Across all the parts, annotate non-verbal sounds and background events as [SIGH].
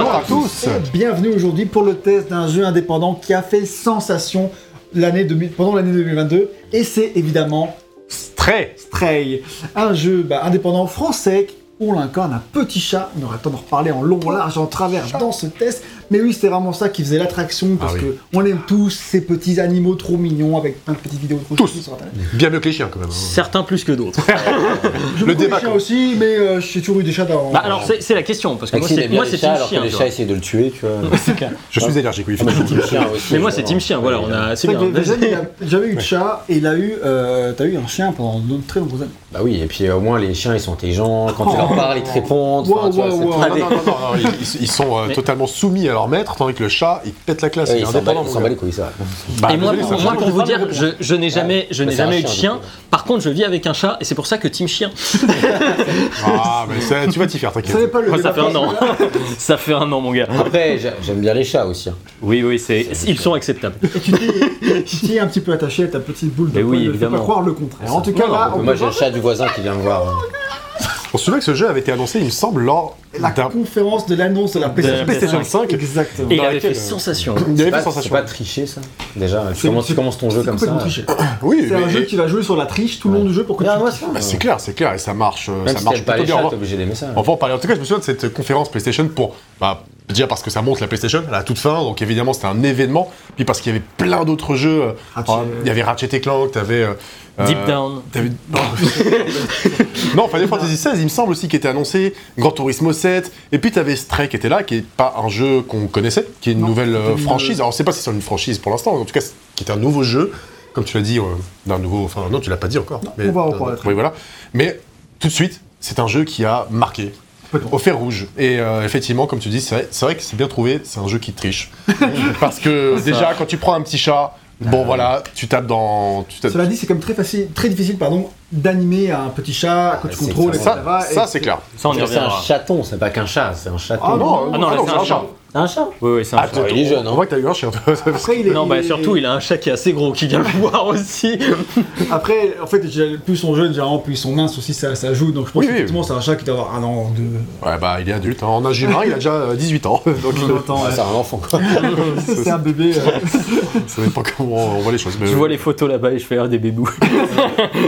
Bonjour à tous. Et bienvenue aujourd'hui pour le test d'un jeu indépendant qui a fait sensation l'année 2000 pendant l'année 2022 et c'est évidemment Stray. Stray, un jeu bah, indépendant français où on incarne un petit chat. On aura le temps d'en reparler en long, en large, en travers dans ce test. Mais oui, c'était vraiment ça qui faisait l'attraction parce Ah oui. que on aime tous ces petits animaux trop mignons avec plein de petites vidéos trop Tous. sur internet. Bien mieux que les chiens quand même. hein. Certains plus que d'autres. [LAUGHS] Je Le débat, débat quoi. aussi, mais euh, j'ai toujours eu des chats dans. Bah alors c'est la question parce que moi Maxime c'est moi les team alors que chien. les chats vois. essayent de le tuer, tu vois. [LAUGHS] Je suis allergique, oui. Ah, moi, je suis team chien aussi. Mais moi c'est team chien. Voilà, on a [LAUGHS] jamais eu de chat et il a eu, euh, t'as eu un chien pendant de très nombreuses années. Bah oui, et puis au moins les chiens ils sont intelligents, quand tu Oh. leur parles ils te répondent. Ils, sont euh, totalement soumis à leur maître, tandis que le chat, il pète la classe, il est s'en indépendant. battent les couilles, ça. [LAUGHS] Bah, Et moi, pour, ça moi, change. pour vous dire, je, je n'ai jamais, je n'ai jamais eu de chien. Par contre, je vis avec un chat et c'est pour ça que team chien. [LAUGHS] Ah, mais ça, tu vas t'y faire, Ça t'inquiète. pas le Moi, ça fait un an. [LAUGHS] ça fait un an, mon gars. Après, j'a- j'aime bien les chats aussi. hein. Oui, oui, c'est ils sont acceptables. Et tu t'y es un petit peu attaché à ta petite boule de Mais oui, évidemment. pas croire le contraire. En tout cas, là, Moi j'ai le chat du voisin qui vient me voir. On se souvient que ce jeu avait été annoncé, il me semble, lors la d'un. conférence de l'annonce de la De PlayStation, PlayStation 5. Exactement. Et il avait laquelle, fait euh, sensation. Il avait pas, fait c'est sensation. pas tricher ça Déjà, tu C'est- commences, tu commences ton jeu C'est comme ça. complètement triché. [LAUGHS] Oui, C'est un mais- jeu qui va jouer sur la triche tout le long du jeu pour que tu Ah, moi, triches. ça. bah, c'est clair, c'est clair, et ça marche, euh, Même ça si marche t'aimes pas plutôt les bien. chats, On t'es obligé d'aimer ça. On va en parler. En tout cas, je me souviens de cette conférence PlayStation pour. Bah, déjà parce que ça monte la PlayStation à la toute fin, donc évidemment c'était un événement. Puis parce qu'il y avait plein d'autres jeux. euh, Ratchet. Il y avait Ratchet et Clank, t'avais. euh, Deep euh, Down. t'avais- non, [LAUGHS] Final Fantasy XVI, il me semble aussi, qui était annoncé, Gran Turismo 7, et puis t'avais Stray qui était là, qui est pas un jeu qu'on connaissait, qui est une Non, nouvelle euh, franchise. Alors on sait pas si c'est une franchise pour l'instant, en tout cas, c'est- qui est un nouveau jeu, comme tu l'as dit, euh, d'un nouveau. Enfin, non, tu l'as pas dit encore. mais- on va en parler. Oui, voilà. Mais tout de suite, c'est un jeu qui a marqué. Au fer rouge. Et euh, effectivement, comme tu dis, c'est vrai, c'est vrai que c'est bien trouvé, c'est un jeu qui triche. [LAUGHS] Parce que déjà, quand tu prends un petit chat, bon voilà, tu tapes dans. Tu tapes- Cela dit, c'est comme très facile, très difficile, pardon, d'animer un petit chat que tu c'est- contrôles, ça- etc. ça, Et ça c'est clair. Ça on y C'est un chaton, c'est pas qu'un chat, c'est un chaton. Ah non, Ah non, c'est un chat. Un chat Oui, oui, c'est un Ah, chat. il est jeune, On hein. voit que t'as eu un chien. [LAUGHS] Après, il est, Non, bah il est- surtout, il a un chat qui est assez gros qui vient le voir aussi. [LAUGHS] Après, en fait, plus ils sont jeunes, généralement, plus ils sont minces aussi, ça, ça joue. Donc je pense Oui, oui. qu'effectivement, c'est un chat qui doit avoir un an, deux. Ouais, bah il est adulte. hein. En âge humain, il a déjà euh, 18 ans. [LAUGHS] Donc euh, Attends, Ah, C'est un enfant quoi. c'est un bébé. euh, ça dépend comment on voit les choses. Mais, Je vois les photos là-bas et je fais ah, des bébous.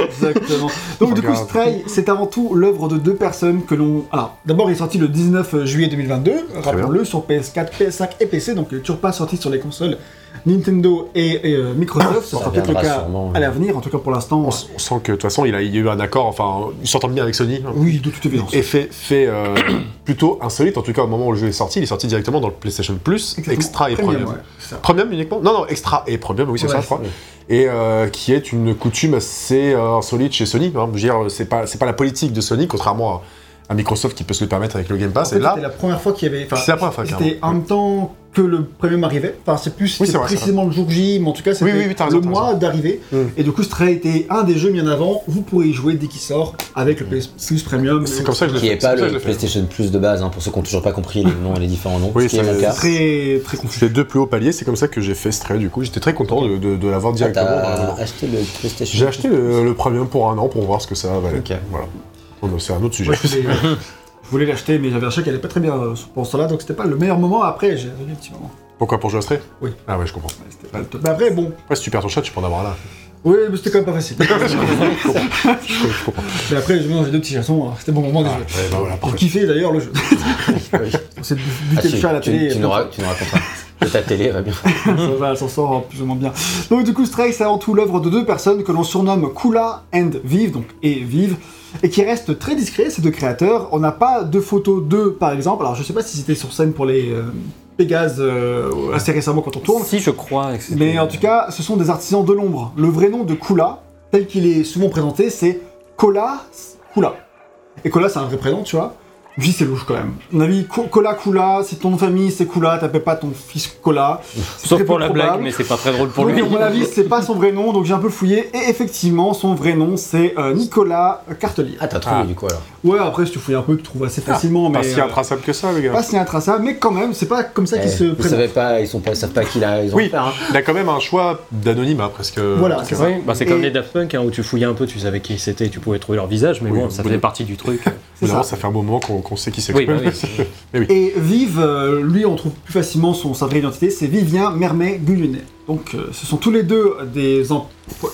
Exactement. Donc du coup. Stray, c'est avant tout l'œuvre de deux personnes que l'on... Alors, d'abord, il est sorti le 19 juillet 2022, rappelons-le, sur PS4, PS5 et PC, donc n'est toujours pas sorti sur les consoles Nintendo et, et, euh, Microsoft. Ce Ça sera peut-être le cas sûrement, à l'avenir, en tout cas pour l'instant. on, sent que de toute façon, il a, il y a eu un accord. Enfin, il s'entend bien avec Sony. Oui, de toute évidence. Et fait, fait euh, [CLEARS THROAT] plutôt insolite, en tout cas au moment où le jeu est sorti, il est sorti directement dans le PlayStation Plus, Exactement. Extra et Premium, Premium. ouais, c'est ça. Premium uniquement? Non, non, Extra et Premium, oui, c'est Ouais, ça, je crois. Et euh, qui est une coutume assez euh, insolite chez Sony. hein. Je veux dire, c'est pas, c'est pas la politique de Sony, contrairement à, à Microsoft qui peut se le permettre avec le Game En Pass. fait, et là, c'était la première fois qu'il y avait. C'est la première fois, C'était en même temps que le premium arrivait. Enfin, c'est plus Oui, c'était vrai, précisément le jour J, mais en tout cas, c'était Oui, oui, le mois d'arrivée. Mm. Et du coup, Stray était un des jeux mis en avant. Vous pourrez y jouer dès qu'il sort avec le PS Plus Premium. c'est comme ça que je Qui fait. est pas c'est comme ça que le. PlayStation Plus de base, hein, pour ceux qui ont toujours pas compris les noms et les différents noms. Oui, ce c'est- mon cas. Très, très confus. C'est les deux plus hauts paliers, c'est comme ça que j'ai fait Stray du coup. J'étais très content de, de- de l'avoir Ah, directement. acheté le PlayStation J'ai acheté le, le Premium pour un an pour voir ce que ça valait. Voilà. Bah, c'est un autre sujet. Moi, je voulais, je voulais l'acheter, mais j'avais un chat qui allait pas très bien euh, pour cela, donc c'était pas le meilleur moment. Après, j'ai arrivé un petit moment. Pourquoi pour jouer à Stray? Oui. Ah ouais, je comprends. Ouais, c'était pas le top. Mais après, bon. Après, si tu perds ton chat, tu peux en avoir là. Oui, mais c'était quand même pas facile. [LAUGHS] Je comprends. mais après, j'ai j'ai deux petits chansons, alors c'était bon moment de Ah, jouer. ouais, bah voilà, Pour kiffer d'ailleurs le jeu. [LAUGHS] C'est de Ah, buter tu, le chat à la tu- télé. tu nous ra- tu nous raconteras. [LAUGHS] Ta télé va bien. [LAUGHS] ça va, elle s'en sort plus ou moins bien. Donc du coup, Stray, c'est avant tout l'œuvre de deux personnes que l'on surnomme Kula and Vive, donc et Vive, et qui restent très discrets, ces deux créateurs. On n'a pas de photos d'eux, par exemple. Alors je sais pas si c'était sur scène pour les euh, Pégase euh, assez récemment quand on tourne, Si, je crois. mais en tout cas, ce sont des artisans de l'ombre. Le vrai nom de Kula, tel qu'il est souvent présenté, c'est Kola Kula. Et Kola, c'est un vrai prénom, tu vois. Oui, c'est louche quand même. À mon avis, Kola Kula, si ton nom de famille c'est Kula, t'appelles pas ton fils. C'est Sauf pour la probable. blague, mais c'est pas très drôle pour Donc, lui. à mon avis, c'est pas son vrai nom, donc j'ai un peu fouillé. Et effectivement, son vrai nom, c'est euh, Nicolas Cartelier. Ah, t'as trouvé Ah. du coup alors. Ouais, après, si tu fouilles un peu, tu trouves assez facilement, Pas mais. si euh, intraçable que ça, le gars. pas si intraçable, mais quand même, c'est pas comme ça qu'il Eh, se Vous présente. savez pas, ils sont pas, ils savent pas qui l'a, ils ont Oui, fait, hein. il a quand même un choix d'anonymat presque. Voilà, c'est. Oui, bah c'est comme Et- les Daft Punk hein, où tu fouillais un peu, tu savais qui c'était, tu pouvais trouver leur visage, mais Oui, bon, ça oui. faisait partie du truc. [LAUGHS] Ça. ça fait un moment qu'on sait qui c'est. Oui, bah oui. [LAUGHS] Et Vive, euh, lui, on trouve plus facilement son, sa vraie identité, c'est Vivien Mermet Gullunet. Donc, euh, ce sont tous les deux des, em-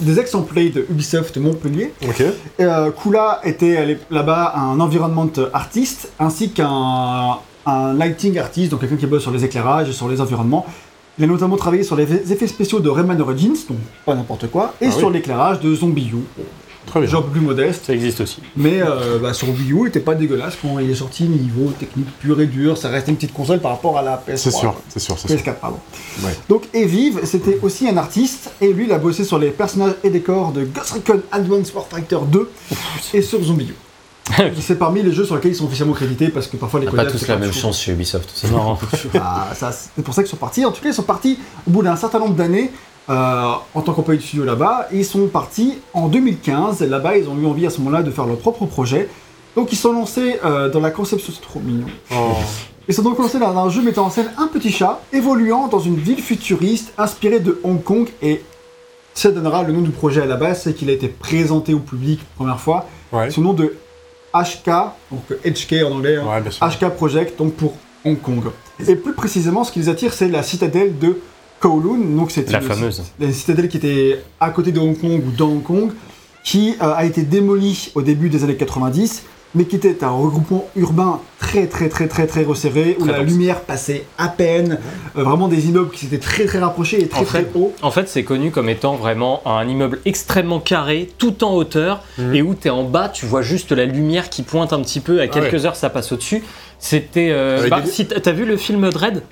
des ex-employés de Ubisoft Montpellier. Ok. Euh, Kula était là-bas un environment artiste ainsi qu'un un lighting artiste, donc quelqu'un qui bosse sur les éclairages et sur les environnements. Il a notamment travaillé sur les effets spéciaux de Rayman Origins, donc pas n'importe quoi, et Ah sur oui. l'éclairage de Zombie U, Très bien. genre plus modeste. Ça existe aussi. Mais euh, bah, sur Wii U, il était pas dégueulasse quand il est sorti niveau technique pur et dur. Ça restait une petite console par rapport à la PS3. C'est sûr, c'est sûr, c'est sûr. PS4, pardon. Ouais. Donc Evive, c'était aussi un artiste, et lui, il a bossé sur les personnages et décors de Ghost Recon Advance Warfighter 2 et sur Zombie U. [LAUGHS] c'est parmi les jeux sur lesquels ils sont officiellement crédités parce que parfois les On n'a pas tous la même chance chez Ubisoft. c'est Non. Ah, c'est pour ça qu'ils sont partis. En tout cas, ils sont partis au bout d'un certain nombre d'années euh, en tant qu'employé du studio là-bas. Ils sont partis en 2015. Là-bas, ils ont eu envie à ce moment-là de faire leur propre projet. Donc, ils sont lancés euh, dans la conception. C'est trop mignon. Oh. Ils sont donc lancés dans un jeu mettant en scène un petit chat évoluant dans une ville futuriste inspirée de Hong Kong. Et ça donnera le nom du projet à la base. C'est qu'il a été présenté au public première fois Ouais. sous nom de HK, donc HK en anglais. hein. Ouais. HK Project, donc pour Hong Kong. Et plus précisément, ce qui les attire, c'est la citadelle de Kowloon. Donc c'est La fameuse. la citadelle qui était à côté de Hong Kong ou dans Hong Kong, qui euh, a été démolie au début des années 90, mais qui était un regroupement urbain très très très très très resserré, où Très la dense. lumière passait à peine, euh, vraiment des immeubles qui s'étaient très très rapprochés et très En très hauts. En fait, c'est connu comme étant vraiment un immeuble extrêmement carré, tout en hauteur, Mhm. et où tu es en bas, tu vois juste la lumière qui pointe un petit peu, à quelques heures ça passe au-dessus. C'était. euh, Avec bah, si t'as vu le film Dread?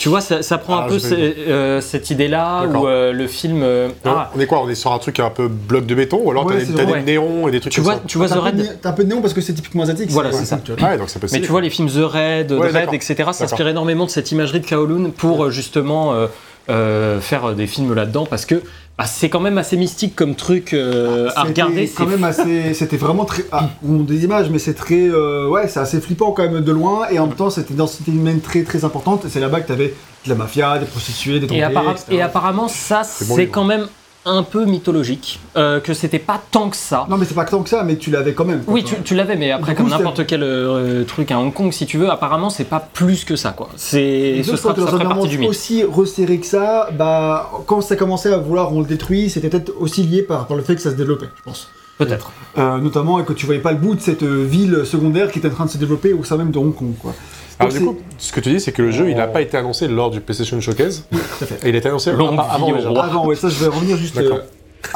Tu vois, ça, ça prend Ah, un peu j'ai pas ce- euh, cette idée-là, où euh, le film. euh, ah, On est quoi On est sur un truc un peu bloc de béton ou alors Ouais, t'as des, néons et des trucs tu comme vois, ça tu vois The T'as un peu de Raid né- T'as un peu de néon parce que c'est typiquement asiatique. Voilà, c'est ça. tu vois. Ah ouais, donc ça peut Mais tu vois les films The Ouais, Dread, d'accord. etc. S'inspirent énormément de cette imagerie de Kowloon pour euh, justement euh, euh, faire des films là-dedans parce que bah, c'est quand même assez mystique comme truc euh, à C'était regarder. quand même assez c'était vraiment très ah, [LAUGHS] on des images mais c'est très euh, ouais c'est assez flippant quand même de loin et en même temps c'était une densité humaine très très importante et c'est là-bas que t'avais de la mafia des prostituées des Et, appara- etc. et apparemment, ça, c'est quand même un peu mythologique. euh, que c'était pas tant que ça. non mais c'est pas tant que ça mais tu l'avais quand même quoi, Oui, tu, tu l'avais, mais après, coup, comme n'importe quel euh, truc à Hong Kong, si tu veux, apparemment, c'est pas plus que ça, quoi. C'est, ce sera, ça ferait partie du aussi resserré que ça, bah quand ça commençait à vouloir on le détruit, c'était peut-être aussi lié par, par le fait que ça se développait, je pense. Peut-être. Euh, notamment et que tu voyais pas le bout de cette ville secondaire qui était en train de se développer au sein même de Hong Kong, quoi. Alors Donc, du coup, ce que tu dis, c'est que le jeu, il n'a pas été annoncé lors du PlayStation Showcase. Tout à fait. Et il a été annoncé Longue avant- avant vie au déjà. roi. Avant, ouais, ça je vais revenir juste D'accord. euh,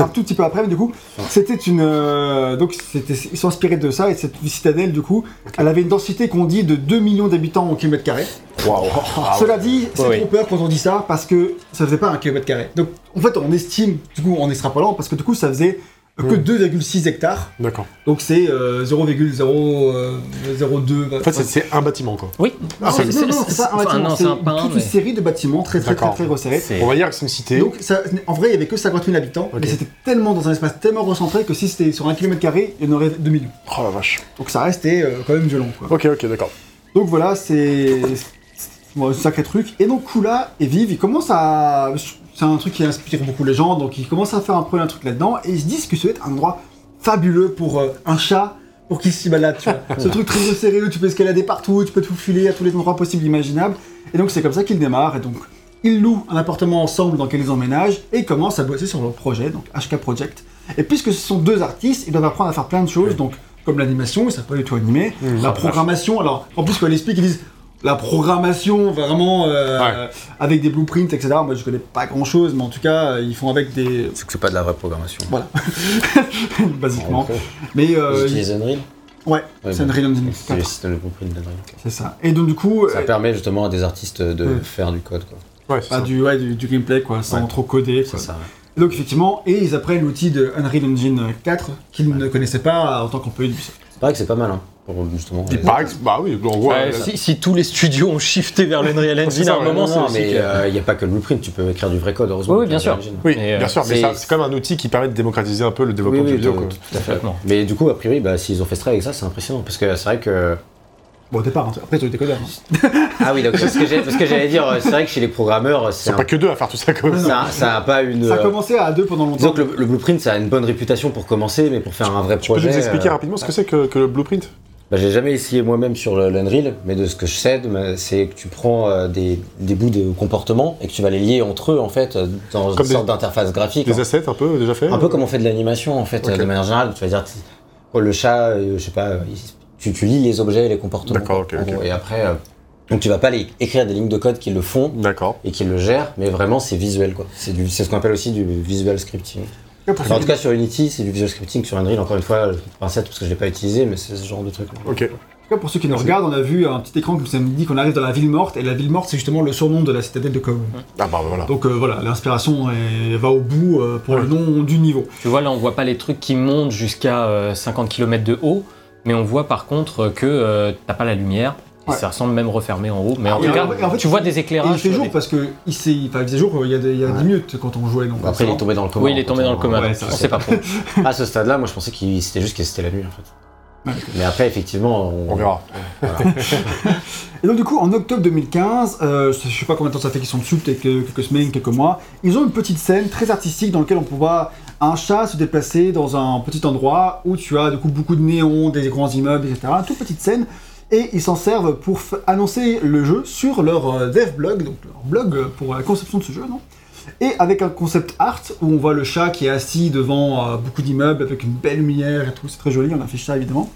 un tout petit peu après, mais du coup, c'était une. euh, donc, c'était, ils sont inspirés de ça, et cette citadelle, du coup, elle avait une densité qu'on dit de 2 millions d'habitants au kilomètre carré. Waouh. Ah, Cela dit, c'est Oui. trop peur quand on dit ça, parce que ça faisait pas un kilomètre carré. Donc, en fait, on estime, du coup, en extrapolant, parce que du coup, ça faisait que Mm. 2,6 hectares, D'accord. donc c'est euh, 0,002. En fait, c'est- c'est un bâtiment, quoi. Oui. Ah, C'est- non, non, c'est pas un bâtiment, c'est un toute mais- une série de bâtiments très très très très resserrés. On va dire que c'est une cité. Donc, ça, en vrai, il y avait que 50 000 habitants, Ok. mais c'était tellement dans un espace tellement recentré que si c'était sur un kilomètre carré, il y en aurait 2 millions. Oh la vache. Donc ça restait euh, quand même violent, quoi. Ok, ok, d'accord. Donc voilà, c'est bon, un sacré truc. Et donc Kula et Vive, ils commencent à... C'est un truc qui inspire beaucoup les gens, donc ils commencent à faire un peu un truc là-dedans, et ils se disent que ça va être un endroit fabuleux pour euh, un chat, pour qu'il s'y balade, tu vois. [LAUGHS] Ce truc très resserré où tu peux escalader partout, tu peux te faufiler à tous les endroits possibles imaginables. Et donc c'est comme ça qu'ils démarrent, et donc ils louent un appartement ensemble dans lequel ils emménagent, et ils commencent à bosser sur leur projet, donc HK Project. Et puisque ce sont deux artistes, ils doivent apprendre à faire plein de choses, donc comme l'animation, ils savent pas du tout animer, Mmh. la programmation, alors en plus quand ils expliquent, ils disent la programmation vraiment euh, Ouais. avec des blueprints, etc. Moi je connais pas grand chose, mais en tout cas euh, ils font avec des. C'est que c'est pas de la vraie programmation. Voilà, [LAUGHS] basiquement. Mais Ils euh, utilisent Unreal ouais, Ouais, c'est. Unreal Engine C'est le 4, système de blueprint d'Unreal. c'est ça. Et donc du coup, Ça euh, permet justement à des artistes de Ouais. faire du code, quoi. Ouais, c'est bah, ça. du, ouais, du, du gameplay quoi, sans Ouais. trop coder. C'est ça. Et Donc effectivement, et ils apprennent l'outil de Unreal Engine 4 qu'ils ne connaissaient pas en tant qu'employé d'Ubisoft. C'est pareil que c'est pas mal, hein, pour justement. Il les- paraît que- Bah oui. Ouais, euh, si, si tous les studios ont shifté vers l'Unreal [LAUGHS] Engine ça, à un moment, c'est aussi mais que- il n'y a pas que le blueprint, tu peux écrire du vrai code, heureusement. Oui, bien sûr. Oui, Mais, euh, bien sûr, mais c'est- quand même un outil qui permet de démocratiser un peu le Oui, développement oui, de vidéo. tout, à fait. Mais du coup, a priori, bah, s'ils ont fait ce travail avec ça, c'est impressionnant. Parce que c'est vrai que. Bon au départ, hein, après ont été codeurs. hein. [LAUGHS] Ah oui, donc c'est ce que j'ai- parce que j'allais dire, c'est vrai que chez les programmeurs, c'est un- pas que deux à faire tout ça quand même. ça, ça a pas une. Ça a euh, commencé à deux pendant longtemps. que le, le blueprint, ça a une bonne réputation pour commencer, mais pour faire un vrai Tu peux projet. nous expliquer euh, rapidement ce que c'est que, que le blueprint? Bah, j'ai jamais essayé moi-même sur l'Unreal, mais de ce que je sais, c'est que tu prends euh, des, des bouts de comportement et que tu vas les lier entre eux en fait euh, dans Comme une sorte d'interface graphique. Des hein. assets un peu déjà fait Un peu comme on fait de l'animation en fait, euh, de manière générale. Tu vas dire, oh, le chat, euh, je sais pas, tu, tu lis les objets et les comportements. D'accord, ok, en ok. gros. Et après, euh, donc tu vas pas les, écrire des lignes de code qui le font et qui le gèrent, mais vraiment c'est visuel quoi. C'est ce qu'on appelle aussi du visual scripting. En tout cas sur Unity, c'est du visual scripting. Sur Unreal, encore une fois, je pincette parce que je l'ai pas utilisé, mais c'est ce genre de truc. Ok. En tout cas, pour ceux qui nous regardent, on a vu un petit écran qui nous dit qu'on arrive dans la ville morte, et la ville morte, c'est justement le surnom de la citadelle de Kowloon. Ah bah voilà. Donc euh, voilà, l'inspiration va au bout euh, pour Ouais. le nom du niveau. Tu vois, là, on voit pas les trucs qui montent jusqu'à euh, 50 km de haut, mais on voit par contre que euh, t'as pas la lumière. Et Ouais. Ça ressemble même refermé en haut. Mais en Et tout cas, en- et en fait, tu vois des éclairages. il fait jour parce que il, il faisait jour il y a, des- il y a 10 minutes quand on jouait. Donc, Après, il est tombé dans le coma. Oui, il est tombé dans le coma. On sait pas trop. À [LAUGHS] ce stade-là, moi je pensais que c'était juste que c'était la nuit en fait. Mais après, effectivement, on, On verra. [LAUGHS] Et donc du coup, en octobre 2015, euh, je sais pas combien de temps ça fait qu'ils sont dessus, peut-être que- quelques semaines, quelques mois, ils ont une petite scène très artistique dans laquelle on voir un chat se déplacer dans un petit endroit où tu as du coup beaucoup de néons, des grands immeubles, etc. Une toute petite scène. Et ils s'en servent pour annoncer le jeu sur leur euh, dev blog, donc leur blog euh, pour la conception de ce jeu, non? Et avec un concept art où on voit le chat qui est assis devant euh, beaucoup d'immeubles avec une belle lumière et tout, c'est très joli, on affiche ça évidemment.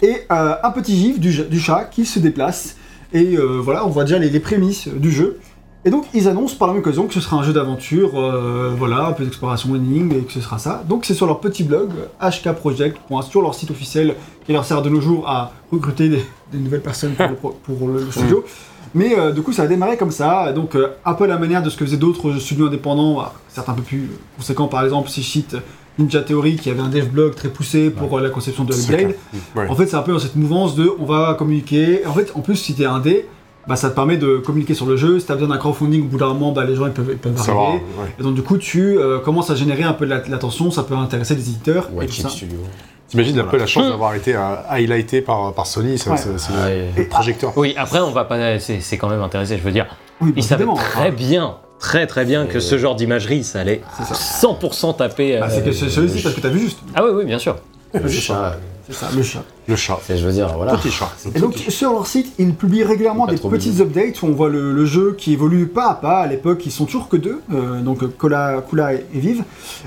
Et un petit gif du, chat qui se déplace. Et voilà, on voit déjà les prémices du jeu. Et donc ils annoncent par la même occasion que ce sera un jeu d'aventure, euh, voilà, un peu d'exploration énigme et que ce sera ça. Donc c'est sur leur petit blog, hkproject, sur leur site officiel qui leur sert de nos jours à recruter des, des nouvelles personnes pour le, pro- pour le- le studio. [LAUGHS] Mais euh, du coup, ça a démarré comme ça, donc euh, un peu à la manière de ce que faisaient d'autres studios indépendants, bah, certains un peu plus conséquents, par exemple, si cite Ninja Theory, qui avait un dev blog très poussé pour euh, la conception de Hellblade. Ouais. En fait, c'est un peu dans cette mouvance de on va communiquer. En fait, en plus, si t'es un dé, bah, ça te permet de communiquer sur le jeu. Si t'as besoin d'un crowdfunding, au bout d'un moment, bah, les gens ils peuvent, ils peuvent Ça va. arriver. ouais. Et donc, du coup, tu euh, commences à générer un peu de la- de l'attention, ça peut intéresser des éditeurs. et White tout ça. Studio. T'imagines un peu la chance d'avoir été euh, highlighté par, par Sony, Ouais. c'est Ah, ouais. le projecteur. Oui, après, on va pas. C'est c'est quand même intéressé. Je veux dire, Oui, ils savaient très bien, très très bien que ce genre d'imagerie, ça allait ça. 100% taper. Bah, euh, c'est que c'est celui-ci parce que t'as vu juste. Ah oui, oui, bien sûr. Le chat, C'est ça, le chat. Le chat. c'est, je veux dire, voilà. Petit chat. Et donc sur leur site, ils publient régulièrement des mignon. updates où on voit le, le jeu qui évolue pas à pas. À l'époque, ils sont toujours que deux, euh, donc euh, Cola, Kula et, et Vive.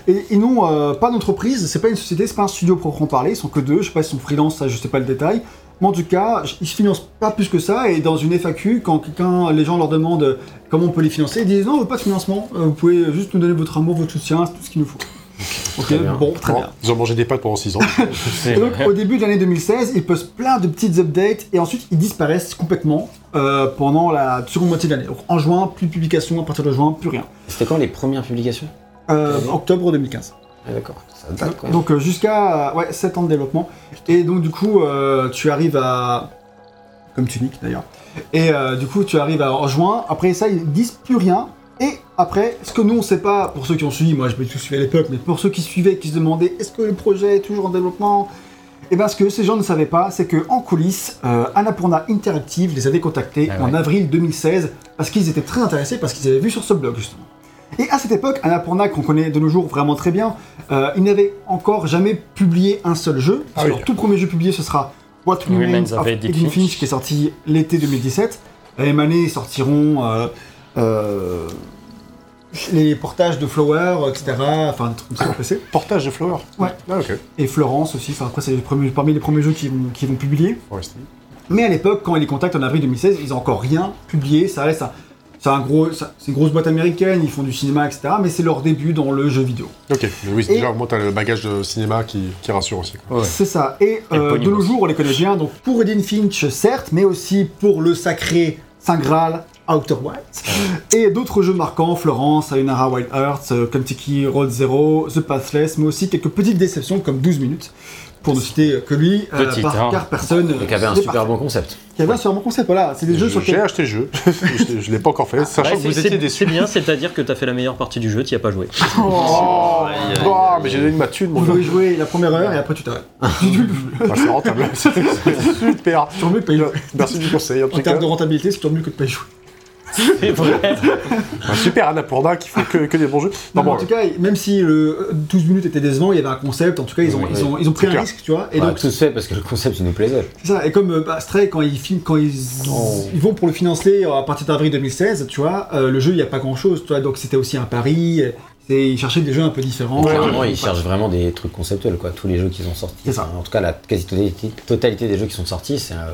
Et ils n'ont euh, pas d'entreprise, c'est pas une société, c'est pas un studio proprement parler, ils sont que deux. Je sais pas s'ils sont freelance, ça je sais pas le détail. Mais en tout cas, ils se financent pas plus que ça. Et dans une FAQ, quand quelqu'un, les gens leur demandent comment on peut les financer, ils disent non, on veut pas de financement. Euh, Vous pouvez juste nous donner votre amour, votre soutien, c'est tout ce qu'il nous faut. Ok, Très bon, très Bon, bien. Ils ont mangé des pâtes pendant 6 ans. [LAUGHS] Et donc, au début de l'année 2016, ils postent plein de petites updates et ensuite ils disparaissent complètement euh, pendant la seconde moitié de l'année. Donc, en juin, plus de publications, à partir de juin, plus rien. C'était quand les premières publications? Euh, octobre 2015. Ah, D'accord. Donc, euh, jusqu'à euh, ouais, 7 ans de développement. Et donc, du coup, euh, tu arrives à. Comme Tunic d'ailleurs. Et euh, du coup, tu arrives à, en juin. Après ça, ils disent plus rien. Et après, ce que nous on sait pas, pour ceux qui ont suivi, moi je l'ai tout suivi à l'époque, mais pour ceux qui suivaient, qui se demandaient est-ce que le projet est toujours en développement? Et bien ce que ces gens ne savaient pas, c'est que en coulisses, euh, Annapurna Interactive les avait contactés Ah en ouais. avril 2016 parce qu'ils étaient très intéressés, parce qu'ils avaient vu sur ce blog justement. Et à cette époque, Annapurna, qu'on connaît de nos jours vraiment très bien, euh, ils n'avaient encore jamais publié un seul jeu. Ah Leur oui. tout premier jeu publié, ce sera What Remains, Remains of Edith Finch. qui est sorti l'été 2017. La même année, ils sortiront euh, euh, les portages de Flower, etc. Enfin, des trucs comme ça, vous passez. Portage de Flower. Ouais. Ah, ok. Et Florence aussi. Enfin, après, c'est les premiers- parmi les premiers jeux qu'ils vont, qu'ils vont publier. Mais à l'époque, quand ils les contactent en avril 2016, ils n'ont encore rien publié. Ça reste un- c'est un gros, ça- c'est une grosse boîte américaine. Ils font du cinéma, etc. Mais c'est leur début dans le jeu vidéo. Ok, mais oui, Et- déjà, au moins, t'as le bagage de cinéma qui, qui rassure aussi. quoi. C'est ça. Et euh, de nos jours, on les connaît bien. Donc pour Edith Finch, certes, mais aussi pour le sacré Saint Graal Outer Wilds. Et d'autres jeux marquants, Florence, Sayonara Wild Hearts, euh, Kentucky Road Zero, The Pathless, mais aussi quelques petites déceptions comme 12 minutes. Pour ne citer que lui, euh, par, hein. car personne. Et qui avait un n'est super parfait. bon concept. Qui avait un super bon concept, voilà. C'est des jeux sur J'ai acheté le jeu, je, je l'ai pas encore fait, sachant Ouais, que vous c'est- étiez déçus. C'est bien, c'est-à-dire que t'as fait la meilleure partie du jeu, t'y as pas joué. [LAUGHS] Oh, [LAUGHS] oh, mais j'ai donné ma thune, mon Vous devez jouer la première heure et après tu t'arrêtes. Ah, [LAUGHS] c'est rentable, c'est super. Toujours mieux que de pas y jouer. Merci du conseil, en En termes de rentabilité, c'est toujours mieux que de pas y jouer. C'est vrai. Un super Annapurna qui font que, que des bons jeux. Non, Non, mais bon, en tout cas, même si le 12 minutes était décevant, il y avait un concept, en tout cas, ils ont, Oui, ils oui. ont, ils ont pris un clair. risque, tu vois. Et Et donc, tout se fait parce que le concept il nous plaisait. c'est ça. Et comme euh, bah, Stray, quand ils filment, quand ils, Oh. ils vont pour le financer euh, à partir d'avril 2016, tu vois, euh, le jeu, il n'y a pas grand chose, tu vois. Donc c'était aussi un pari. et Ils cherchaient des jeux un peu différents. Clairement, Euh, ils cherchent vraiment des trucs conceptuels, quoi. Tous les jeux qui sont sortis. C'est ça. Enfin, en tout cas, la quasi-totalité totalité des jeux qui sont sortis, c'est euh,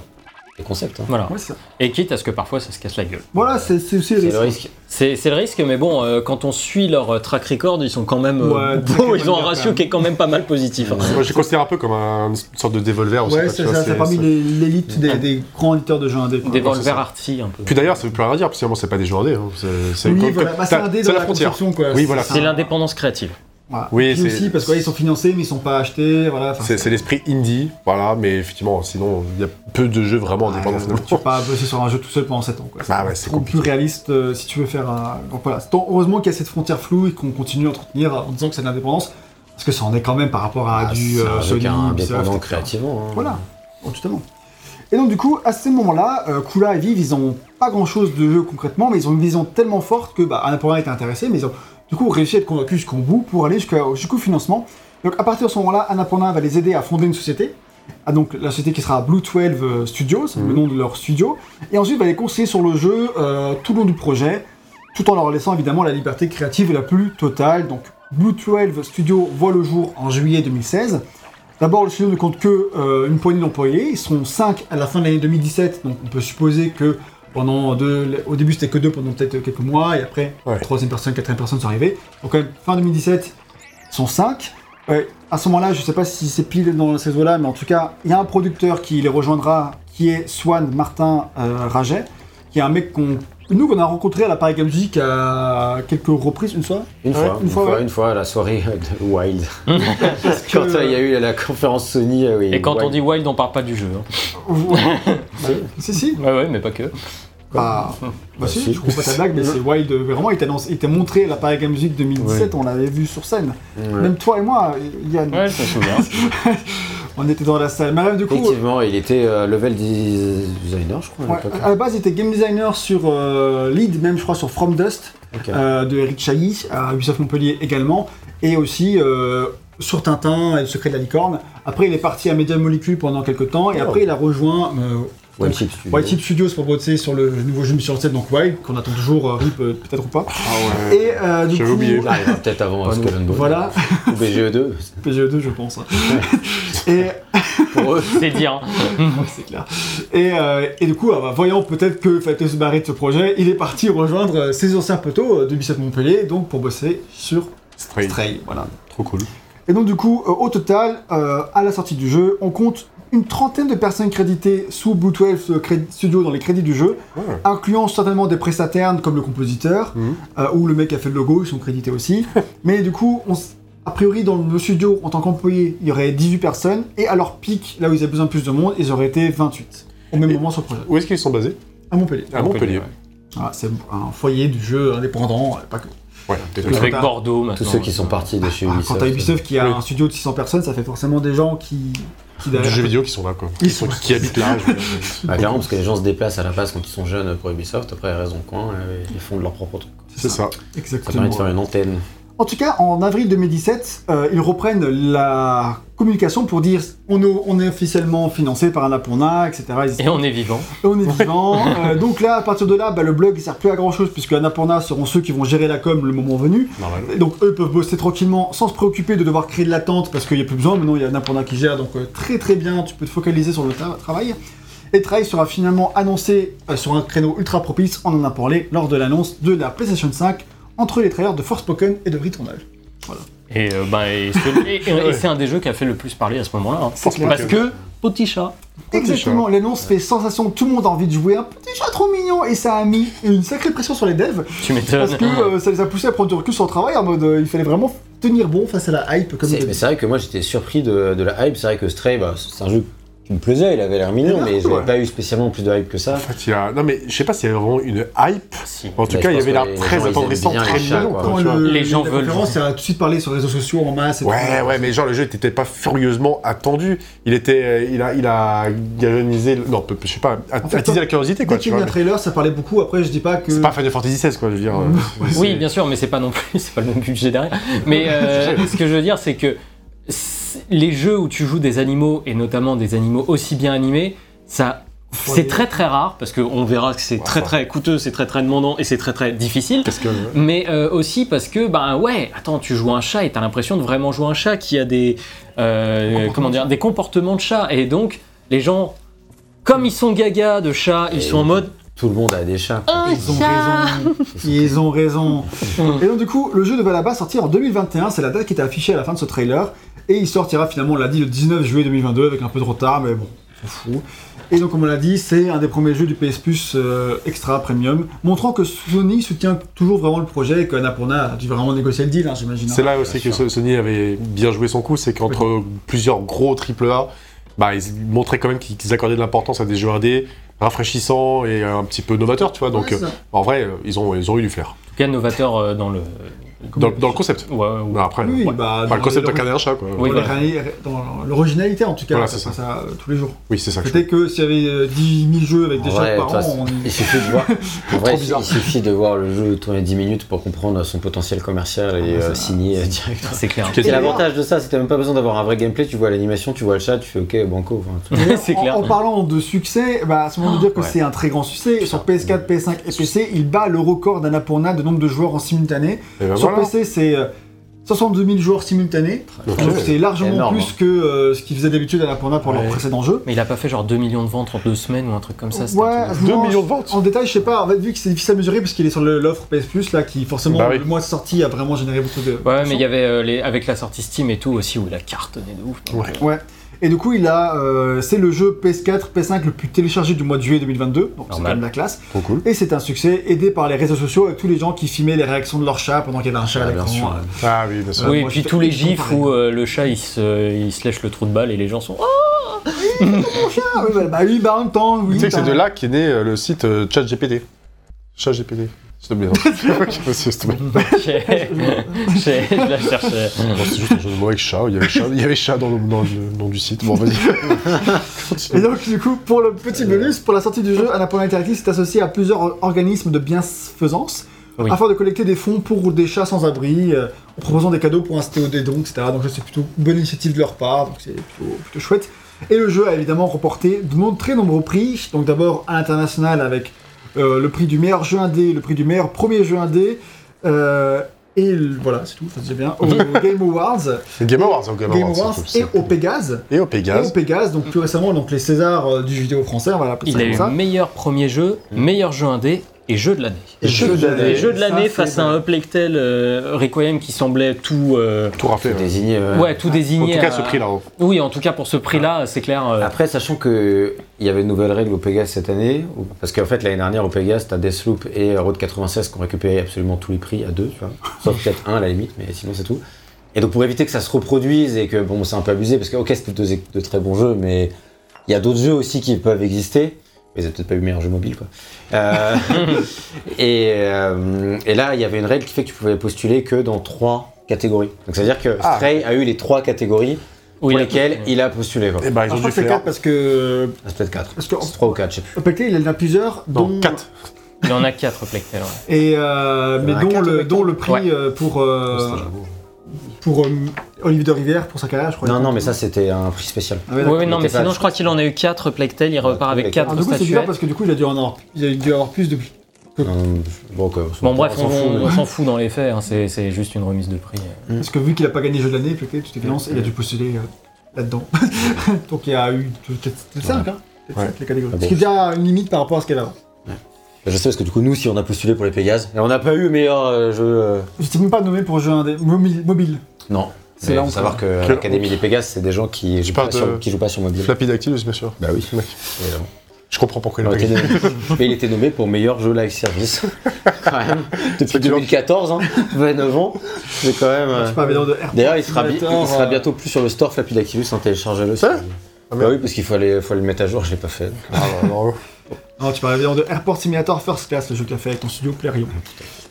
des concepts. hein. Voilà. Ouais. Et quitte à ce que parfois ça se casse la gueule. Voilà, c'est le C'est risque. le risque. C'est c'est le risque, mais bon, euh, quand on suit leur euh, track record, ils sont quand même. euh, Ouais, beaux, très ils ont un ratio qui est quand même pas mal positif. hein. moi, je les considère un peu comme un- une sorte de dévolver aussi. Ouais, c'est parmi l'élite des, des grands éditeurs de jeux indés. quoi. Des Ouais, c'est Volver ça. artsy un peu. Puis d'ailleurs, ça veut plus rien dire, parce que c'est pas des jeux indés. Hein. C'est c'est Oui, comme- voilà, comme- bah, c'est t'as- un dé c'est dans la la frontière. Oui, voilà. C'est l'indépendance créative. Voilà. Oui, c'est- aussi parce que ouais, ils sont financés, mais ils sont pas achetés. Voilà. Enfin, C'est l'esprit indie, voilà, mais effectivement, sinon, il y a peu de jeux vraiment indépendants finalement. tu peux pas bosser sur un jeu tout seul pendant 7 ans. Quoi. Bah ouais, c'est plus réaliste euh, si tu veux faire un. Donc voilà, tant- heureusement qu'il y a cette frontière floue et qu'on continue à entretenir en disant que c'est de l'indépendance, parce que ça en est quand même par rapport à Ah, du c'est euh, un jeu Sony, qui est Ubisoft, indépendant créativement. hein. Voilà, oh, totalement. Et donc du coup, à ce moment-là, euh, Kula et Vive, ils ont pas grand-chose de jeu concrètement, mais ils ont une vision tellement forte que bah, Annapurna était intéressé, mais ils ont du coup réussi à être convaincus jusqu'au bout pour aller jusqu'au financement. Donc à partir de ce moment-là, Annapurna va les aider à fonder une société. Ah, donc la société qui sera Blue 12 Studios, le nom de leur studio, et ensuite va les conseiller sur le jeu euh, tout le long du projet, tout en leur laissant évidemment la liberté créative la plus totale. Donc Blue 12 Studio voit le jour en juillet 2016. D'abord, le studio ne compte que euh, une poignée d'employés. Ils seront 5 à la fin de l'année 2017, donc on peut supposer que pendant deux, au début c'était que deux pendant peut-être quelques mois, et après Ouais. troisième personne, quatrième personne sont arrivés. Donc quand même, fin 2017, ils sont 5. à ce moment-là, je sais pas si c'est pile dans ces eaux-là, mais en tout cas, il y a un producteur qui les rejoindra, qui est Swan Martin euh, Raget, qui est un mec qu'on nous qu'on a rencontré à la Paris Games Week à quelques reprises, une fois. Une Ouais, fois, une une fois, fois, ouais. une fois à la soirée [LAUGHS] de Wild. [LAUGHS] Parce que- Quand euh, il y a eu la conférence Sony. euh, oui, Et quand on Wild. dit wild, on parle pas du jeu. hein. [LAUGHS] si si. Ouais, ouais, mais pas que. Bah, bah si, si. je comprends pas ta blague, mais c'est Wild. euh, Vraiment, il était, montré à la Paris Games Week 2017, on l'avait vu sur scène. Ouais. Même toi et moi, Yann, Ouais, je me souviens. On était dans la salle. Mais du coup, Effectivement, il était euh, level des- designer, je crois, à ouais, à la base, il était game designer sur euh, lead, même je crois sur From Dust, euh, de Eric Chahi, à Ubisoft Montpellier également, et aussi sur Tintin et le secret de la licorne. Après, il est parti à Media Molecule pendant quelques temps, et Oh. après, il a rejoint One Chip Studio. White Chip Studios pour bosser sur le nouveau jeu Mission 7, donc Wild, qu'on attend toujours, euh, RIP, euh, peut-être ou pas. Ah ouais. Et euh, du J'avais coup, oublié. Il arrivera peut-être avant Ouais, Skull and Bones. voilà, Ou BGE2. PGE2, [LAUGHS] je pense. hein. et [LAUGHS] Pour eux, c'est dire. [LAUGHS] Ouais, c'est clair. Et, euh, et du coup, euh, bah, voyant peut-être que fallait se barrer de ce projet, il est parti rejoindre euh, ses anciens poteaux euh, de Ubisoft Montpellier, donc pour bosser sur Stray. Stray. Voilà. Trop cool. Et donc du coup, euh, au total, euh, à la sortie du jeu, on compte une trentaine de personnes créditées sous Blue 12 euh, Credit Studio dans les crédits du jeu, Ouais. incluant certainement des prestataires comme le compositeur Mhm. euh, ou le mec qui a fait le logo, ils sont crédités aussi. [LAUGHS] Mais du coup, on a priori dans le studio, en tant qu'employé, il y aurait 18 personnes, et à leur pic, là où ils avaient besoin de plus de monde, ils auraient été 28 au même Et- moment sur le projet. Où est-ce qu'ils sont basés? À Montpellier. À Montpellier. ouais. C'est un foyer du jeu indépendant, euh, pas que. Ouais, Avec Bordeaux maintenant. Tous ceux qui sont partis de chez Ah, Ubisoft. quand t'as Ubisoft qui a Oui. un studio de 600 personnes, ça fait forcément des gens qui. qui du derrière- jeu vidéo qui sont là, quoi. Ils Qui, sont- sont- qui habitent là. [LAUGHS] Bah, [LAUGHS] clairement, parce que les gens se déplacent à la base quand ils sont jeunes pour Ubisoft, après ils restent dans le coin et ils font de leur propre truc. C'est ça. Ça Exactement. permet de faire une antenne. En tout cas, en avril 2017, euh, ils reprennent la communication pour dire on est, on est officiellement financé par Annapurna, etc. Ils- Et on est vivant. on est vivant. [LAUGHS] Euh, donc là, à partir de là, bah, le blog ne sert plus à grand chose puisque Annapurna seront ceux qui vont gérer la com le moment venu. Normal. Et donc eux peuvent bosser tranquillement sans se préoccuper de devoir créer de l'attente parce qu'il n'y a plus besoin. Maintenant, il y a Annapurna qui gère, donc euh, très très bien, tu peux te focaliser sur le tra- travail. Et le travail sera finalement annoncé euh, sur un créneau ultra propice, on en a parlé lors de l'annonce de la PlayStation 5 entre les trailers de Forspoken et de Returnal. Et, euh, ben, [LAUGHS] et c'est- un des jeux qui a fait le plus parler à ce moment-là. hein. Parce que, petit chat. Exactement, l'annonce fait sensation, tout le monde a envie de jouer un petit chat trop mignon et ça a mis une sacrée pression sur les devs Tu m'étonnes. parce que euh, ça les a poussés à prendre du recul sur le travail en mode euh, il fallait vraiment tenir bon face à la hype comme C'est- Mais vrai que moi j'étais surpris de, de la hype. C'est vrai que Stray, bah, c'est un jeu qui me plaisait, il avait l'air mignon, Il a mais j'avais cool, pas eu spécialement plus de hype que ça. En fait, il y a... Non, mais je sais pas s'il y a vraiment une hype. Si. En tout Bah, cas, il y avait l'air très attendrissant, très mignon. le- Les gens la veulent a tout de suite parlé sur les réseaux sociaux en masse. et tout. Ouais, ouais, mais genre le jeu n'était pas furieusement attendu. Il était, euh, il a, il a galvanisé, non, je sais pas, En fait, attisé la curiosité quoi. Dès Tu qu'il y a un trailer, ça parlait beaucoup. Après, je dis pas que. C'est pas Final Fantasy XVI quoi, je veux dire. euh, [LAUGHS] Oui, c'est- bien sûr, mais c'est pas non plus, [LAUGHS] c'est pas le même budget derrière. Mais [LAUGHS] euh, ce que je veux dire, c'est que c'est- les jeux où tu joues des animaux et notamment des animaux aussi bien animés, ça. C'est très très rare parce qu'on verra que c'est très très coûteux, c'est très très demandant et c'est très très difficile. Parce que Mais euh, aussi parce que, ben ouais, attends, tu joues un chat et t'as l'impression de vraiment jouer un chat qui a des, euh, comment dire, des comportements de chat. Et donc, les gens, comme ils sont gaga de chat, ils sont en mode. Tout le monde a des chats. quoi. Ils ont raison. Ils ont raison. [LAUGHS] Et donc, du coup, le jeu devait là-bas sortir en 2021. C'est la date qui était affichée à la fin de ce trailer. Et il sortira finalement, on l'a dit, le 19 juillet 2022 avec un peu de retard, mais bon, on s'en fout. Et donc, comme on l'a dit, c'est un des premiers jeux du PS Plus euh, extra premium, montrant que Sony soutient toujours vraiment le projet et qu'Annapurna a dû vraiment négocier le deal, hein, j'imagine. c'est là aussi que sûr. Sony avait bien joué son coup, c'est qu'entre plusieurs gros AAA, bah, ils montraient quand même qu'ils qu'ils accordaient de l'importance à des jeux indés rafraîchissants et un petit peu novateurs, tu vois. Donc, Ouais, euh, en vrai, euh, ils ont, ils ont eu du flair. En tout cas, novateur euh, dans le. Dans, dans le concept. Ouais, ouais. Bah, après, Oui, ouais. bah, Enfin, le concept les- d'incarner un chat, quoi. Oui, dans l'originalité en tout cas, Voilà, ça ça euh, tous les jours. Oui, c'est ça Peut-être que s'il y avait euh, 10 000 jeux avec des chats par an, on [LAUGHS] Il suffit de voir. [LAUGHS] En vrai, il, bizarre. il suffit de voir le jeu tourner 10 minutes pour comprendre son potentiel commercial et Ah, euh, signer euh, direct. C'est clair. C'est l'avantage de ça, c'est que t'as même pas besoin d'avoir un vrai gameplay, tu vois l'animation, tu vois le chat, tu fais ok, banco. tu- [LAUGHS] c'est En- clair. En, parlant de succès, bah, c'est le moment de dire que c'est un très grand succès. Sur PS4, PS5 et PC, il bat le record d'Annapurna de nombre de joueurs en simultané. Sur. PC, c'est euh, 62 000 joueurs simultanés. Donc c'est largement Énorme, plus hein. que euh, ce qu'ils faisaient d'habitude Annapurna pour Ouais. leurs précédents jeux. Mais il a pas fait genre 2 millions de ventes en 2 semaines ou un truc comme ça. Ouais, truc de je- 2 non, millions de ventes. En détail, je sais pas, en fait, vu que c'est difficile à mesurer parce qu'il est sur l'offre PS Plus, là, qui forcément, Bah oui. le mois de sortie a vraiment généré beaucoup de. Ouais, mais il y avait euh, les, avec la sortie Steam et tout aussi où il a cartonné de ouf. donc, Ouais. euh, Ouais. Et du coup, il a, euh, c'est le jeu PS4, PS5 le plus téléchargé du mois de juillet 2022, donc c'est quand même la classe. Trop cool. Et c'est un succès aidé par les réseaux sociaux avec tous les gens qui filmaient les réactions de leur chat pendant qu'il y avait un chat à Ah, l'écran. Ah oui, bien sûr. oui, et puis tous les gifs où euh, le chat il se, il se lèche le trou de balle et les gens sont Oh Ah oui, bah, bah oui, bah en même temps, oui. Tu sais que c'est t'as- de là qu'est né euh, le site euh, ChatGPT. ChatGPT. S'il te [LAUGHS] [LAUGHS] j'ai- Je la cherchais. Bon, c'est juste un jeu de mots avec chat. Il y avait chat, il y avait chat dans, le, dans le nom du site. Bon, vas-y. Et donc, du coup, pour le petit bonus, pour la sortie du jeu, Annapurna Interactive s'est associé à plusieurs organismes de bienfaisance Oui. afin de collecter des fonds pour des chats sans abri, euh, en proposant des cadeaux pour inciter au des dons, etc. Donc, c'est plutôt une bonne initiative de leur part, donc c'est plutôt, plutôt chouette. Et le jeu a évidemment remporté de très nombreux prix. Donc, d'abord à l'international avec euh, le prix du meilleur jeu indé, le prix du meilleur premier jeu indé. euh, et le- voilà, c'est tout, ça se dit bien. Au [LAUGHS] Game Awards, Game Awards, au Game, Game Awards. Awards c'est- et au Pégase. Et au Et au Pégase. Pégase, donc plus récemment, donc les Césars euh, du jeu vidéo français, on va l'appeler Il a eu ça. meilleur premier jeu, meilleur jeu indé et jeu de l'année. Et jeu de l'année. Et jeu de l'année face à un Plectel euh, Requiem qui semblait tout, euh, Tout raflé. ouais. Désigné. ouais. ouais, tout En désigné. tout cas, à- ce prix-là. hein. Oui, en tout cas pour ce prix-là, c'est clair. euh, Après, sachant que il y avait une nouvelle règle au Pegasus cette année, parce qu'en fait l'année dernière au Pegasus, t'as Deathloop et Road 96 qui ont récupéré absolument tous les prix à deux, tu vois. Sauf peut-être un à la limite, mais sinon c'est tout. Et donc pour éviter que ça se reproduise et que bon, c'est un peu abusé, parce que ok, c'est de, de très bons jeux, mais il y a d'autres jeux aussi qui peuvent exister. Mais ils ont peut-être pas eu le meilleur jeu mobile, quoi. Euh, [LAUGHS] et, euh, et là, il y avait une règle qui fait que tu pouvais postuler que dans trois catégories. Donc ça veut dire que Ah. Stray a eu les trois catégories où pour il a- lesquelles il a postulé, quoi. Et bah, ils Alors, ont c'est flair. 4 parce que. Ah, c'est peut-être 4. Parce que. C'est 3 ou 4, je sais plus. Pectel, il en a plusieurs, dont. Non, 4. Il en a 4 Plectel. ouais. Et euh, mais dont quatre, le, dont le prix Ouais. euh, pour, euh, pour euh, Olivier de Rivière pour sa carrière, je crois. Non, non, mais ça c'était un prix spécial. Ah Oui, oui, non, mais sinon je crois qu'il en a eu 4 Plectel, il repart avec tous les 4 Alors, du coup, c'est parce que du coup, il a dû en avoir, il a dû avoir plus de. Non, bon, ok, on s'en- Bon, bref, on, s'en fout, on mais- s'en fout dans les faits, hein, c'est c'est juste une remise de prix. Parce que vu qu'il a pas gagné jeu de l'année, Pectel, toute évidence, il a dû postuler euh, là-dedans. [LAUGHS] Donc il y a eu peut-être 5, hein peut-être les catégories. Ah bon. Ce qui est déjà une limite par rapport à ce qu'elle a avant. Je sais parce que du coup, nous, si on a postulé pour les Pégases, et on n'a pas eu le meilleur euh, jeu. euh, J'étais même pas nommé pour jeu indé. Mobile. mobile. Non. C'est là faut encore. savoir que Quel- l'Académie des Pégases, c'est des gens qui jouent, pas sur, de- qui jouent pas sur mobile. Flappy Dactylus, bien sûr. Bah oui, évidemment. Je comprends pourquoi il Il a été gagné. nommé- [LAUGHS] Mais il était nommé pour meilleur jeu live service. [LAUGHS] quand même. Depuis C'est dur. 2014, hein, 29 ans. C'est quand même. euh. D'ailleurs, il sera, bi- il sera bientôt plus sur le store Flappy Dactylus, hein, téléchargez-le. Ça si- Bah oui, parce qu'il faut aller, faut aller le mettre à jour, je l'ai pas fait. Ah, bah, bravo. Non, tu parlais évidemment de Airport Simulator First Class, le jeu qu'il a fait avec ton studio Clarion.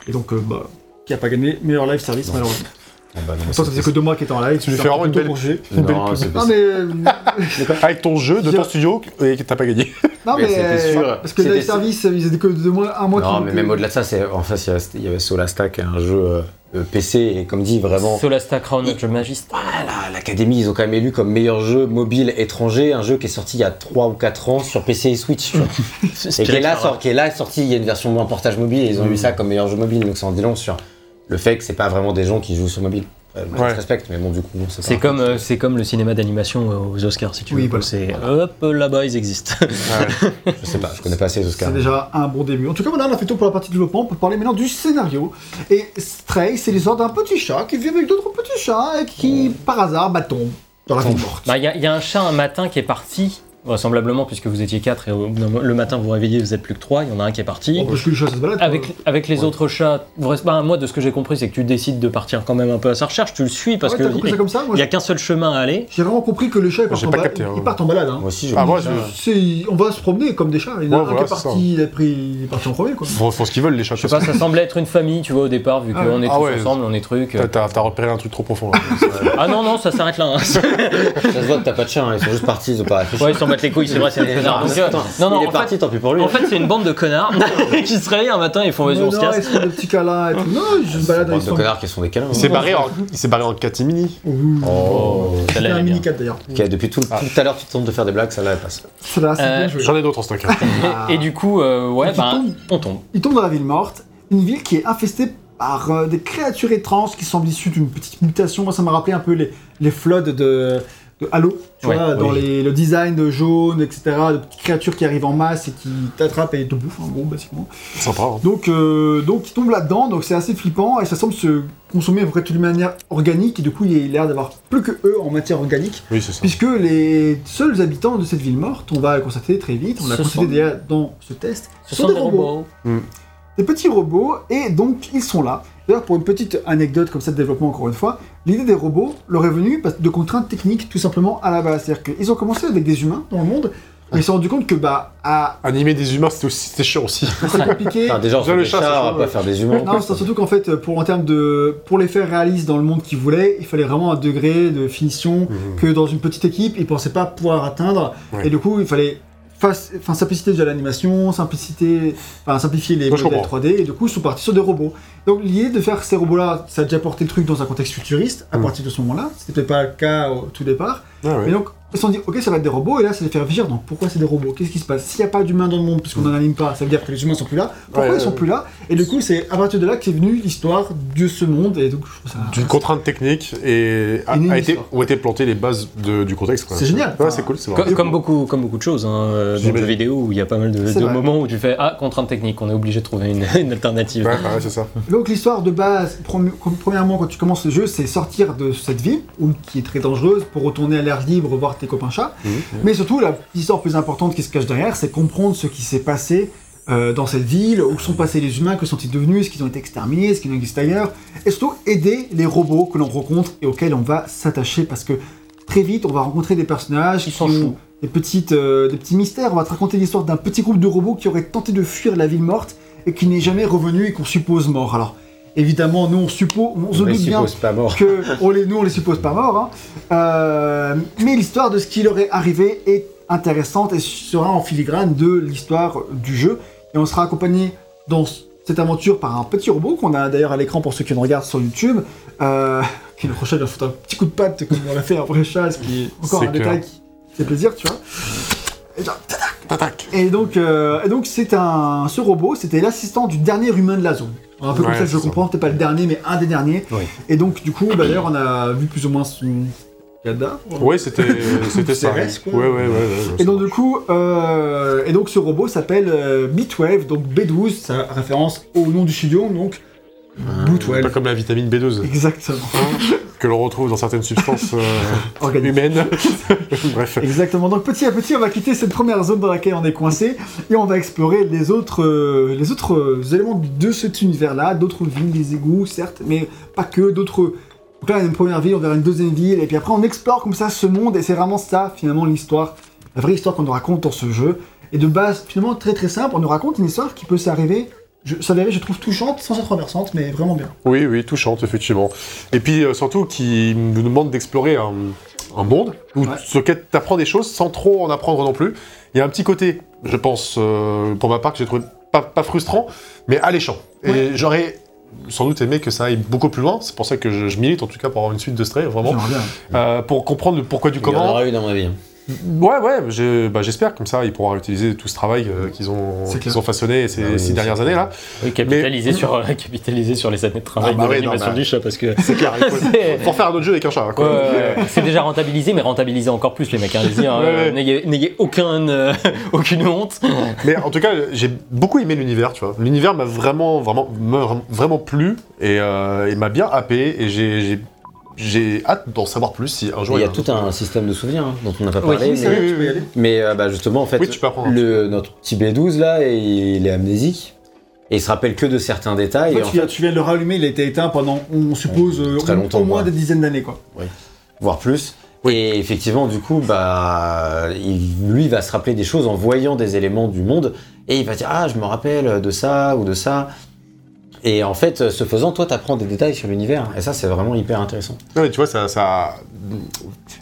Et donc, euh, bah, qui a pas gagné meilleur live service Non. malheureusement. Ah bah non, ça faisait que deux mois qu'il était en live. Tu lui fais vraiment une belle- Non, c'est mais, euh, [LAUGHS] Avec ton jeu de ton studio et que t'as pas gagné. non Mais mais, c'était euh, sûr. parce que live service, ils étaient que deux mois, un mois. Non, mais même au-delà de ça, c'est en fait, il y avait- Solastack, un jeu euh, euh, PC, et comme dit, vraiment. Solasta Crown of the Magist. Voilà, l'Académie, ils ont quand même élu comme meilleur jeu mobile étranger, un jeu qui est sorti il y a 3 ou 4 ans sur PC et Switch. [LAUGHS] et qui est, là, sort- qui est là sorti, il y a une version en portage mobile, et ils ont eu ça comme meilleur jeu mobile, donc ça en dit long sur le fait que c'est pas vraiment des gens qui jouent sur mobile. Euh, moi, Ouais. Je respecte, mais bon, du coup, c'est comme, euh, c'est comme le cinéma d'animation euh, aux Oscars, si tu Oui, veux. voilà. C'est hop, là-bas, ils existent. Ouais. [LAUGHS] Je sais pas, je connais pas assez les Oscars. C'est déjà un bon début. En tout cas, voilà, on a fait tout pour la partie développement. On peut parler maintenant du scénario. Et Stray, c'est l'histoire d'un petit chat qui vit avec d'autres petits chats et qui, par hasard, bah, tombe dans la vie morte. Bah, y, il y a un chat un matin qui est parti, vraisemblablement, puisque vous étiez 4 et au- le matin vous vous réveillez, vous êtes plus que 3, il y en a un qui est parti. Bon, parce que le chat, ça se balade. Avec, avec les autres chats, bah, moi de ce que j'ai compris, c'est que tu décides de partir quand même un peu à sa recherche, tu le suis parce ouais, ça Moi, n'y a qu'un seul chemin à aller. J'ai vraiment compris que le chat, il part, J'ai en, pas capté, hein. il part en balade. Hein. Moi aussi, je Ah, moi, ça. je- C'est- On va se promener comme des chats. Il y en a Ouais, un voilà, qui est parti, il, a pris, il est parti en premier. Quoi. Ils font, font ce qu'ils veulent, les chats. Je sais pas, ça semblait être une famille, tu vois, au départ, vu Ah qu'on est Ah tous ensemble, on est trucs. T'as- repéré un truc trop profond. Ah non, non, ça s'arrête là. hein. [LAUGHS] [LAUGHS] Ça se voit que t'as pas de chien, hein, ils sont juste partis, ils ont pas réfléchi. Les couilles, c'est vrai, c'est des connards. Donc, Attends, non, non, il est en parti, fait, tant pis pour lui. en fait, c'est une bande de connards [LAUGHS] qui se réveillent un matin, ils font vas-y, on se non, casse. ils font des petits câlins et tout. Non, ils se baladent dans Bande les de sons. connards qui se font des câlins. Il s'est barré en, il s'est barré en catimini. Oh. C'est un mini 4 d'ailleurs. Ok, depuis tout, tout à l'heure, tu tentes de faire des blagues, ça là, elle passe. Euh. J'en ai d'autres en stock. hein. [LAUGHS] Et, et du coup, euh, ouais, tombe. on tombe. Il tombe dans la ville morte, une ville qui est infestée par euh, des créatures étranges qui semblent issues d'une petite mutation. Moi, ça m'a rappelé un peu les, les floods de, de Halo, tu Ouais, vois, dans les, le design de jaune, etc., de petites créatures qui arrivent en masse et qui t'attrapent et te bouffent, en gros, basiquement. Sympa. hein. Donc, euh, donc il tombe là-dedans, donc c'est assez flippant et ça semble se consommer à peu près d'une manière organique et du coup, il a l'air d'avoir plus que eux en matière organique. Oui, c'est ça. Puisque les seuls habitants de cette ville morte, on va le constater très vite, on l'a constaté sont- déjà dans ce test, Ce sont des robots. Des petits robots, et donc ils sont là. D'ailleurs, pour une petite anecdote comme ça de développement, encore une fois, l'idée des robots leur est venue de contraintes techniques, tout simplement à la base. C'est-à-dire qu'ils ont commencé avec des humains dans le monde, mais ils se sont rendus compte que, bah, à... Animer des humains, c'était aussi c'était chiant aussi. c'est compliqué. Enfin, déjà, on fait le des chat, chats, on va pas faire des humains. Non, c'est surtout qu'en fait, pour, en termes de, pour les faire réalistes dans le monde qu'ils voulaient, il fallait vraiment un degré de finition Mhm. que dans une petite équipe, ils pensaient pas pouvoir atteindre. Ouais. Et du coup, il fallait face- enfin, simplicité de l'animation, simplicité, enfin, simplifier les modèles comprends. 3D, et du coup, ils sont partis sur des robots. Donc, l'idée de faire ces robots-là, ça a déjà porté le truc dans un contexte futuriste à Mhm. partir de ce moment-là. C'était peut-être pas le cas au tout départ. Ah ouais. Mais donc, ils se sont dit, ok, ça va être des robots, et là, c'est les faire vivre. Donc, pourquoi c'est des robots? Qu'est-ce qui se passe? S'il n'y a pas d'humains dans le monde, puisqu'on n'en anime pas, ça veut dire que les humains sont plus là. Pourquoi Ouais, ils sont ouais. plus là? Et du coup, c'est à partir de là qu'est venue l'histoire de ce monde, et donc, je trouve ça. D'une contrainte technique et a, été, ont été plantées les bases de- du contexte. quoi. C'est génial. Ouais, c'est cool, c'est vrai. Co- Comme, beaucoup, comme beaucoup de choses hein, euh, dans vidéo où il y a pas mal de, moments où tu fais Ah, contrainte technique, on est obligé de trouver une, [LAUGHS] une alternative. Ouais, ouais, c'est ça. Donc l'histoire de base, premièrement quand tu commences le jeu, c'est sortir de cette ville, où, qui est très dangereuse, pour retourner à l'air libre, voir tes copains chats. Mhm. Mais surtout, la histoire plus importante qui se cache derrière, c'est comprendre ce qui s'est passé euh, dans cette ville, où sont passés les humains, que sont-ils devenus, est-ce qu'ils ont été exterminés, est-ce qu'ils ont existé ailleurs, et surtout aider les robots que l'on rencontre et auxquels on va s'attacher, parce que très vite, on va rencontrer des personnages Ils qui sont des, petites, euh, des petits mystères. On va te raconter l'histoire d'un petit groupe de robots qui aurait tenté de fuir la ville morte et qui n'est jamais revenu et qu'on suppose mort. Alors, évidemment, nous, on suppose, on se On les bien suppose pas morts. que on les, nous, on les suppose pas morts. hein. Euh, mais l'histoire de ce qui leur est arrivé est intéressante et sera en filigrane de l'histoire du jeu. Et on sera accompagné dans cette aventure par un petit robot qu'on a d'ailleurs à l'écran pour ceux qui nous regardent sur YouTube. Euh, qui le prochain va foutre un petit coup de patte comme on l'a fait un vrai chat, ce qui est encore un clair. détail qui fait plaisir, tu vois. Et genre, Tac. et donc, euh, et donc c'est un, ce robot, c'était l'assistant du dernier humain de la zone. Un peu comme Ouais, ça, je comprends, peut-être pas le dernier, mais un des derniers. Oui. Et donc, du coup, bah, d'ailleurs, on a vu plus ou moins son cadavre. Ouais, c'était [LAUGHS] c'était ça. CRS, quoi. Ouais, ouais, ouais. ouais, Et donc, du coup, euh, et donc ce robot s'appelle euh, Bitwave, donc B12, ça référence au nom du studio, donc Pas Bootwave. comme la vitamine B12 Exactement. [LAUGHS] que l'on retrouve dans certaines substances euh, [LAUGHS] humaines. [LAUGHS] Bref. Exactement. Donc petit à petit, on va quitter cette première zone dans laquelle on est coincé et on va explorer les autres, euh, les autres euh, éléments de cet univers-là, d'autres villes, des égouts, certes, mais pas que, d'autres Donc là, on a une première ville, on verra une deuxième ville, et puis après, on explore comme ça ce monde, et c'est vraiment ça, finalement, l'histoire, la vraie histoire qu'on nous raconte dans ce jeu. Et de base, finalement, très très simple, on nous raconte une histoire qui peut s'arriver, je, s'avérer, je trouve touchante, sans être renversante, mais vraiment bien. Oui, oui, touchante, effectivement. Et puis euh, surtout qui nous demande d'explorer un, un monde où Ouais. tu apprends des choses sans trop en apprendre non plus. Il y a un petit côté, je pense, euh, pour ma part, que j'ai trouvé pas, pas frustrant, mais alléchant. Et Ouais. j'aurais sans doute aimé que ça aille beaucoup plus loin. C'est pour ça que je, je milite, en tout cas, pour avoir une suite de Stray, vraiment. J'aimerais bien. Euh, pour comprendre le pourquoi du Il y en comment. aura eu dans ma vie. Hein. Ouais, ouais, j'ai- bah, j'espère, comme ça, ils pourront utiliser tout ce travail euh, qu'ils ont, qu'ils ont façonné ces Ah oui, six dernières clair. années, là. Oui, capitaliser, sur, euh, [LAUGHS] capitaliser sur les années de travail Ah bah de l'animation non, bah- du chat parce que. C'est clair, il faut, C'est- [LAUGHS] faut faire un autre jeu avec un chat, quoi. ouais, c'est déjà rentabilisé, mais rentabiliser encore plus les mecs. Hein, allez-y, hein, Ouais, ouais. N'ayez n'ayez aucun, euh, [LAUGHS] aucune honte. Mais en tout cas, j'ai beaucoup aimé l'univers, tu vois. L'univers m'a vraiment, vraiment, m'a vraiment plu et, euh, et m'a bien happé et j'ai- j'ai hâte d'en savoir plus si un jour Il y a tout un système de souvenirs hein, dont on n'a pas Oui, parlé. Oui, c'est mais vrai, oui, y aller. mais, euh, bah, justement, en fait, Oui, tu peux apprendre un le, notre petit B12 là, il est amnésique. Et il se rappelle que de certains détails. Et en tu, viens, tu viens de le rallumer, il a été éteint pendant, on suppose, euh, Très au- longtemps, au moins des dizaines d'années, quoi. voire plus. Et effectivement, du coup, bah, il- lui va se rappeler des choses en voyant des éléments du monde, et il va dire ah je me rappelle de ça ou de ça. Et en fait, ce faisant, toi, t'apprends des détails sur l'univers, et ça, c'est vraiment hyper intéressant. Non, mais tu vois, ça, ça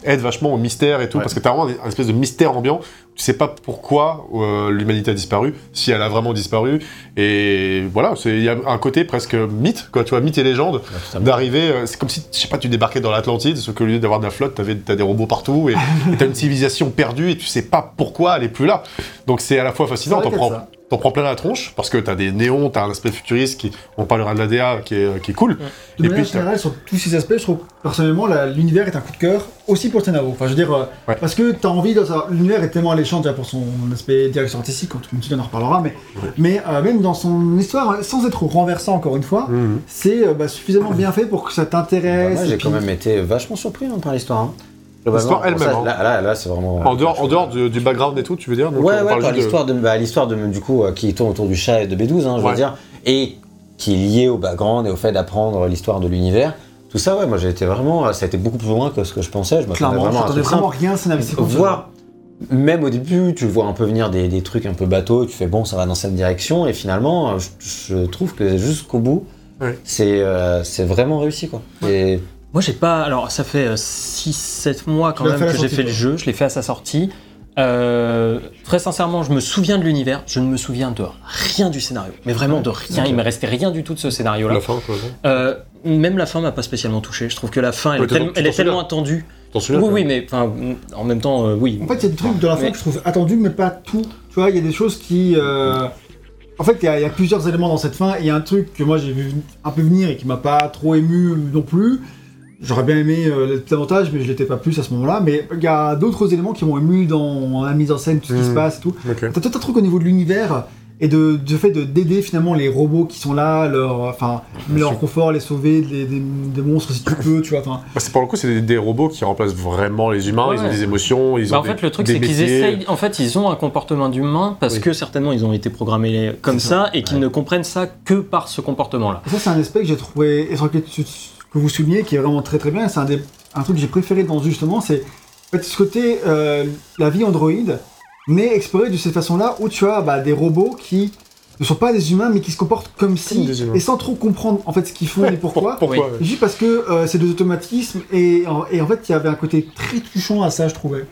aide vachement au mystère et tout, Ouais. parce que t'as vraiment un espèce de mystère ambiant. Tu sais pas pourquoi euh, l'humanité a disparu, si elle a vraiment disparu. Et voilà, il y a un côté presque mythe, quoi, tu vois, mythe et légende. D'arriver, euh, c'est comme si, je sais pas, tu débarquais dans l'Atlantide, sauf qu'au lieu d'avoir de la flotte, t'avais, t'as des robots partout, et et [LAUGHS] t'as une civilisation perdue, et tu sais pas pourquoi elle est plus là. Donc c'est à la fois fascinant, t'en prends, t'en prends plein la tronche, parce que t'as des néons, t'as un aspect futuriste, qui, on parlera de l'ADA, qui est, qui est cool. De Et manière puis, générale, sur tous ces aspects, je trouve personnellement la- l'univers est un coup de cœur aussi pour le scénario. Enfin, je veux dire, euh, Ouais. parce que t'as envie de. L'univers est tellement alléchant déjà pour son aspect direction artistique, quand tu on en reparlera, mais, mais euh, même dans son histoire, sans être renversant encore une fois, Mhm. c'est euh, bah, suffisamment bien fait pour que ça Bah, t'intéresse. moi, et j'ai quand même été vachement surpris hein, par l'histoire. hein. L'histoire elle-même, ça, hein. Là, là, là, c'est vraiment. En dehors, en dehors du, du background et tout, tu veux dire Donc, Ouais, on ouais, de- l'histoire de, bah, l'histoire de, du coup, euh, qui tourne autour du chat et de B12, hein, je Ouais. veux dire, et qui est liée au background et au fait d'apprendre l'histoire de l'univers. Tout ça, ouais, moi j'ai été vraiment, ça a été beaucoup plus loin que ce que je pensais. Je m'attendais vraiment truc vraiment rien scénaristique. Voir, même au début, tu vois un peu venir des, des trucs un peu bateaux, tu fais bon, ça va dans cette direction, et finalement, je, je trouve que jusqu'au bout, Ouais. c'est euh, c'est vraiment réussi quoi. Et Moi, j'ai pas. Alors, ça fait 6-7 mois quand Tu même que j'ai fait le jeu. Je l'ai fait à sa sortie. Euh, très sincèrement, je me souviens de l'univers. Je ne me souviens de rien du scénario. Mais vraiment de rien. Il me restait rien du tout de ce scénario-là. La fin, quoi. Euh, même la fin m'a pas spécialement touché. Je trouve que la fin, elle Ouais, est, tellement- elle est attendue. Souviens Oui, oui, mais enfin, en même temps, euh, oui. En fait, il y a des trucs de la fin Mais- que je trouve attendus, mais pas tout. Tu vois, il y a des choses qui. euh, En fait, il y, y a plusieurs éléments dans cette fin. Il y a un truc que moi j'ai vu un peu venir et qui m'a pas trop ému non plus. J'aurais bien aimé euh, davantage, mais je l'étais pas plus à ce moment-là. Mais il y a d'autres éléments qui m'ont ému dans la mise en scène, tout ce qui se passe et tout. Ok. T'as tout un truc au niveau de l'univers et de, du fait de d'aider finalement les robots qui sont là, leur, enfin, leur sûr. confort, les sauver des, des- des monstres si tu [LAUGHS] peux, tu vois. Enfin, Bah, c'est pour le coup, c'est des, des robots qui remplacent vraiment les humains. Ouais, Ils ont des émotions, ils Bah, ont en des- fait, le truc, des c'est qu'ils essayent. En fait, ils ont un comportement d'humain parce Oui. que certainement ils ont été programmés comme ça, et qu'ils ne comprennent ça que par ce comportement-là. Et ça, c'est un aspect que j'ai trouvé, que vous soulignez, qui est vraiment très très bien. C'est un, des- un truc que j'ai préféré dans justement, c'est en fait, ce côté, euh, la vie Android, mais exploré de cette façon-là, où tu as bah, des robots qui ne sont pas des humains, mais qui se comportent comme si, et sans trop comprendre en fait ce qu'ils font Ouais, et [LAUGHS] pourquoi. Pourquoi Oui. ouais. Juste parce que euh, c'est des automatismes, et, en- et en fait, il y avait un côté très touchant à ça, je trouvais.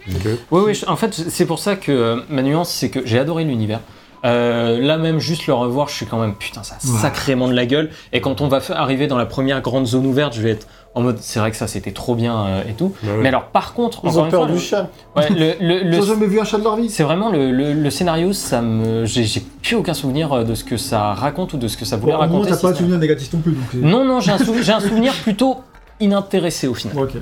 Oui, oui, en fait, c'est pour ça que euh, ma nuance, c'est que j'ai adoré l'univers. Euh, là même, juste le revoir, je suis quand même, putain, ça a sacrément de la gueule. Et quand on va arriver dans la première grande zone ouverte, je vais être en mode, c'est vrai que ça c'était trop bien euh, et tout. Bah ouais. Mais alors, par contre, ils ont peur fois, du le- chat. ouais, le, le- le- Ils n'ont jamais vu un chat de leur vie. c'est vraiment le, le- le scénario, ça me, j'ai plus aucun souvenir euh, de ce que ça raconte ou de ce que ça voulait Bon, au moins, raconter. t'as si pas ce de souvenir négatif non plus. Donc Non, non, j'ai un, sou- j'ai un souvenir plutôt inintéressé au final. Ok.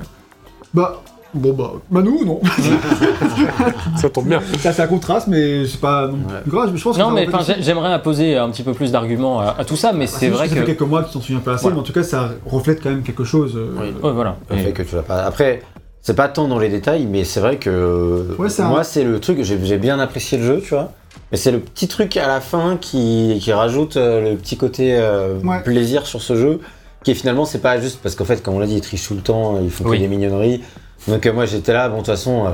Bah, bon, bah, Manu, non. [LAUGHS] Ça tombe bien. ça, c'est un contraste, mais c'est pas non Ouais. grave. Je pense que Non, ça mais enfin, j'aimerais apposer un petit peu plus d'arguments à, à tout ça, mais Bah, c'est vrai ça que. fait quelques mois que tu t'en souviens pas assez, Voilà. mais en tout cas, ça reflète quand même quelque chose. euh, Oui. Ouais, voilà. Le Et- fait que tu l'as pas. Après, c'est pas tant dans les détails, mais c'est vrai que Ouais, moi, c'est le truc. J'ai bien apprécié le jeu, tu vois. Mais c'est le petit truc à la fin qui, qui rajoute euh, le petit côté euh, Ouais. plaisir sur ce jeu. qui finalement, c'est pas juste parce qu'en fait, comme on l'a dit, ils trichent tout le temps, ils font que des mignonneries. Donc euh, moi j'étais là, bon, de toute façon,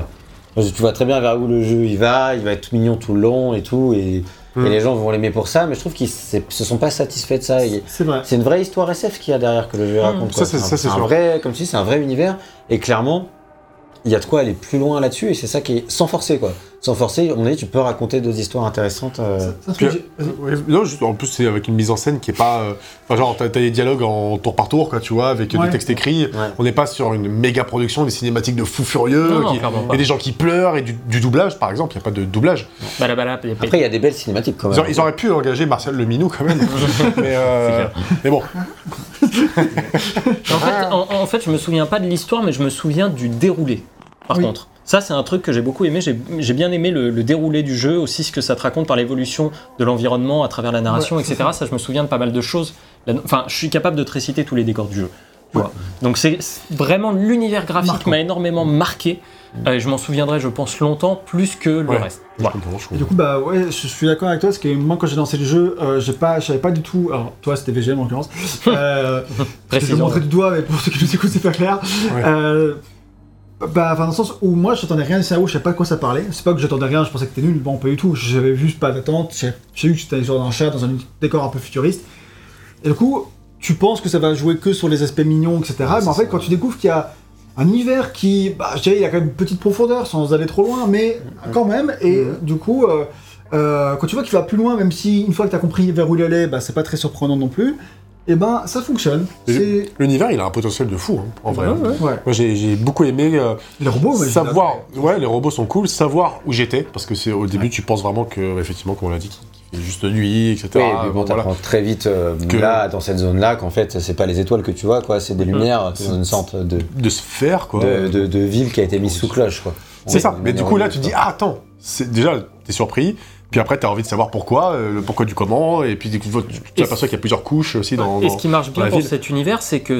euh, tu vois très bien vers où le jeu il va, il va être tout mignon tout le long et tout, et, Mm. et les gens vont l'aimer pour ça, mais je trouve qu'ils se se sont pas satisfaits de ça. Et C'est vrai. C'est une vraie histoire SF qu'il y a derrière que le jeu Mm. raconte. quoi. Ça, c'est- sûr. vrai, comme dis, c'est un vrai univers, et clairement, il y a de quoi aller plus loin là-dessus, et c'est ça qui est sans forcer quoi. Sans forcer, mon avis, tu peux raconter d'autres histoires intéressantes. euh, Puis, non, juste, en plus, c'est avec une mise en scène qui est pas. euh, enfin, genre, t'as t'as des dialogues en tour par tour, quoi, tu vois, avec Ouais. du texte écrit. Ouais. On n'est pas sur une méga production, des cinématiques de fous furieux. Non, non, qui- a des gens qui pleurent et du, du doublage, par exemple. Il n'y a pas de doublage. Balabala, pé- pé- Après, il y a des belles cinématiques quand Ils, même. auraient- ils auraient pu engager Marcel Leminou quand même. [LAUGHS] mais, euh, mais bon. En fait, en, en fait, je me souviens pas de l'histoire, mais je me souviens du déroulé. Par Oui. contre, ça, c'est un truc que j'ai beaucoup aimé. J'ai bien aimé le, le déroulé du jeu, aussi ce que ça te raconte par l'évolution de l'environnement à travers la narration, Ouais, etc. Ça. je me souviens de pas mal de choses. Enfin, je suis capable de te réciter tous les décors du jeu. tu vois. Donc, c'est vraiment l'univers graphique m'a énormément marqué. Euh, je m'en souviendrai, je pense, longtemps, plus que le Ouais. reste. Je Voilà. comprends, je Et comprends. du coup, bah ouais, je je suis d'accord avec toi, parce que moi, quand j'ai lancé le jeu, euh, j'ai pas, je savais pas du tout. Alors, toi, c'était VGM en l'occurrence. Euh, [LAUGHS] je vais montrer du doigt, mais pour ceux qui nous écoutent, c'est pas clair. Bah, enfin, dans le sens où moi, j'attendais rien du scénario, je savais pas de quoi ça parlait. C'est pas que j'attendais rien, je pensais que c'était nul, bon, pas du tout. J'avais juste pas d'attente, j'ai vu que c'était dans un chat, dans un décor un peu futuriste. Et du coup, tu penses que ça va jouer que sur les aspects mignons, etc. mais en fait, ça. quand tu découvres qu'il y a un univers qui, bah, je dirais, il y a quand même une petite profondeur sans aller trop loin, mais quand même, et du coup, euh, euh, quand tu vois qu'il va plus loin, même si une fois que tu as compris vers où il allait, bah, c'est pas très surprenant non plus, et ben ça fonctionne. L'univers, il a un potentiel de fou, hein, en vrai. Ouais, ouais. Ouais. Moi, j'ai beaucoup aimé euh, Les robots, mais savoir. Ouais, les robots sont cool. Savoir où j'étais, parce que c'est au début, tu penses vraiment que, effectivement, comme on l'a dit, qu'il fait juste nuit, etc. Oui, et puis bon, voilà. t'apprends très vite euh, Que- là, dans cette zone-là, qu'en fait, c'est pas les étoiles que tu vois, quoi, c'est des lumières, C'est- une sorte de, De faire, quoi. de, de- de ville qui a été mise sous cloche, quoi. C'est ça. Mais du coup, là, tu dis, ah, attends, c'est déjà, t'es surpris. Puis après, t'as envie de savoir pourquoi, euh, le pourquoi du comment. Et puis, tu tu t'aperçois qu'il y a plusieurs couches aussi dans. Et dans- ce qui marche bien pour cet univers, c'est que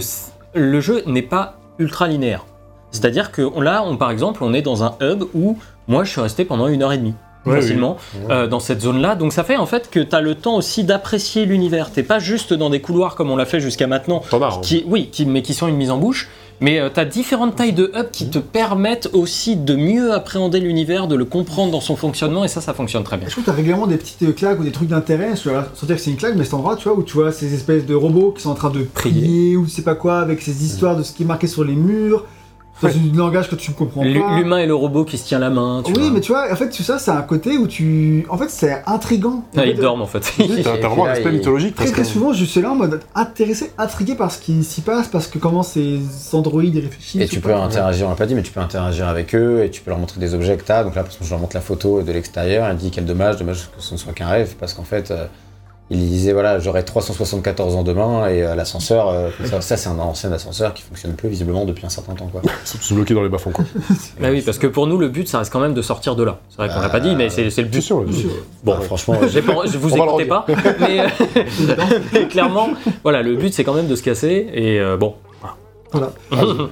le jeu n'est pas ultra linéaire. C'est-à-dire que là, on, par exemple, on est dans un hub où moi, je suis resté pendant une heure et demie. Ouais, facilement euh, dans cette zone-là. Donc ça fait en fait que tu as le temps aussi d'apprécier l'univers. T'es pas juste dans des couloirs comme on l'a fait jusqu'à maintenant, T'en as, hein. qui, oui, qui, mais qui sont une mise en bouche. Mais tu as différentes tailles de hubs qui te permettent aussi de mieux appréhender l'univers, de le comprendre dans son fonctionnement, et ça, ça fonctionne très bien. Je trouve que t'as régulièrement des petites euh, claques ou des trucs d'intérêt, sans dire que c'est une claque, mais cet endroit, tu vois, où tu vois ces espèces de robots qui sont en train de prier ou je sais pas quoi, avec ces histoires de ce qui est marqué sur les murs, dans Ouais. un langage que tu comprends L'hu- pas. L'humain et le robot qui se tient la main. Tu Oui, vois. mais tu vois, en fait, tout ça, c'est un côté où tu. En fait, c'est intrigant. En Ah, fait, ils dorment en fait. T'as t'as vraiment un aspect il- mythologique. Très parce très souvent, je suis là en mode intéressé, intrigué par ce qui s'y passe, parce que comment ces androïdes y réfléchissent. Et tu peux pas. interagir, on l'a pas dit, mais tu peux interagir avec eux et tu peux leur montrer des objets que tu as. Donc là, par exemple, je leur montre la photo de l'extérieur. Elle dit quel dommage, dommage que ce ne soit qu'un rêve, parce qu'en fait, euh, il disait voilà, j'aurai 374 ans demain et euh, l'ascenseur, euh, [LAUGHS] ça, ça, c'est un ancien ascenseur qui fonctionne plus visiblement depuis un certain temps. Quoi. [LAUGHS] Sont bloqués dans les bas-fonds, quoi. [LAUGHS] Bah oui, parce que pour nous, le but, ça reste quand même de sortir de là. C'est vrai qu'on l'a pas dit, mais c'est c'est le but. sûr, Bien sûr. Bon, Bah, franchement, J'ai pas- je vous On va le écoutez pas, mais euh, clairement, voilà, le but c'est quand même de se casser et euh, bon. Voilà.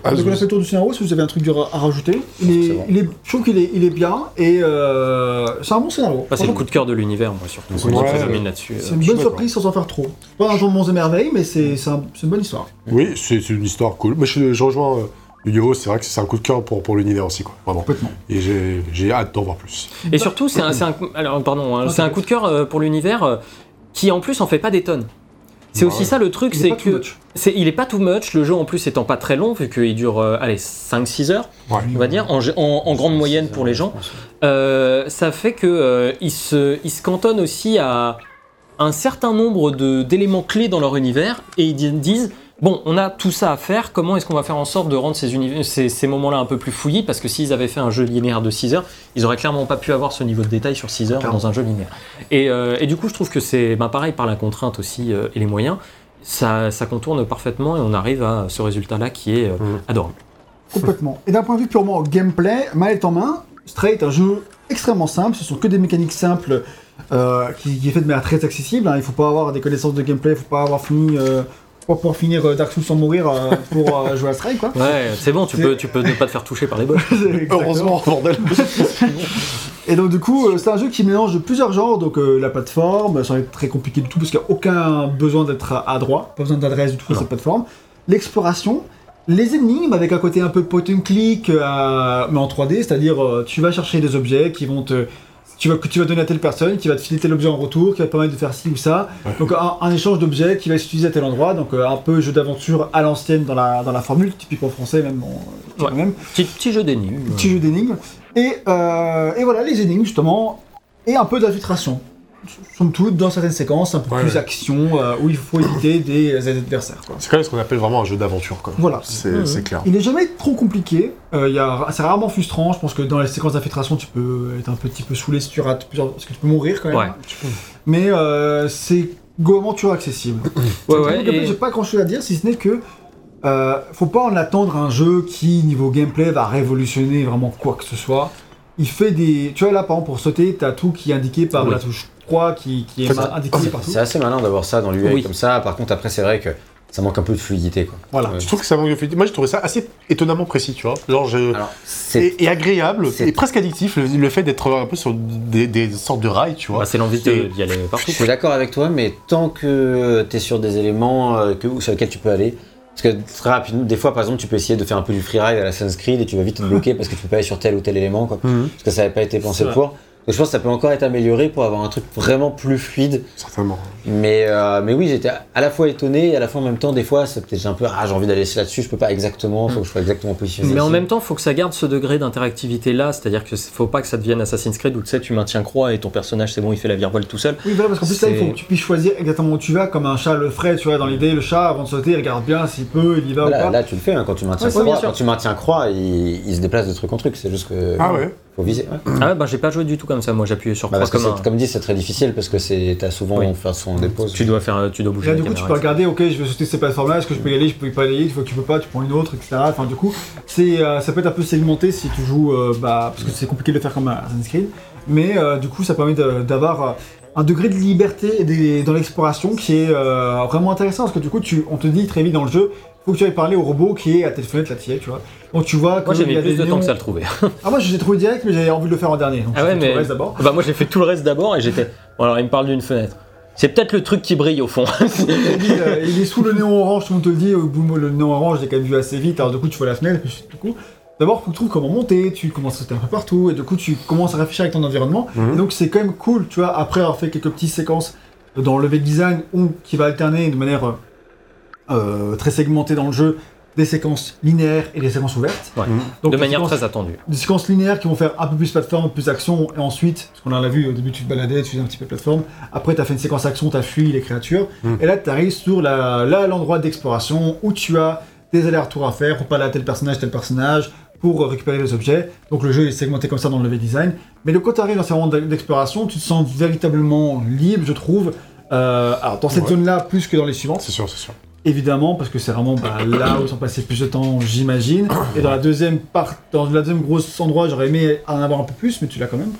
Ah, Donc on a fait le tour du scénario, si vous avez un truc dur à à rajouter. Il est, C'est bon. il est, je trouve qu'il est, il est bien et euh, c'est un bon scénario. Enfin, c'est le coup de cœur de l'univers, moi surtout. Je ouais. là-dessus. C'est une bonne surprise sans en faire trop. C'est pas un jour de monts et merveilles, mais c'est c'est un- c'est une bonne histoire. Oui, c'est c'est une histoire cool. Mais je, je rejoins euh, Yu-Gi-Oh! C'est vrai que c'est un coup de cœur pour, pour l'univers aussi, quoi. Vraiment. Complètement. Et j'ai j'ai hâte d'en voir plus. Et surtout, c'est un, c'est un- alors, pardon, hein, Ah, c'est un coup de cœur euh, pour l'univers euh, qui en plus en fait pas des tonnes. C'est Ouais. aussi ça le truc, c'est que c'est, il est pas too much. Le jeu en plus étant pas très long, vu qu'il dure euh, allez 5-6 heures, Ouais. on va dire, en, gé- en- en grande moyenne pour les gens. Euh, ça fait que euh, ils se, ils se cantonnent aussi à un certain nombre de- d'éléments clés dans leur univers et ils di- disent bon, on a tout ça à faire. Comment est-ce qu'on va faire en sorte de rendre ces, univers- ces, ces moments-là un peu plus fouillis? Parce que s'ils avaient fait un jeu linéaire de 6 heures, ils auraient clairement pas pu avoir ce niveau de détail sur 6 heures dans un jeu linéaire. Et, euh, et du coup, je trouve que c'est ben, pareil par la contrainte aussi euh, et les moyens. Ça, ça contourne parfaitement et on arrive à ce résultat-là qui est euh, Mhm. adorable. Complètement. Et d'un point de vue purement gameplay, manette en main, Stray est un jeu extrêmement simple. Ce sont que des mécaniques simples euh, qui, qui est fait de manière très accessible. hein. Il faut pas avoir des connaissances de gameplay, il faut pas avoir fini pour pouvoir finir euh, Dark Souls sans mourir euh, pour euh, jouer à Strike, quoi. Ouais, c'est bon, tu peux, tu peux ne pas te faire toucher par les boss. [LAUGHS] Heureusement, bordel. [LAUGHS] Et donc du coup, euh, c'est un jeu qui mélange plusieurs genres, donc euh, la plateforme, ça va être très compliqué du tout parce qu'il n'y a aucun besoin d'être à, pas besoin d'adresse du tout sur cette plateforme. L'exploration, les énigmes avec un côté un peu point and click, euh, mais en 3D, c'est-à-dire euh, tu vas chercher des objets qui vont te... Tu vas, que tu vas donner à telle personne, qui va te filer tel objet en retour, qui va te permettre de faire ci ou ça. Donc un, un échange d'objets qui va s'utiliser à tel endroit, donc euh, un peu jeu d'aventure à l'ancienne dans la, dans la formule, typiquement français même. Euh, Ouais. même Petit, petit jeu d'énigmes. petit jeu d'énigmes. Et, euh, et voilà, les énigmes, justement, et un peu d'infiltration. Somme toute, dans certaines séquences, un peu Ouais, plus ouais. action, euh, où il faut éviter [COUGHS] des adversaires. quoi. C'est quand même ce qu'on appelle vraiment un jeu d'aventure, quoi. Voilà. C'est clair. Il n'est jamais trop compliqué, euh, il y a- c'est rarement frustrant, je pense que dans les séquences d'infiltration, tu peux être un petit peu saoulé si tu rates plusieurs... parce que tu peux mourir quand même. Ouais. Mais euh, c'est go toujours accessible. [COUGHS] Ouais, ouais. et- J'ai pas grand chose à dire si ce n'est que euh, faut pas en attendre un jeu qui, niveau gameplay, va révolutionner vraiment quoi que ce soit. Il fait des. Tu vois, là, par exemple, pour sauter, t'as tout qui est indiqué par Oui. la touche 3 qui, qui est C'est- ma- indiqué C'est- partout. C'est assez malin d'avoir ça dans l'UI Oui. comme ça. Par contre, après, c'est vrai que ça manque un peu de fluidité. Quoi. Voilà. Ouais. Je trouve que ça manque de fluidité. Moi, j'ai trouvé ça assez étonnamment précis, tu vois. Genre, je... Alors, c'est et, et agréable, et presque addictif, le, le fait d'être un peu sur des, des sortes de rails, tu vois. Bah, c'est l'envie d'y aller partout. Je suis d'accord avec toi, mais tant que tu es sur des éléments euh, que, sur lesquels tu peux aller. Parce que très rapidement, des fois, par exemple, tu peux essayer de faire un peu du freeride à la Creed et tu vas vite te bloquer [LAUGHS] parce que tu peux pas aller sur tel ou tel élément, quoi, Mhm. parce que ça n'avait pas été pensé pour. Donc je pense que ça peut encore être amélioré pour avoir un truc vraiment plus fluide. Certainement. Mais, euh, mais oui, j'étais à la fois étonné et à la fois en même temps, des fois, c'est peut-être un peu ah, j'ai envie d'aller là-dessus, je peux pas exactement, faut que je sois exactement positionné. Mais en même temps, faut que ça garde ce degré d'interactivité là, c'est-à-dire que faut pas que ça devienne Assassin's Creed où tu sais, tu maintiens croix et ton personnage, c'est bon, il fait la virevolte tout seul. Oui, voilà, parce qu'en plus, là, il faut que tu puisses choisir exactement où tu vas, comme un chat le ferait, tu vois, dans l'idée, le chat, avant de sauter, il regarde bien s'il peut, il y va ou Là, pas. là, tu le fais hein, quand tu maintiens Ouais, croix. Quand tu maintiens croix, il, il se déplace de truc en truc. C'est juste que Ah ouais faut viser. ouais. Ah ouais, bah j'ai pas joué du tout comme ça, moi j'appuyais sur Bah, croix parce que comme un... comme dit, c'est très difficile parce que c'est t'as souvent Oui. pauses. Tu dois faire, tu dois bouger là, la du coup, tu peux regarder, ok, je vais sauter ces plateformes-là, est-ce que je peux y aller, je peux pas y aller, une fois que tu peux pas, tu prends une autre, etc. Enfin, du coup, c'est, euh, ça peut être un peu segmenté si tu joues, euh, bah, parce que c'est compliqué de le faire comme un Assassin's Creed, mais euh, du coup, ça permet d'avoir euh, un degré de liberté dans l'exploration qui est euh, vraiment intéressant, parce que du coup, tu, on te dit très vite dans le jeu, faut que tu ailles parler au robot qui est à telle fenêtre, là, tu tu vois. Donc tu vois que Moi j'ai il y mis a plus des de temps que ça à le trouver. [LAUGHS] Ah, moi, je l'ai trouvé direct, mais j'avais envie de le faire en dernier, donc Ah ouais, fait tout mais- le reste d'abord. bah moi j'ai fait tout le reste d'abord et j'étais. Bon alors il me parle d'une fenêtre. C'est peut-être le truc qui brille au fond. Il dit, euh, [LAUGHS] il est sous le néon orange, tout le monde te le dit, au bout le néon orange, j'ai quand même vu assez vite, alors du coup tu vois la fenêtre, puis du coup, d'abord faut que tu trouves comment monter, tu commences à sauter un peu partout, et du coup tu commences à réfléchir avec ton environnement, Mhm. et donc c'est quand même cool, tu vois, après avoir fait quelques petites séquences dans le level design, ou qui va alterner de manière euh, très segmentée dans le jeu, des séquences linéaires et des séquences ouvertes. Ouais. Donc, de manière séquences- très attendue. des séquences linéaires qui vont faire un peu plus plateforme, plus action, et ensuite, parce qu'on en a vu au début, tu te baladais, tu faisais un petit peu plateforme. Après, tu as fait une séquence action, tu as fui les créatures. Mm. Et là, tu arrives sur la- là, l'endroit d'exploration où tu as des allers-retours à faire pour parler à tel personnage, tel personnage, pour récupérer les objets. Donc le jeu est segmenté comme ça dans le level design. Mais le quand tu arrives dans ces moments d'exploration, tu te sens véritablement libre, je trouve. Euh, alors, dans cette Ouais. zone-là, plus que dans les suivantes. C'est sûr, c'est sûr. Évidemment, parce que c'est vraiment bah, là où ils sont passés plus de temps, j'imagine. Et dans la deuxième part, dans la deuxième grosse endroit, j'aurais aimé en avoir un peu plus, mais tu l'as quand même.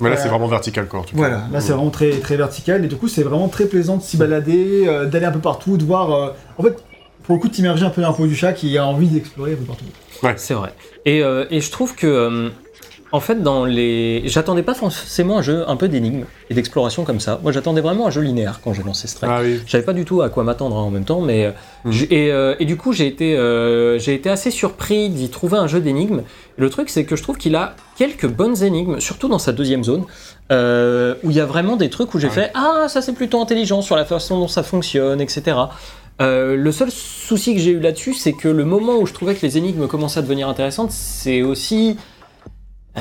Mais là, Euh, c'est vraiment vertical, quoi. en tout cas. Voilà, là c'est vraiment très, très vertical, et du coup c'est vraiment très plaisant de s'y balader, euh, d'aller un peu partout, de voir. euh, En fait, pour le coup, de t'immerger un peu dans la peau du chat qui a envie d'explorer un peu partout. C'est vrai. Et, euh, et je trouve que, euh, en fait, dans les. J'attendais pas forcément un jeu un peu d'énigmes et d'exploration comme ça. Moi, j'attendais vraiment un jeu linéaire quand j'ai lancé Strike. Ah oui. Je savais pas du tout à quoi m'attendre hein, en même temps, mais. j'ai- Et, euh, et du coup, j'ai été, euh, j'ai été assez surpris d'y trouver un jeu d'énigmes. Le truc, c'est que je trouve qu'il a quelques bonnes énigmes, surtout dans sa deuxième zone, euh, où il y a vraiment des trucs où j'ai Ah fait Ah, ça c'est plutôt intelligent sur la façon dont ça fonctionne, etc. Euh, le seul souci que j'ai eu là-dessus, c'est que le moment où je trouvais que les énigmes commençaient à devenir intéressantes, c'est aussi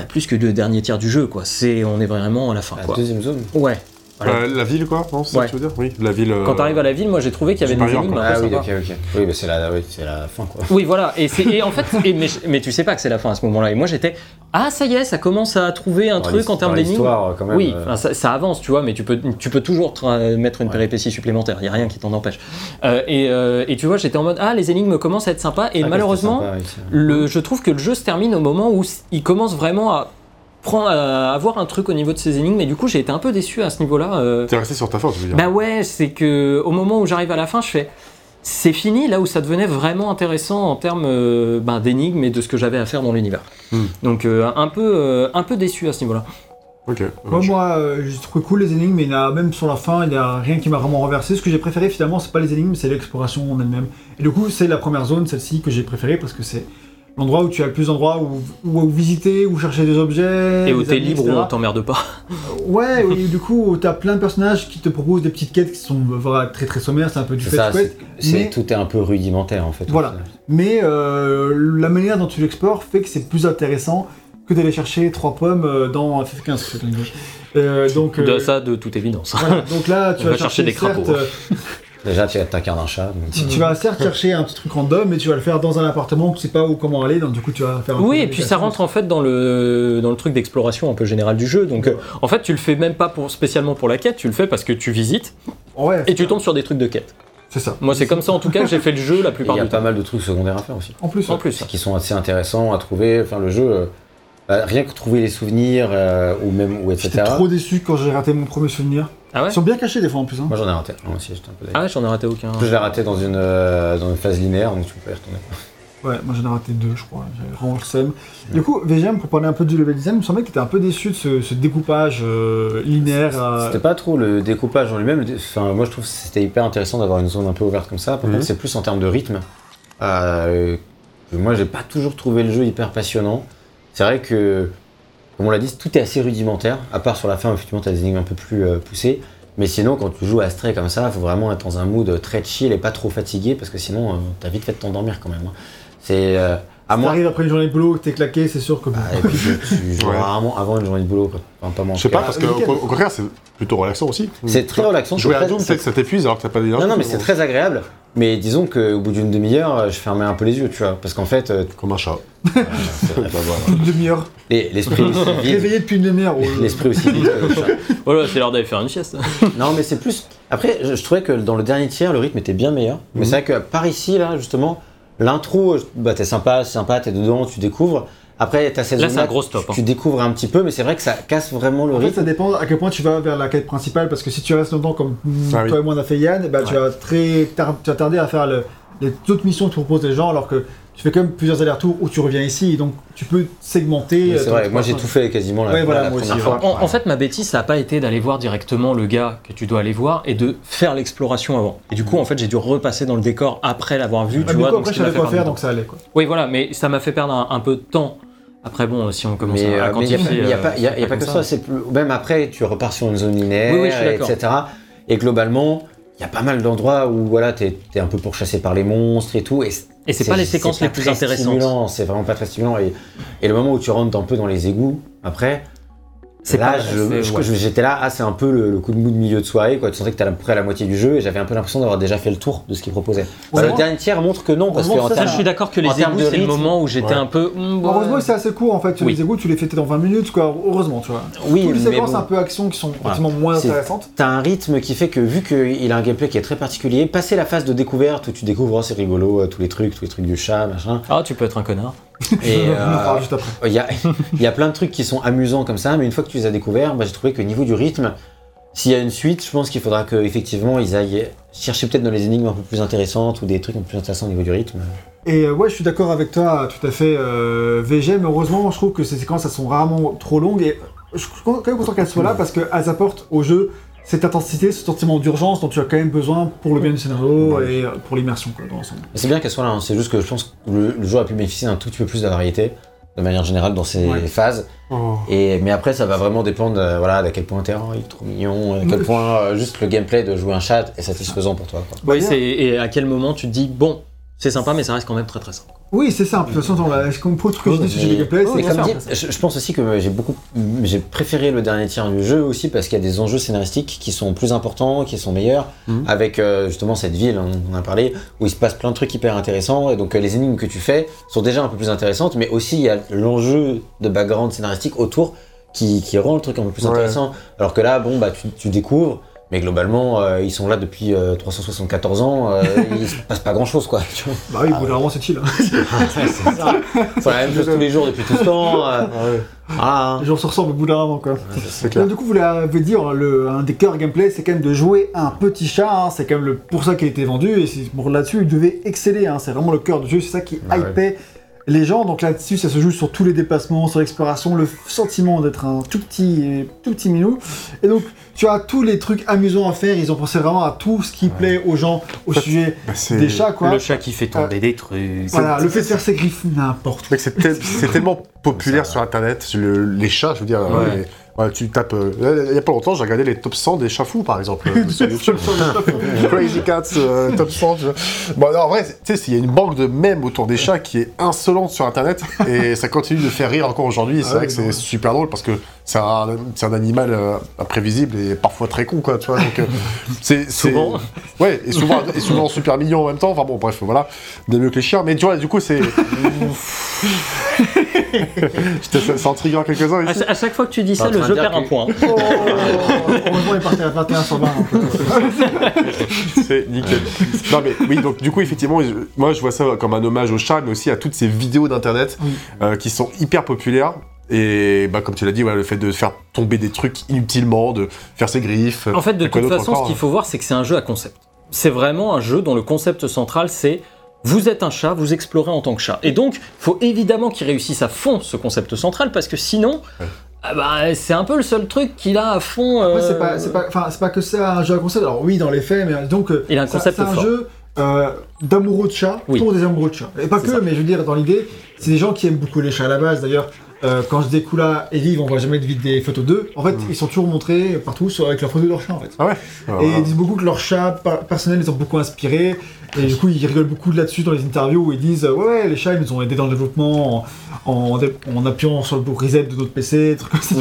plus que le dernier tiers du jeu, quoi. C'est, on est vraiment à la fin, La quoi. deuxième zone. Ouais. Voilà. Euh, la ville, quoi Non, c'est ça Ouais. que tu veux dire? Oui, la ville. euh, Quand t'arrives à la ville, moi j'ai trouvé qu'il y avait des énigmes Ah oui, sympas. ok, ok. Oui, mais c'est la, oui, c'est la fin, quoi. Oui, voilà. Et, c'est, et en fait, et- mais, mais tu sais pas que c'est la fin à ce moment-là. Et moi j'étais, ah ça y est, ça commence à trouver un Dans truc en termes dans d'énigmes. l'histoire, quand même. Oui, euh, ça, ça avance, tu vois, mais tu peux, tu peux toujours mettre une Ouais. péripétie supplémentaire. Il y a rien qui t'en empêche. Euh, et, euh, et tu vois, j'étais en mode, ah les énigmes commencent à être sympas. Et ah, malheureusement, sympa, oui, le, je trouve que le jeu se termine au moment où il commence vraiment à prendre, à avoir un truc au niveau de ses énigmes. Et du coup, j'ai été un peu déçu à ce niveau-là. euh, T'es resté sur ta fin, tu veux dire bah ouais, c'est que au moment où j'arrive à la fin, je fais c'est fini là où ça devenait vraiment intéressant en termes euh, ben, d'énigmes et de ce que j'avais à faire dans l'univers. Hmm. Donc euh, un, peu, euh, un peu déçu à ce niveau-là. Ok. Moi, moi euh, j'ai trouvé cool les énigmes, mais il y a, même sur la fin, il n'y a rien qui m'a vraiment renversé. Ce que j'ai préféré finalement, c'est pas les énigmes, c'est l'exploration en elle-même. Et du coup, c'est la première zone, celle-ci, que j'ai préférée parce que c'est l'endroit où tu as le plus d'endroits où, où, où visiter, où chercher des objets. Et où t'es libre, où on t'emmerde pas. Ouais, oui, du coup, t'as plein de personnages qui te proposent des petites quêtes qui sont euh, voilà, très très sommaires, c'est un peu du fait ça, mais- tout est un peu rudimentaire en fait. Voilà. Mais euh, la manière dont tu l'explores fait que c'est plus intéressant que d'aller chercher trois pommes euh, dans FF15. c'est une [LAUGHS] chose. Euh, donc, De euh, ça, de toute évidence. voilà. donc là, tu On vas va chercher des crapauds. euh, Déjà, tu t'incarnes un chat. donc- tu, tu vas certes chercher un petit truc random, mais tu vas le faire dans un appartement où tu sais pas où comment aller, donc du coup tu vas faire un Oui, et puis ça rentre en fait dans le, dans le truc d'exploration un peu général du jeu. Donc euh, en fait, tu le fais même pas pour, spécialement pour la quête, tu le fais parce que tu visites Ouais, et tu tombes sur des trucs de quête. c'est ça. Moi, c'est comme ça en tout cas que j'ai fait le jeu la Et Il plupart y a du pas temps. mal de trucs secondaires à faire aussi. En plus, En ouais. plus. Qui sont assez intéressants à trouver. Enfin, le jeu, euh, bah, rien que trouver les souvenirs ou ou même ou etc. J'étais trop déçu quand j'ai raté mon premier souvenir. Ah ouais Ils sont bien cachés des fois en plus. Hein. Moi, j'en ai raté. Moi aussi, j'étais un peu Ah ouais, j'en ai raté aucun. Je l'ai raté dans une, euh, dans une phase linéaire, donc tu peux pas y retourner. Ouais, moi j'en ai raté deux, je crois. J'avais vraiment le seum. Du coup, VGM, pour parler un peu du level design, il me semblait que tu étais un peu déçu de ce, ce découpage euh, linéaire. à- C'était pas trop le découpage en lui-même. Enfin, moi, je trouve que c'était hyper intéressant d'avoir une zone un peu ouverte comme ça. Par Mhm. contre, c'est plus en termes de rythme. Euh, moi, j'ai pas toujours trouvé le jeu hyper passionnant. C'est vrai que, comme on l'a dit, tout est assez rudimentaire. À part sur la fin, effectivement, t'as des énigmes un peu plus euh, poussées. Mais sinon, quand tu joues à Stray comme ça, il faut vraiment être dans un mood très chill et pas trop fatigué parce que sinon, euh, t'as vite fait de t'endormir quand même. hein. C'est euh, à Si moi. t'arrives après une journée de boulot, que t'es claqué, c'est sûr que. Ah, et puis tu, joues [LAUGHS] Ouais. rarement avant une journée de boulot. Quoi. Enfin, pas Je sais pas, parce qu'au au contraire, c'est plutôt relaxant aussi. C'est très relaxant. Jouer à Doom, peut-être que ça t'épuise alors que t'as pas d'énergie. Non, non, mais c'est très agréable. Mais disons qu'au bout d'une demi-heure, je fermais un peu les yeux, tu vois. Parce qu'en fait, euh, Comme un chat. [LAUGHS] euh, vrai. Bah, voilà. Une demi-heure. Les- l'esprit aussi [LAUGHS] vide. Réveillé depuis une demi-heure. oh, L'esprit aussi vide. chat. Voilà, c'est l'heure d'aller faire une sieste. Non, mais c'est plus. Après, je, je trouvais que dans le dernier tiers, le rythme était bien meilleur. Mais Mhm. c'est vrai que par ici, là, justement, l'intro, bah, t'es sympa, c'est sympa, t'es dedans, tu découvres. Après, t'as cette Là, c'est un gros stop, Tu, hein. tu découvres un petit peu, mais c'est vrai que ça casse vraiment le En fait, rythme. ça dépend à quel point tu vas vers la quête principale, parce que si tu restes longtemps comme mm, Ah oui. toi et moi on a fait Yann, eh ben, tu, vas très tar- tu vas tarder à faire le- les autres missions que proposent les gens, alors que tu fais quand même plusieurs allers-retours où tu reviens ici, donc tu peux segmenter. Euh, C'est vrai, moi j'ai tout fait quasiment la, Ouais, voilà, la moi première aussi, fois. En, en fait, ma bêtise, ça n'a pas été d'aller voir directement le gars que tu dois aller voir et de faire l'exploration avant. Et du coup, en fait, j'ai dû repasser dans le décor après l'avoir vu. Ah, tu vois, coup, donc après, je savais quoi faire, donc ça allait. Quoi. Oui, voilà, mais ça m'a fait perdre un, un peu de temps. Après, bon, si on commence Mais à, à euh, mais il n'y a, quantifier. pas- il y a euh, pas, y a- pas que ça, c'est plus- même après tu repars sur une zone linéaire, Oui, oui, je suis d'accord. etc. Et globalement, il y a pas mal d'endroits où voilà, t'es es un peu pourchassé par les monstres et tout. Et Et c'est pas les séquences les plus intéressantes. C'est vraiment pas très stimulant. Et, et le moment où tu rentres un peu dans les égouts, après, C'est là, pas- je- c'est- je- ouais. j'étais là, ah, c'est un peu le, le coup de mou de milieu de soirée, quoi. Tu sentais que t'es à peu près la moitié du jeu et j'avais un peu l'impression d'avoir déjà fait le tour de ce qu'il proposait. Ouais. le dernier tiers montre que non, parce que Heureusement, en ça, je suis d'accord que les égouts, de c'est le moment où j'étais ouais. un peu. hmm, bon, Heureusement, c'est assez court en fait. Oui. Les égouts, tu les fais en 20 minutes, quoi. Heureusement, tu vois. oui, Toutes les séquences bon. un peu action qui sont effectivement moins intéressantes. T'as un rythme qui fait que vu qu'il a un gameplay qui est très particulier, passer la phase de découverte où tu découvres oh, c'est rigolo, euh, tous les trucs, tous les trucs du chat, machin. Ah, tu peux être un connard. Et on en parle euh, juste après. il y, a, il y a plein de trucs qui sont amusants comme ça, mais une fois que tu les as découverts, bah, j'ai trouvé que niveau du rythme, s'il y a une suite, je pense qu'il faudra qu'effectivement ils aillent chercher peut-être dans les énigmes un peu plus intéressantes ou des trucs un peu plus intéressants au niveau du rythme. Et euh, ouais, je suis d'accord avec toi, tout à fait. Euh, VG, mais heureusement, je trouve que ces séquences, elles sont rarement trop longues. Et je suis quand même content qu'elles soient là parce qu'elles apportent au jeu cette intensité, ce sentiment d'urgence dont tu as quand même besoin pour le bien du scénario Ouais. et euh, pour l'immersion quoi, dans l'ensemble. C'est bien qu'elle soit là, hein. c'est juste que je pense que le, le jeu a pu bénéficier d'un tout petit peu plus de variété, de manière générale, dans ses Ouais. phases. Oh. Et, mais après, ça va vraiment dépendre euh, voilà, d'à quel point t'es oh, il est trop mignon, à quel Oui. point euh, juste le gameplay de jouer un chat est satisfaisant pour toi. quoi. Oui, Bah, c'est et à quel moment tu te dis bon, c'est sympa, mais ça reste quand même très très simple. Oui, c'est ça. De toute façon, on l'a- comme pour tout ce que je dis sur Mais- le gameplay, je, je pense aussi que j'ai beaucoup, j'ai préféré le dernier tiers du jeu aussi parce qu'il y a des enjeux scénaristiques qui sont plus importants, qui sont meilleurs, Mhm. avec euh, justement cette ville, on en a parlé, où il se passe plein de trucs hyper intéressants et donc euh, les énigmes que tu fais sont déjà un peu plus intéressantes, mais aussi il y a l'enjeu de background scénaristique autour qui, qui rend le truc un peu plus Ouais. intéressant. Alors que là, bon bah tu, tu découvres. Mais globalement, euh, ils sont là depuis euh, 374 ans, euh, [LAUGHS] il se passe pas grand chose quoi. Tu vois. Bah oui, au bout d'un moment, c'est chill. hein. [LAUGHS] C'est la même chose tous les jours depuis tout ce temps. euh, voilà. Les gens se ressemblent au bout d'un moment, quoi. C'est du coup, vous l'avez dit, hein, le, un des cœurs gameplay, c'est quand même de jouer un petit chat. hein. c'est quand même le, pour ça qu'il a été vendu. Et c'est- là-dessus, il devait exceller. hein. c'est vraiment le cœur du jeu. C'est ça qui Bah ouais. Les gens. Donc là-dessus, ça se joue sur tous les déplacements, sur l'exploration, le sentiment d'être un tout petit, tout petit minou. Et donc, tu as tous les trucs amusants à faire. Ils ont pensé vraiment à tout ce qui plaît aux gens au sujet Bah, des chats, quoi. Le chat qui fait tomber des trucs. Voilà, le fait de faire ses griffes n'importe où. C'est tel- [LAUGHS] c'est tellement populaire sur internet, le- les chats, je veux dire. Ouais. les- ouais, tu tapes. euh, il y a pas longtemps, j'ai regardé les top 100 des chats fous, par exemple, euh, [LAUGHS] sur YouTube. [LAUGHS] Crazy Cats, euh, top 100. tu vois. Bon, non, en vrai, tu sais, il y a une banque de mèmes autour des chats qui est insolente sur internet et ça continue de faire rire encore aujourd'hui. C'est Ah vrai que c'est super drôle parce que c'est un, un animal euh, imprévisible et parfois très con, quoi, tu vois. Donc, euh, c'est. Souvent. Ouais, et souvent, et souvent super mignon en même temps. Enfin bon, bref, voilà. Bien mieux que les chiens. Mais tu vois, du coup, c'est. [LAUGHS] [LAUGHS] Putain, ça- c'est intriguant quelques-uns À, ici. à chaque fois que tu dis ça, le jeu perd un point. [LAUGHS] Oh, heureusement, il est parti à 21 sur 20. donc, euh, C'est nickel. non mais oui, donc du coup effectivement, je- moi je vois ça comme un hommage au chat, mais aussi à toutes ces vidéos d'internet Oui. euh, qui sont hyper populaires. Et bah, comme tu l'as dit, le fait de faire tomber des trucs inutilement, de faire ses griffes. En fait, de toute façon, encore, ce qu'il faut voir, c'est que c'est un jeu à concept. C'est vraiment un jeu dont le concept central, c'est vous êtes un chat, vous explorez en tant que chat. Et donc, faut évidemment qu'il réussisse à fond ce concept central, parce que sinon, ah bah, c'est un peu le seul truc qu'il a à fond. Euh, c'est pas, c'est pas, enfin, c'est pas que c'est un jeu à concept. Alors oui, dans les faits, mais donc euh, Il a un c'est- concept c'est un fort. jeu euh, d'amoureux de chats Oui. pour des amoureux de chats. Et pas C'est que, ça. mais je veux dire, dans l'idée, c'est des gens qui aiment beaucoup les chats à la base. D'ailleurs, euh, quand je Kula et Vive, on voit jamais de des photos d'eux. En fait, ils sont toujours montrés partout sur, avec leurs photos de leurs chats, en fait. Ah ouais Alors, Et voilà. ils disent beaucoup que leurs chats par- personnels les ont beaucoup inspirés. Et du coup, ils rigolent beaucoup là-dessus dans les interviews où ils disent euh, Ouais, ouais, les chats, ils nous ont aidés dans le développement en, en, dé- en appuyant sur le bouton reset de notre PC, trucs comme ça.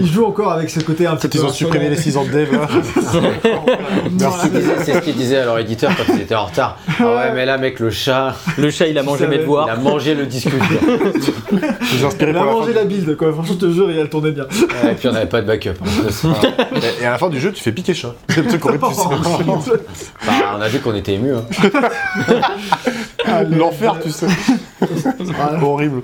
Ils jouent encore avec ce côté un petit Peut-être ils peu ont supprimé les 6 ans de dev. [LAUGHS] C'est ce qu'ils disaient- à leur éditeur quand ils étaient en retard. [LAUGHS] Ah ouais, mais là, mec, le chat, Le chat, il a mangé mes devoirs. il a mangé le disque dur. Ils ont inspiré pour la fin. la build, quoi. Franchement, je te jure, elle tournait bien. Ouais, et puis on n'avait pas de backup. hein. [LAUGHS] Et- Et à la fin du jeu, tu fais piquer chat. C'est le truc qu'on aurait pu Bah, on a vu qu'on était émus. Hein. [LAUGHS] L'enfer, tu sais. [LAUGHS] Voilà. Horrible.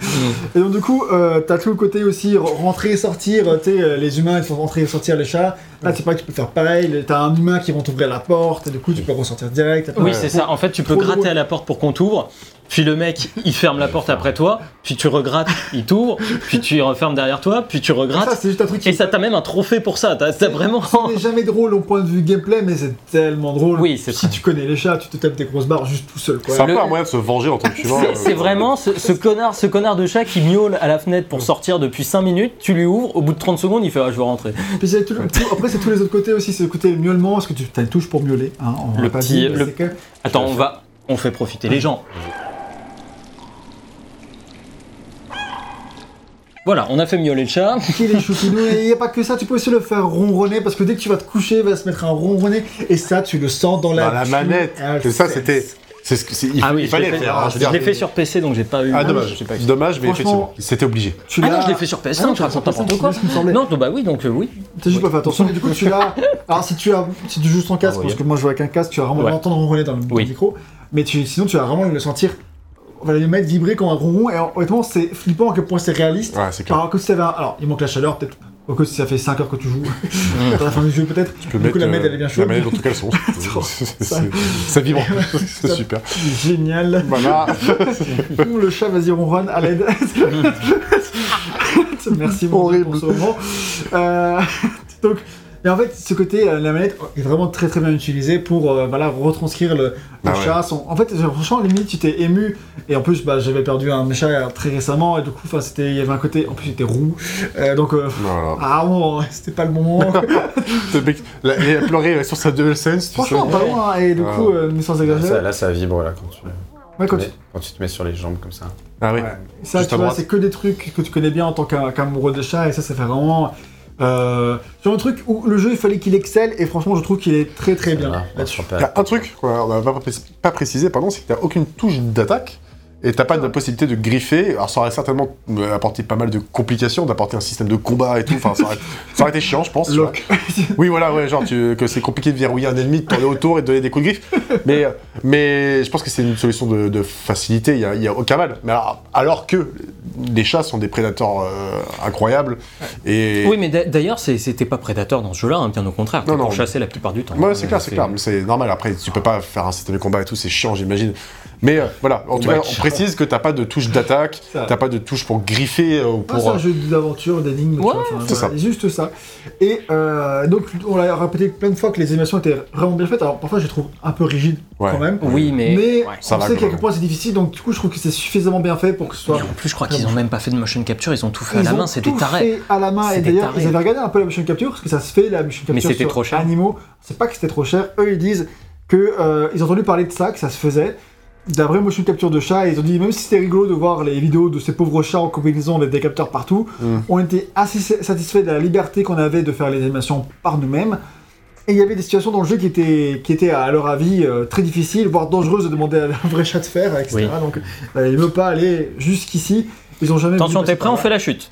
Et donc, du coup, euh, t'as tout le côté aussi re- rentrer et sortir. Tu sais, euh, les humains, ils font rentrer et sortir les chats. Là, c'est pas que tu peux faire pareil. T'as un humain qui va t'ouvrir la porte, et du coup, tu peux ressortir direct. Oui, c'est ça. En fait, tu peux Trop gratter drôle. à la porte pour qu'on t'ouvre. Puis le mec, il ferme la porte après toi. Puis tu regrattes, il t'ouvre. Puis tu refermes derrière toi. Puis tu Ça, regrattes. c'est juste un truc qui Et ça t'a même un trophée pour ça. T'as t'as vraiment. n'est jamais drôle au point de vue gameplay, mais c'est tellement drôle. Oui, c'est Si très- tu connais les chats, tu te tapes des grosses barres juste tout seul. Quoi. C'est un Le- peu un moyen de se venger en tant que [LAUGHS] humain. C'est- euh, C'est vraiment ce, ce connard, ce connard de chat qui miaule à la fenêtre pour sortir depuis 5 minutes. Tu lui ouvres, au bout de 30 secondes, il fait ah, je veux rentrer. Puis c'est tout le- tout- après, c'est tous les autres côtés aussi. C'est le côté miaulement, parce que tu as une touche pour miauler. Hein, on Le petit- dit, mais le- c'est que- Attends, on va, on fait profiter les gens. Voilà, on a fait miauler le chat. qu'il est choupinou. Et il n'y a pas que ça, tu peux aussi le faire ronronner parce que dès que tu vas te coucher, il va se mettre un ronronner et ça, tu le sens dans la, Dans la manette. Ah, Et ça, c'est- c'était. C'est ce que c'est- il, Ah oui, il je fallait l'ai le fait, faire. hein, je je l'ai fait sur PC donc j'ai pas eu. Ah, dommage. pas. Dommage, mais effectivement, c'était obligé. Tu Ah l'as- non, je l'ai fait sur PS5, Ah non, tu racontes sur n'importe PS5, quoi. c'est. Non, bah oui, donc euh, oui. T'as juste pas fait attention, mais du coup, tu l'as. Alors, si tu, as... si tu joues sans casque, Ah, parce oui. que moi je joue avec un casque, tu vas vraiment Ouais. l'entendre ronronner dans le, dans le Oui. micro. Mais tu... sinon, tu vas vraiment le sentir. On va le mettre vibrer comme un ronron. Et honnêtement, c'est flippant à quel point c'est réaliste. Ouais, c'est clair. Alors, que si t'avais un- Alors, il manque la chaleur, peut-être. Que si ça fait 5 heures que tu joues, [LAUGHS] [LAUGHS] à la fin du jeu, peut-être. Tu peux Du coup, mettre la manette, euh, elle est bien La chaude. manette dans tout. [LAUGHS] C'est- Ça- Ça vibre. C'est Ça- super. Génial. Voilà. Le chat, vas-y, ronronne, à l'aide. Merci Dieu, pour ce moment. Euh, donc, et en fait, ce côté, euh, la manette est vraiment très très bien utilisée pour euh, voilà, retranscrire le, le Ah ouais. chat. Son... En fait, franchement, limite, tu t'es ému. Et en plus, bah, j'avais perdu un chat très récemment. Et du coup, enfin, c'était, il y avait un côté. En plus, il était roux. Euh, donc, euh, Voilà. ah bon, c'était pas le bon moment. [LAUGHS] Le mec, là, il a pleuré sur sa DualSense, tu franchement, pas loin. Et du Ah. coup, mais sans Là, ça, exagérer. là, ça vibre là quand tu, Ouais, quand tu- mets- quand tu te mets sur les jambes comme ça. Ah oui. Ouais. Ça, Juste tu vois, c'est que des trucs que tu connais bien en tant qu'amoureux de chat, et ça, ça fait vraiment. Euh, sur un truc où le jeu, il fallait qu'il excelle, et franchement, je trouve qu'il est très très bien y a un truc qu'on n'a pas précisé, pardon, c'est qu'il n'y a aucune touche d'attaque. Et t'as pas de possibilité de griffer. Alors ça aurait certainement euh, apporté pas mal de complications, d'apporter un système de combat et tout. Enfin, ça aurait, [LAUGHS] ça aurait été chiant, je pense. Oui, voilà, ouais, genre tu- que c'est compliqué de verrouiller un ennemi, de tourner autour et de donner des coups de griffe. Mais, mais je pense que c'est une solution de, de facilité, il n'y a, il y a aucun mal. Mais alors, alors que les chats sont des prédateurs euh, incroyables. Et... Oui, mais d'a- d'ailleurs, c'était pas prédateur dans ce jeu-là, hein, bien au contraire. T'es Non, non. pour chasser la plupart du temps. Ouais, c'est clair, c'est clair, mais c'est normal. Après, tu peux pas faire un système de combat et tout, c'est chiant, j'imagine. Mais euh, voilà, en tout cas, on précise que t'as pas de touche d'attaque, [LAUGHS] t'as pas de touche pour griffer euh, ou Ah, pour. c'est un jeu d'aventure, d'énigmes, tu Ouais, enfin, c'est voilà, ça. juste ça. Et euh, donc, on l'a répété plein de fois que les animations étaient vraiment bien faites. Alors, parfois, je les trouve un peu rigides Ouais. quand même. Oui, mais. Mais ouais. On sait qu'à quel point c'est difficile, donc du coup, je trouve que c'est suffisamment bien fait pour que ce soit. Et en plus, je crois qu'ils ont même pas fait de motion capture, ils ont tout fait à la main, c'est des tout tarés. fait à la main, et d'ailleurs, ils avaient regardé un peu la motion capture, parce que ça se fait, la motion capture Mais c'était sur trop cher. animaux. C'est pas que c'était trop cher, eux ils disent que euh, ils ont entendu parler de ça, que ça se faisait, vraie motion capture de chat, et ils ont dit, même si c'était rigolo de voir les vidéos de ces pauvres chats en combinaison avec des capteurs partout, Mm. on était assez satisfaits de la liberté qu'on avait de faire les animations par nous-mêmes. Et il y avait des situations dans le jeu qui étaient, qui étaient à leur avis, euh, très difficiles, voire dangereuses de demander à un vrai chat de faire, etc. Oui. Donc, euh, ils ne veulent pas aller jusqu'ici. Ils ont jamais. Attention, t'es prêt, on fait la chute.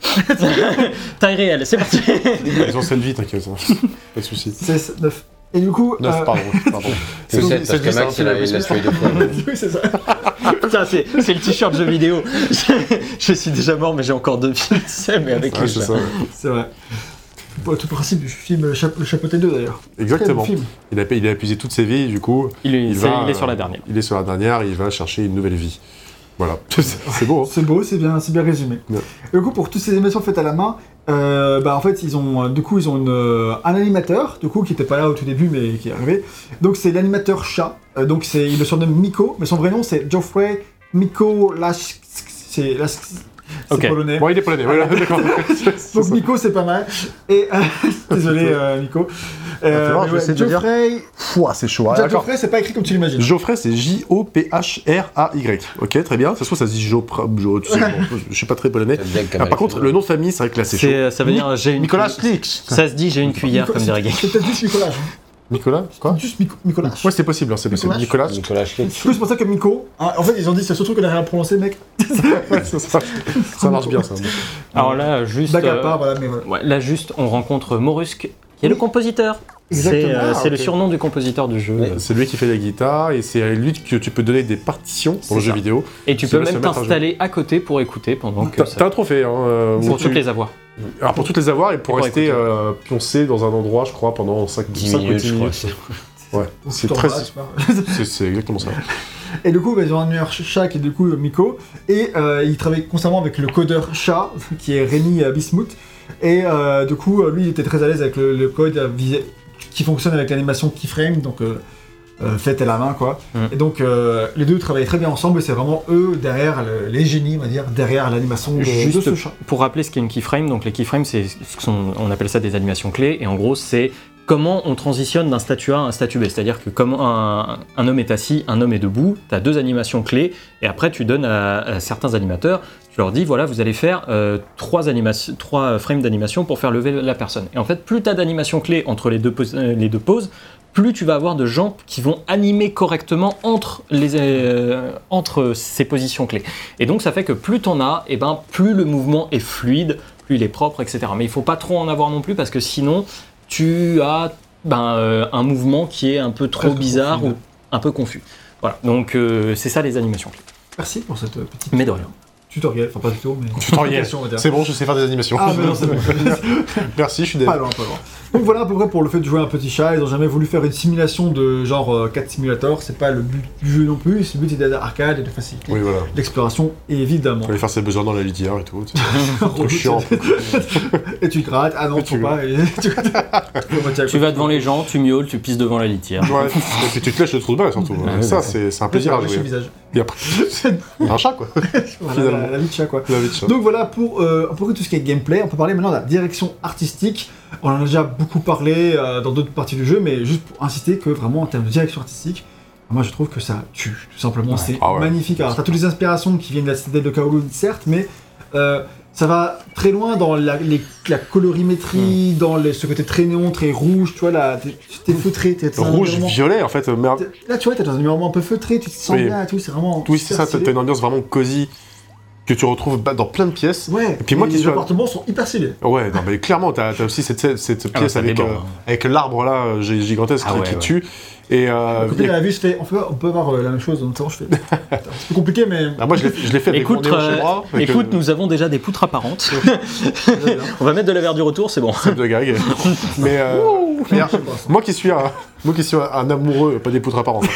[LAUGHS] Taille réelle, c'est parti. Ils ont celle vie, t'inquiète. hein. [LAUGHS] pas de soucis. C'est 9. Et du coup. 9, euh, pardon. pardon. C'est [LAUGHS] C'est- 7 c'est parce que juste, Max, il a c'est il a la- tué deux fois. [LAUGHS] oui, c'est ça. [LAUGHS] Putain, c'est c'est le t-shirt jeu vidéo. je suis déjà mort, mais j'ai encore deux vies, tu sais, mais avec les c'est ça. vrai. Bon, tout principe du film Le, Chap- le Chapeauté 2 d'ailleurs. Exactement. Il a, il a épuisé toutes ses vies, du coup, Il, est- Il c'est- va, il est sur euh, la dernière. il est sur la dernière, il va chercher une nouvelle vie. Voilà. c'est beau, hein C'est beau, c'est bien, c'est bien résumé. Du coup, pour toutes ces animations faites à la main, euh, bah en fait, ils ont, euh, du coup, ils ont une, euh, un animateur, du coup, qui était pas là au tout début, mais qui est arrivé. Donc c'est l'animateur chat. Euh, donc c'est, il le surnomme Miko, mais son vrai nom c'est Geoffrey Miko Lask. C'est Lask- c'est Ok. polonais. Bon, il est polonais, voilà, d'accord. [LAUGHS] Donc. Miko c'est pas mal. Et euh, [LAUGHS] désolé euh, Miko. Euh, tu vois, mais je ouais, sais dire. Geoffrey. Pouah, c'est chaud. Ah, d'accord. Geoffrey c'est pas écrit comme tu l'imagines. Geoffrey, c'est J-O-P-H-R-A-Y. Ok, très bien. Ça se trouve, ça se dit Jopra. Jo, tu sais, bon, [LAUGHS] je suis pas très polonais. Ah, par contre, le nom de famille, c'est vrai que là, c'est chaud. C'est- Ça veut dire j'ai une Nicolas Slix. Ça se dit j'ai une cuillère, Nico- comme dirait Gay. C'est peut-être juste Nicolas. Nicolas Quoi Juste Nicolas. Ouais, c'est possible, hein, c'est possible. Nicolas. Nicolas Schlick. Du coup, c'est pour ça que Miko. hein, en fait, ils ont dit c'est surtout qu'on a rien à prononcer, mec. [LAUGHS] Ouais, ça, ça- ça marche bien, ça. Alors là, juste. Blague à euh, part, voilà, mais voilà. ouais, là, juste, on rencontre Morusque, qui est le compositeur. C'est Exactement. euh, Ah, c'est le ok. surnom du compositeur du jeu. Ouais. C'est lui qui fait la guitare et c'est à lui que tu peux donner des partitions pour le C'est jeu ça. vidéo. Et tu peux même t'installer à côté pour écouter pendant que T'as ça. t'as un trophée, hein, euh, Pour où tu- toutes les avoir. Alors pour toutes les avoir et pour Et pour rester euh, pioncé dans un endroit, je crois, pendant 5 10 minutes, je crois. [LAUGHS] Ouais, c'est très. [LAUGHS] C'est exactement ça. Et du coup, bah, ils ont un meilleur ch- chat qui est du coup Miko. Et euh, il travaille constamment avec le codeur chat, [LAUGHS] qui est Rémi euh, Bismuth. Et euh, du coup, euh, lui, il était très à l'aise avec le, le code qui fonctionne avec l'animation keyframe, donc euh, faite à la main, quoi. Mm. Et donc, euh, les deux travaillent très bien ensemble, et c'est vraiment eux derrière, le- les génies, on va dire, derrière l'animation de, de Juste ce chat. pour rappeler ce qu'est une keyframe, donc les keyframes, c'est ce que sont- on appelle ça des animations clés, et en gros, c'est comment on transitionne d'un statut A à un statut B. C'est-à-dire que comme un, un homme est assis, un homme est debout, tu as deux animations clés, et après tu donnes à, à certains animateurs, tu leur dis, voilà, vous allez faire euh, trois, trois frames d'animation pour faire lever la personne. Et en fait, plus tu as d'animations clés entre les deux, euh, les deux poses, plus tu vas avoir de gens qui vont animer correctement entre, les, euh, entre ces positions clés. Et donc ça fait que plus t'en as, et ben plus le mouvement est fluide, plus il est propre, etc. Mais il faut pas trop en avoir non plus parce que sinon tu as ben, euh, un mouvement qui est un peu trop Presque bizarre confus. ou un peu confus. Voilà, donc euh, c'est ça les animations clés. Merci pour cette petite Mais de rien. tutoriel, enfin pas du tout, mais Tutoriel. [LAUGHS] explication, on va dire. C'est bon, je sais faire des animations. Ah, mais non, c'est bon. [LAUGHS] Merci, je suis Pas désolé. loin, pas loin. Donc voilà à peu près pour le fait de jouer un petit chat. Ils ont jamais voulu faire une simulation de genre 4 simulateurs. C'est pas le but du jeu non plus. Le but c'est d'être arcade et de faciliter Oui, voilà. l'exploration, évidemment. Aller faire ses besoins dans la litière et tout. C'est [LAUGHS] trop chiant. et tu grattes. Ah non, Et tu tu- pas. Et... [LAUGHS] tu... Tu vas devant les gens, tu miaules, tu pisses devant la litière. Ouais, et puis tu te lèches le trou de balle surtout. Ça, c'est c'est un plaisir à jouer. visage. Et après, [LAUGHS] un chat, quoi. Voilà, Finalement. la, la vie de chat quoi. La vie de chat. Donc voilà pour, euh, pour tout ce qui est gameplay. On peut parler maintenant de la direction artistique. On en a déjà beaucoup parlé euh, dans d'autres parties du jeu, mais juste pour insister que vraiment en termes de direction artistique, moi je trouve que ça tue, tout simplement. C'est Ah ouais. magnifique. Alors t'as toutes les inspirations qui viennent de la citadelle de Kowloon, certes, mais euh, ça va très loin dans la, les- la colorimétrie, Hmm. dans les- ce côté très néon, très rouge, tu vois, là, t'es feutré, t'es Rouge, violet, en fait. Mais, t'es- Là, tu vois, t'es dans un environnement un peu feutré, tu te sens Oui. bien et tout, c'est vraiment. oui, c'est ça, t'as une ambiance vraiment cosy que tu retrouves bah, dans plein de pièces. Ouais, Et puis moi et qui les suis- appartements sont hyper stylés. Ouais, non, mais clairement, t'as as aussi cette, Ah, pièce avec, euh, hein. avec l'arbre là, gi- gigantesque Ah qui, ouais, qui ouais. tue. Et euh, a- la vue, je fais, on peut, on peut avoir euh, la même chose en même temps, je fais. C'est compliqué, mais. [LAUGHS] Ah, moi, je l'ai fait avec Écoute, mon euh, chez moi. écoute, nous avons déjà des poutres apparentes. [LAUGHS] On va mettre de la verdure autour, c'est bon. de gag. [LAUGHS] mais mais, moi qui suis un, moi qui suis un, amoureux, pas des poutres apparentes,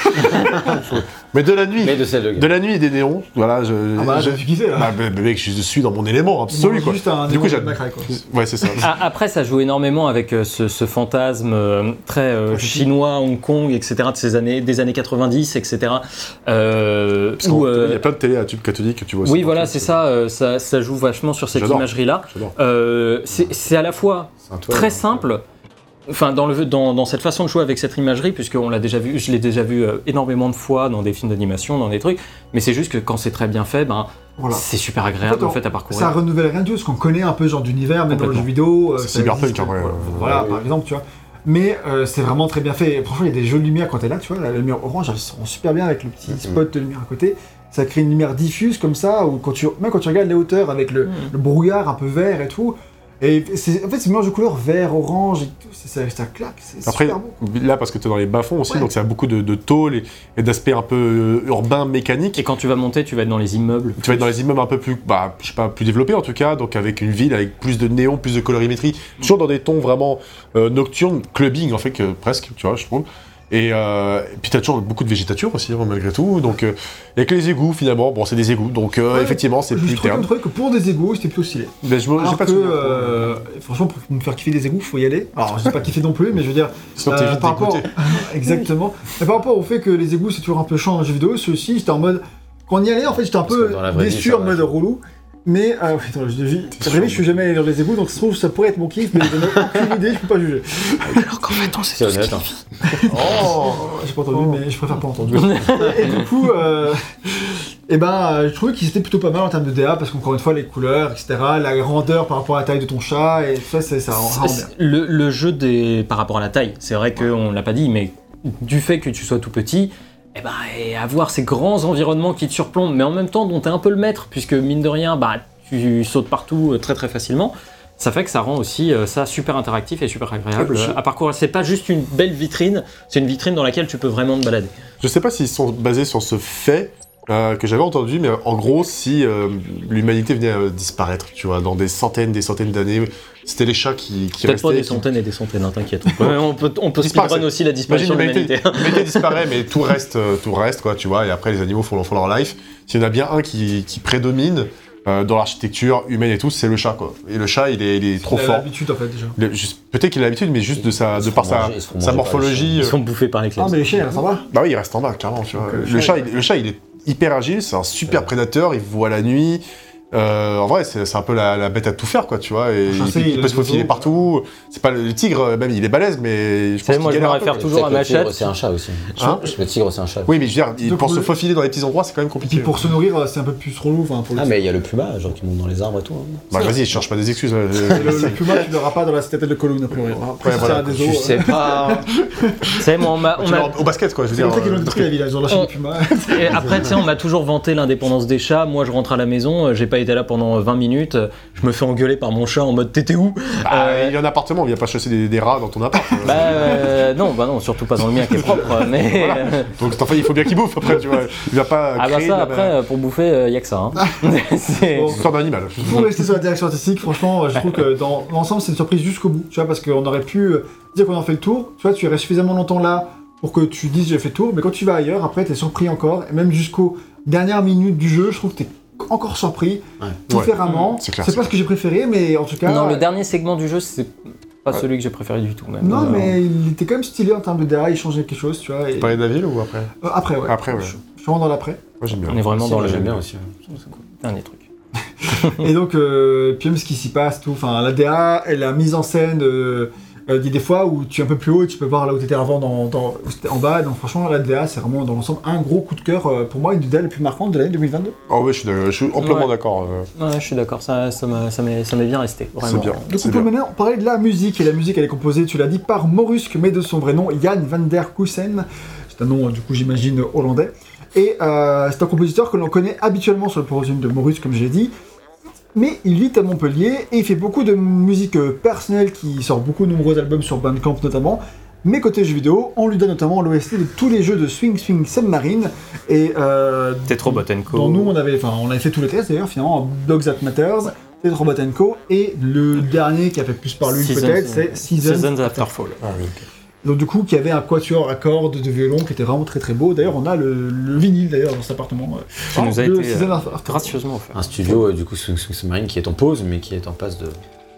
mais de la nuit, Mais de celle de de la nuit et des néons, voilà, je, Ah bah, je- kiffé là. bah, bah, mec, je suis dans mon élément absolu quoi. Juste un Du coup, de Macrae, quoi. Ouais, c'est ça. Ah, Après, ça joue énormément avec ce, ce fantasme très euh, chinois, Hong Kong, etc., de ces années, des années 90, etc. Euh, Parce où, qu'en- euh, Il y a plein de télé à tube cathodique que tu vois. aussi oui, voilà, c'est ça, euh, ça. Ça joue vachement sur cette imagerie-là. Euh, c'est à la fois très simple. Enfin, dans, le, dans, dans cette façon de jouer avec cette imagerie, puisqu'on l'a déjà vu, je l'ai déjà vu euh, énormément de fois dans des films d'animation, dans des trucs, mais c'est juste que quand c'est très bien fait, ben, Voilà. c'est super agréable En fait, en on- fait à parcourir. Ça renouvelle rien du tout, parce qu'on connaît un peu ce genre d'univers, même dans le jeu Complètement. vidéo. euh, C'est cyberpunk, euh, euh, Voilà, ouais, par ouais. exemple, tu vois. Mais euh, c'est vraiment très bien fait. Et franchement, il y a des jeux de lumière quand t'es là, tu vois. La lumière orange, elle se rend super bien avec le petit spot de lumière à côté. Ça crée une lumière diffuse comme ça, ou quand tu, même quand tu regardes les hauteurs avec le, Mm. le brouillard un peu vert et tout. Et c'est- en fait, c'est mélange de couleurs vert, orange et tout. c'est- Ça, ça claque, c'est Après, super beau. là, parce que tu es dans les bas-fonds aussi, Ouais. donc ça a beaucoup de, de tôle et, et d'aspects un peu euh, urbains, mécaniques. Et quand tu vas monter, tu vas être dans les immeubles. Tu vas être dans les immeubles un peu plus, bah, je sais pas, plus développés en tout cas, donc avec une ville avec plus de néon, plus de colorimétrie, toujours dans des tons vraiment euh, nocturnes, clubbing en fait, que, presque, tu vois, je trouve. Et, euh, et puis t'as toujours beaucoup de végétature aussi, hein, malgré tout. Donc, euh, et avec les égouts finalement, bon, c'est des égouts, donc euh, Ouais, effectivement, c'est plus terne. trouvé que pour des égouts, c'était plutôt stylé. Mais je Alors pas que, de euh, franchement, pour me faire kiffer des égouts, faut y aller. Alors, je dis pas kiffer non plus, mais je veux dire, Sinon, euh, t'es vite par rapport, [LAUGHS] exactement. Et par rapport au fait que les égouts c'est toujours un peu chiant en jeu vidéo, ceux-ci, j'étais en mode, quand on y allait, en fait, j'étais un Parce peu que déçu en mode ça. Mais, euh, oui, vie, je suis jamais allé dans les égouts, donc ça se trouve, ça pourrait être mon kiff, mais je n'ai [LAUGHS] aucune idée, je peux pas juger. C'est honnête. hein. Oh J'ai pas entendu, Oh. mais je préfère pas entendre. et du coup, euh, eh ben, euh, je trouvais qu'ils étaient plutôt pas mal en termes de DA, parce qu'encore une fois, les couleurs, etc., la grandeur par rapport à la taille de ton chat, et tout ça, ça rend bien. Le, le jeu des, par rapport à la taille, c'est vrai qu'on l'a pas dit, mais du fait que tu sois tout petit, eh ben, et avoir ces grands environnements qui te surplombent, mais en même temps dont tu es un peu le maître, puisque mine de rien, bah, tu sautes partout euh, très très facilement, ça fait que ça rend aussi euh, ça super interactif et super agréable Je- euh, à parcourir. C'est pas juste une belle vitrine, c'est une vitrine dans laquelle tu peux vraiment te balader. Je sais pas s'ils sont basés sur ce fait euh, que j'avais entendu, mais en gros, si euh, l'humanité venait à disparaître, tu vois, dans des centaines, des centaines d'années, c'était les chats qui, qui Peut-être pas des qui- centaines et des centaines, hein, t'inquiète. On peut, on peut, on peut Disparaît, speedrun c'est- aussi la disparition de l'humanité l'humanité. l'humanité disparaît, mais tout reste, euh, tout reste, quoi, tu vois, et après les animaux font, font leur life. S'il y en a bien un qui, qui prédomine euh, dans l'architecture humaine et tout, c'est le chat, quoi. Et le chat, il est, il est trop Il a fort. l'habitude, en fait, déjà. Le- Peut-être qu'il a l'habitude, mais juste de, sa, de par sa, sa par morphologie. Ils euh, sont bouffés par les Ah, clés. mais les chiens, ça va. Bah oui, il reste en bas, clairement, tu vois. Euh, le, le chat, il, le chat, il est hyper agile, c'est un super prédateur, il voit la nuit. Euh, en vrai, c'est c'est un peu la, la bête à tout faire, quoi, tu vois. Et il, il il peut a se faufiler partout. C'est pas le, le tigre, même il est balèze, mais je pense moi, qu'il je me galère un réfère peu. toujours à C'est un chat aussi. Hein Le tigre, c'est un chat. Oui, mais je veux dire, Donc, pour se le- faufiler dans les petits endroits, c'est quand même Et compliqué. puis pour se nourrir, euh, c'est un peu plus relou, enfin, pour le Ah, mais il y a le puma, genre qui monte dans les arbres et tout. hein. Bah vas-y, je cherche pas des excuses. euh, le, le puma, tu l'auras pas dans la citadelle de Cologne, a priori. Après, c'est Je sais pas. [LAUGHS] Tu sais, moi, on au basket, quoi, je veux C'est dire. comme ça qu'ils l'ont euh, détruit la ville, ils ont lâché On- les pumas. Et après, tu sais, on m'a toujours vanté l'indépendance des chats. Moi, je rentre à la maison, euh, j'ai pas été là pendant 20 minutes. euh, Je me fais engueuler par mon chat en mode t'étais où? Bah, Euh, il y a un appartement, il vient pas chasser des, des rats dans ton appart. euh. Bah euh, non, bah non, surtout pas dans le mien qui est propre. [LAUGHS] Mais Voilà. Donc enfant, il faut bien qu'il bouffe après, tu vois. Il va pas ah bah ça, la- après, euh, pour bouffer, il y a que ça. hein. [LAUGHS] [LAUGHS] C'est- Bon. C'est une sorte d'animal. Pour rester sur la direction artistique, franchement, je trouve que dans l'ensemble, c'est une surprise jusqu'au bout. Tu vois, parce qu'on aurait pu euh, dire qu'on en fait le tour. Tu vois, tu restes suffisamment longtemps là pour que tu dises j'ai fait le tour. Mais quand tu vas ailleurs, après, t'es surpris encore. Et même jusqu'aux dernières minutes du jeu, je trouve que t'es encore surpris Ouais. différemment. c'est clair, c'est c'est pas ce que j'ai préféré, mais en tout cas. Non, le dernier segment du jeu, c'est pas Ouais. celui que j'ai préféré du tout. Même. Non, Euh, mais il était quand même stylé en termes de DA, il changeait quelque chose, tu vois. et- Tu parlais de la ville ou après Euh, après, ouais. Après, ouais. Je, je suis vraiment dans l'après. Moi j'aime bien. On est vraiment dans le J'aime bien aussi. ouais. dernier truc. [LAUGHS] et donc, euh, puis même ce qui s'y passe, tout, enfin, la DA et la mise en scène, euh, Euh, Il y a des fois où tu es un peu plus haut et tu peux voir là où tu étais avant dans, dans- en bas. Donc franchement, la DA, c'est vraiment dans l'ensemble un gros coup de cœur euh, pour moi, une des DA les plus marquantes de l'année 2022. Oh ouais, je suis, d'accord- je suis amplement Ouais. d'accord. euh. Ouais, je suis d'accord, ça, ça m'a- ça m'est ça m'est bien resté. Vraiment. bien. Donc C'est on peut maintenant parler de la musique. Et la musique, elle est composée, tu l'as dit, par Morusque, mais de son vrai nom, Jan van der Kussen. C'est un nom, euh, du coup, j'imagine, hollandais. Et euh, c'est un compositeur que l'on connaît habituellement sur le projet de Morusque, comme je l'ai dit. Mais il vit à Montpellier et il fait beaucoup de musique euh, personnelle qui sort beaucoup de nombreux albums sur Bandcamp notamment. Mais côté jeux vidéo, on lui donne notamment l'OST de tous les jeux de Swing Swing Submarine. Et euh, Tetro Botenko. dont nous on avait, enfin on avait fait tous les tests d'ailleurs finalement, Dogs That Matters, Tetris Robot Co. Et le dernier qui a fait plus par lui peut-être, c'est Seasons. Seasons After Fall. Ah oui. Donc du coup qui avait un quatuor à cordes de violon qui était vraiment très très beau. D'ailleurs on a le, le vinyle d'ailleurs dans cet appartement. euh, Qui nous a été euh, gracieusement offert. Un studio, euh, du coup, Swing Swing Submarine qui est en pause, mais qui est en passe de